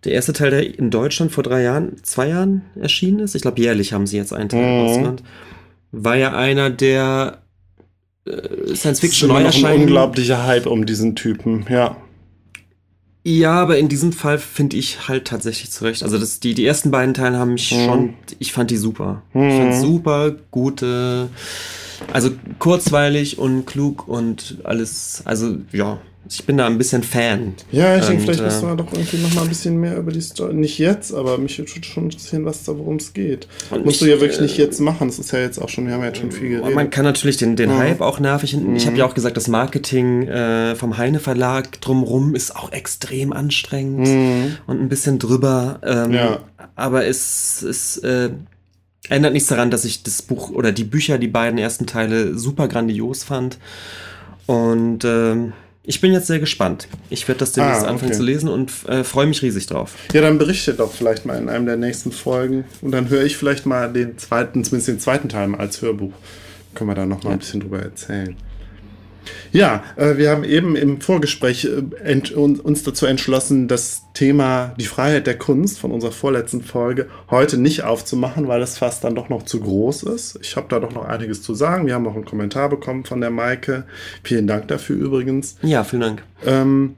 der erste Teil, der in Deutschland vor drei Jahren, zwei Jahren erschienen ist, ich glaube jährlich haben sie jetzt einen Teil Mhm. rausgebracht, war ja einer der äh, Science Es ist Fiction immer noch ein unglaublicher Hype um diesen Typen, ja. Ja, aber in diesem Fall finde ich halt tatsächlich zurecht. Also das, die, die ersten beiden Teile haben mich Mhm. schon, ich fand die super. Ich fand super gute, also kurzweilig und klug und alles, also ja, ich bin da ein bisschen Fan. Ja, ich denke, vielleicht äh, müssen wir doch irgendwie noch mal ein bisschen mehr über die Story. Nicht jetzt, aber mich würde schon interessieren, was da, worum es geht. Und Musst du ich, ja wirklich äh, nicht jetzt machen. Das ist ja jetzt auch schon, wir haben ja jetzt schon viel geredet. Man kann natürlich den, den Mhm. Hype auch nervig finden. Ich habe ja auch gesagt, das Marketing äh, vom Heine Verlag drumrum ist auch extrem anstrengend und ein bisschen drüber. Ähm, Mhm. Ja. Aber es, es äh, ändert nichts daran, dass ich das Buch oder die Bücher, die beiden ersten Teile, super grandios fand. Und ähm, ich bin jetzt sehr gespannt. Ich werde das demnächst Ah, anfangen okay. zu lesen und äh, freue mich riesig drauf. Ja, dann berichte doch vielleicht mal in einem der nächsten Folgen. Und dann höre ich vielleicht mal den zweiten, zumindest den zweiten Teil mal als Hörbuch. Können wir da noch mal ein bisschen drüber erzählen. Ja, äh, wir haben eben im Vorgespräch äh, uns dazu entschlossen, das Thema die Freiheit der Kunst von unserer vorletzten Folge heute nicht aufzumachen, weil das fast dann doch noch zu groß ist. Ich habe da doch noch einiges zu sagen. Wir haben auch einen Kommentar bekommen von der Maike. Vielen Dank dafür übrigens. Ja, vielen Dank. Ähm,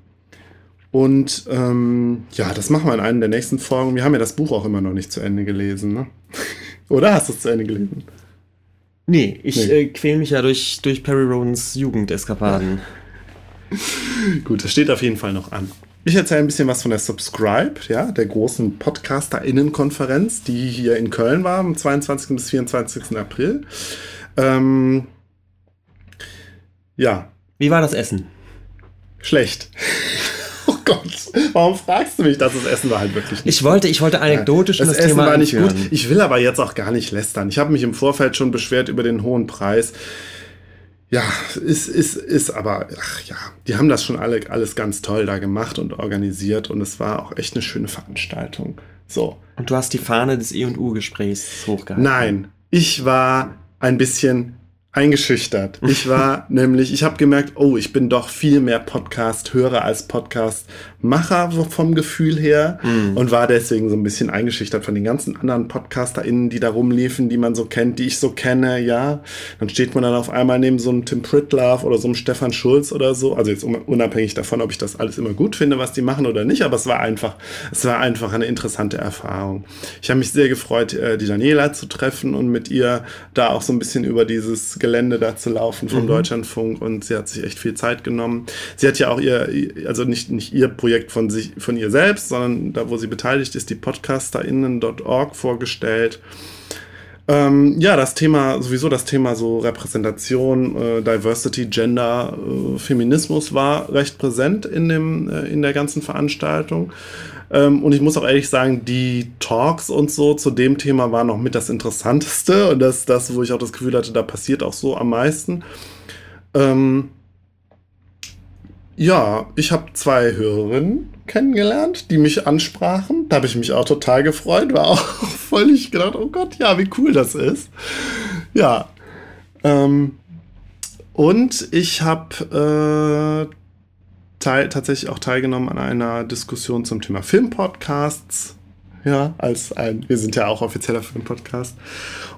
und ähm, ja, das machen wir in einer der nächsten Folgen. Wir haben ja das Buch auch immer noch nicht zu Ende gelesen, ne? Oder hast du es zu Ende gelesen? Nee, ich Nee. Äh, quäle mich ja durch, durch Perry Rodens Jugendeskapaden. Gut, das steht auf jeden Fall noch an. Ich erzähle ein bisschen was von der Subscribe, ja, der großen PodcasterInnen-Konferenz, die hier in Köln war, am 22. bis 24. April. Ähm, ja, Wie war das Essen? schlecht. Gott, warum fragst du mich das? Das Essen war halt wirklich nicht Ich wollte, ich wollte anekdotisch das, das, Essen Thema war nicht einführen. gut. Ich will aber jetzt auch gar nicht lästern. Ich habe mich im Vorfeld schon beschwert über den hohen Preis. Ja, ist, ist, ist aber, ach ja, die haben das schon alle, alles ganz toll da gemacht und organisiert und es war auch echt eine schöne Veranstaltung. So. Und du hast die Fahne des E E&U-Gesprächs hochgehalten. Nein, ich war ein bisschen eingeschüchtert. Ich war nämlich, ich habe gemerkt, oh, ich bin doch viel mehr Podcast-Hörer als Podcast-Macher vom Gefühl her und war deswegen so ein bisschen eingeschüchtert von den ganzen anderen PodcasterInnen, die da rumliefen, die man so kennt, die ich so kenne, ja. Dann steht man dann auf einmal neben so einem Tim Pritlove oder so einem Stefan Schulz oder so. Also jetzt unabhängig davon, ob ich das alles immer gut finde, was die machen oder nicht, aber es war einfach, es war einfach eine interessante Erfahrung. Ich habe mich sehr gefreut, äh, die Daniela zu treffen und mit ihr da auch so ein bisschen über dieses Gelände da zu laufen vom Deutschlandfunk und sie hat sich echt viel Zeit genommen. Sie hat ja auch ihr, also nicht, nicht ihr Projekt von sich, von ihr selbst, sondern da, wo sie beteiligt ist, die podcasterinnen.org vorgestellt. Ähm, ja, das Thema, sowieso das Thema so Repräsentation, äh, Diversity, Gender, äh, Feminismus war recht präsent in, dem, äh, in der ganzen Veranstaltung. Ähm, und ich muss auch ehrlich sagen, die Talks und so zu dem Thema waren noch mit das Interessanteste und das, das, wo ich auch das Gefühl hatte, da passiert auch so am meisten. Ähm, ja, ich habe zwei Hörerinnen kennengelernt, die mich ansprachen. Da habe ich mich auch total gefreut, war auch völlig gedacht, oh Gott, ja, wie cool das ist. Ja. Ähm, und ich habe äh, teil, tatsächlich auch teilgenommen an einer Diskussion zum Thema Filmpodcasts. Ja, als ein, wir sind ja auch offizieller Filmpodcast.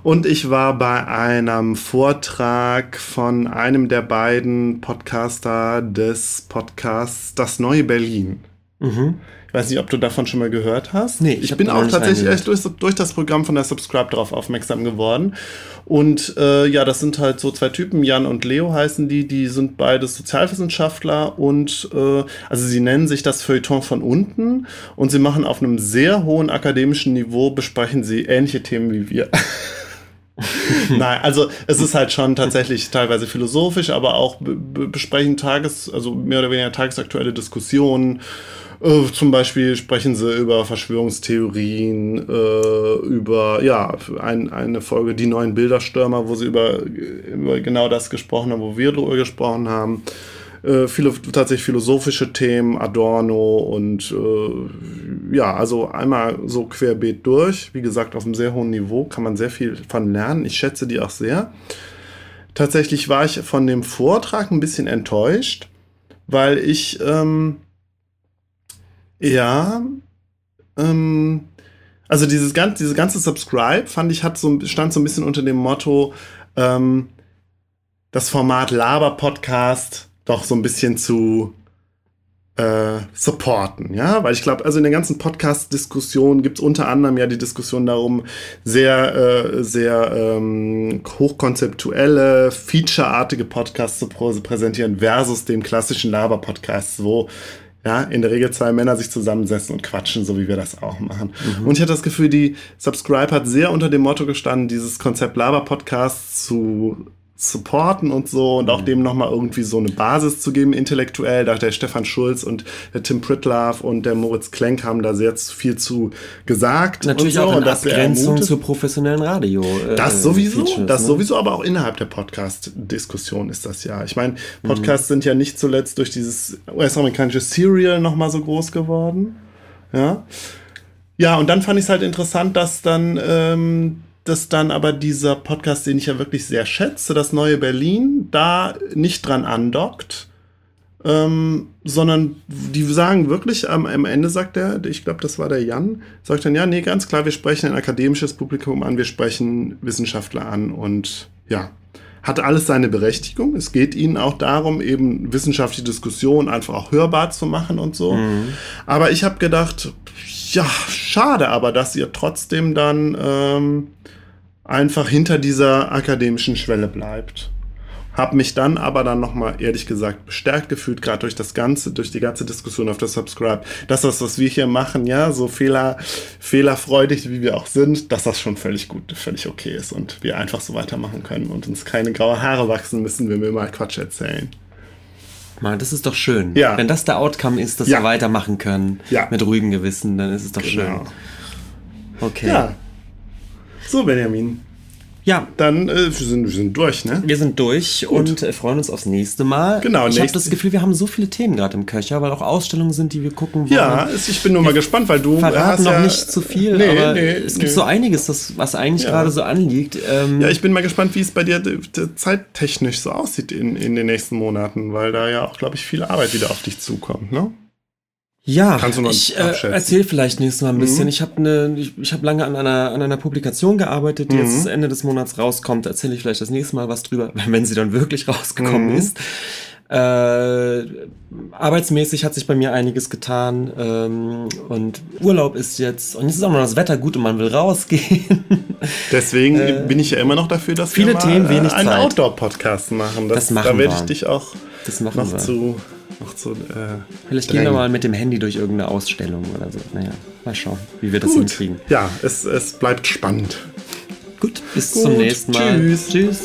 Und ich war bei einem Vortrag von einem der beiden Podcaster des Podcasts Das Neue Berlin. Mhm. Ich weiß nicht, ob du davon schon mal gehört hast. Nee, ich ich bin auch tatsächlich erst durch, durch das Programm von der Subscribe darauf aufmerksam geworden. Und äh, ja, das sind halt so zwei Typen, Jan und Leo heißen die, die sind beides Sozialwissenschaftler und äh, also sie nennen sich das Feuilleton von unten und sie machen auf einem sehr hohen akademischen Niveau, besprechen sie ähnliche Themen wie wir. Nein, also es ist halt schon tatsächlich teilweise philosophisch, aber auch be be besprechen Tages, also mehr oder weniger tagesaktuelle Diskussionen. Äh, zum Beispiel sprechen sie über Verschwörungstheorien, äh, über ja ein, eine Folge die neuen Bilderstürmer, wo sie über, über genau das gesprochen haben, wo wir drüber gesprochen haben. Äh, viele tatsächlich philosophische Themen, Adorno und äh, ja, also einmal so querbeet durch. Wie gesagt, auf einem sehr hohen Niveau kann man sehr viel von lernen. Ich schätze die auch sehr. Tatsächlich war ich von dem Vortrag ein bisschen enttäuscht, weil ich ähm, ja ähm, also dieses ganze, diese ganze Subscribe fand ich hat so stand so ein bisschen unter dem Motto ähm, das Format Laber-Podcast doch so ein bisschen zu äh, supporten, ja, weil ich glaube, also in der ganzen Podcast-Diskussion gibt es unter anderem ja die Diskussion darum, sehr, äh, sehr ähm, hochkonzeptuelle, featureartige Podcasts zu präsentieren versus dem klassischen Laber-Podcast, wo ja, in der Regel zwei Männer sich zusammensetzen und quatschen, so wie wir das auch machen. Mhm. Und ich hatte das Gefühl, die Subscribe hat sehr unter dem Motto gestanden, dieses Konzept Laber-Podcast zu supporten und so und auch mhm. dem nochmal irgendwie so eine Basis zu geben, intellektuell. Da der Stefan Schulz und der Tim Pritlove und der Moritz Klenk haben da sehr viel zu gesagt. Natürlich so. auch in Abgrenzung zur professionellen Radio. Äh, das sowieso, Features, das ne? sowieso, aber auch innerhalb der Podcast-Diskussion ist das ja. Ich meine, mhm. Podcasts mhm. sind ja nicht zuletzt durch dieses US-amerikanische Serial nochmal so groß geworden. Ja. Ja, und dann fand ich es halt interessant, dass dann ähm, dass dann aber dieser Podcast, den ich ja wirklich sehr schätze, das neue Berlin, da nicht dran andockt, ähm, sondern die sagen wirklich, am, am Ende sagt er, ich glaube, das war der Jan, sagt dann, ja, nee, ganz klar, wir sprechen ein akademisches Publikum an, wir sprechen Wissenschaftler an und ja, hat alles seine Berechtigung. Es geht ihnen auch darum, eben wissenschaftliche Diskussionen einfach auch hörbar zu machen und so. Mhm. Aber ich habe gedacht, ja, schade aber, dass ihr trotzdem dann ähm, einfach hinter dieser akademischen Schwelle bleibt. Hab mich dann aber dann nochmal ehrlich gesagt bestärkt gefühlt, gerade durch das Ganze, durch die ganze Diskussion auf der Subscribe, dass das, was wir hier machen, ja, so fehler, fehlerfreudig wie wir auch sind, dass das schon völlig gut, völlig okay ist und wir einfach so weitermachen können und uns keine graue Haare wachsen müssen, wenn wir mal Quatsch erzählen. Mal, das ist doch schön. Ja. Wenn das der Outcome ist, dass ja. wir weitermachen können ja. mit ruhigem Gewissen, dann ist es doch genau. schön. Okay. Ja. So, Benjamin. Ja. Dann äh, wir sind wir sind durch, ne? Wir sind durch Gut. und äh, freuen uns aufs nächste Mal. Genau. Ich habe das Gefühl, wir haben so viele Themen gerade im Köcher, weil auch Ausstellungen sind, die wir gucken wollen. Ja, ich bin nur mal gespannt, weil du verraten noch ja, nicht zu viel, nee, aber nee, es gibt nee. so einiges, das, was eigentlich ja. gerade so anliegt. Ähm, ja, ich bin mal gespannt, wie es bei dir zeittechnisch so aussieht in, in den nächsten Monaten, weil da ja auch, glaube ich, viel Arbeit wieder auf dich zukommt, ne? Ja, ich äh, erzähle vielleicht nächstes Mal ein bisschen. Mhm. Ich habe ne, ich, ich hab lange an einer, an einer Publikation gearbeitet, die mhm. jetzt Ende des Monats rauskommt. Erzähle ich vielleicht das nächste Mal was drüber, wenn sie dann wirklich rausgekommen mhm. ist. Äh, arbeitsmäßig hat sich bei mir einiges getan ähm, und Urlaub ist jetzt und jetzt ist auch noch das Wetter gut und man will rausgehen. Deswegen äh, bin ich ja immer noch dafür, dass viele wir mal, Themen wenig einen Outdoor-Podcast machen. Das, das machen da werde ich dich auch noch wir. zu noch so. Äh, Vielleicht gehen wir mal mit dem Handy durch irgendeine Ausstellung oder so. Naja, mal schauen, wie wir das Gut. hinkriegen. Ja, es, es bleibt spannend. Gut, bis Gut, zum nächsten Mal. Tschüss. Tschüss.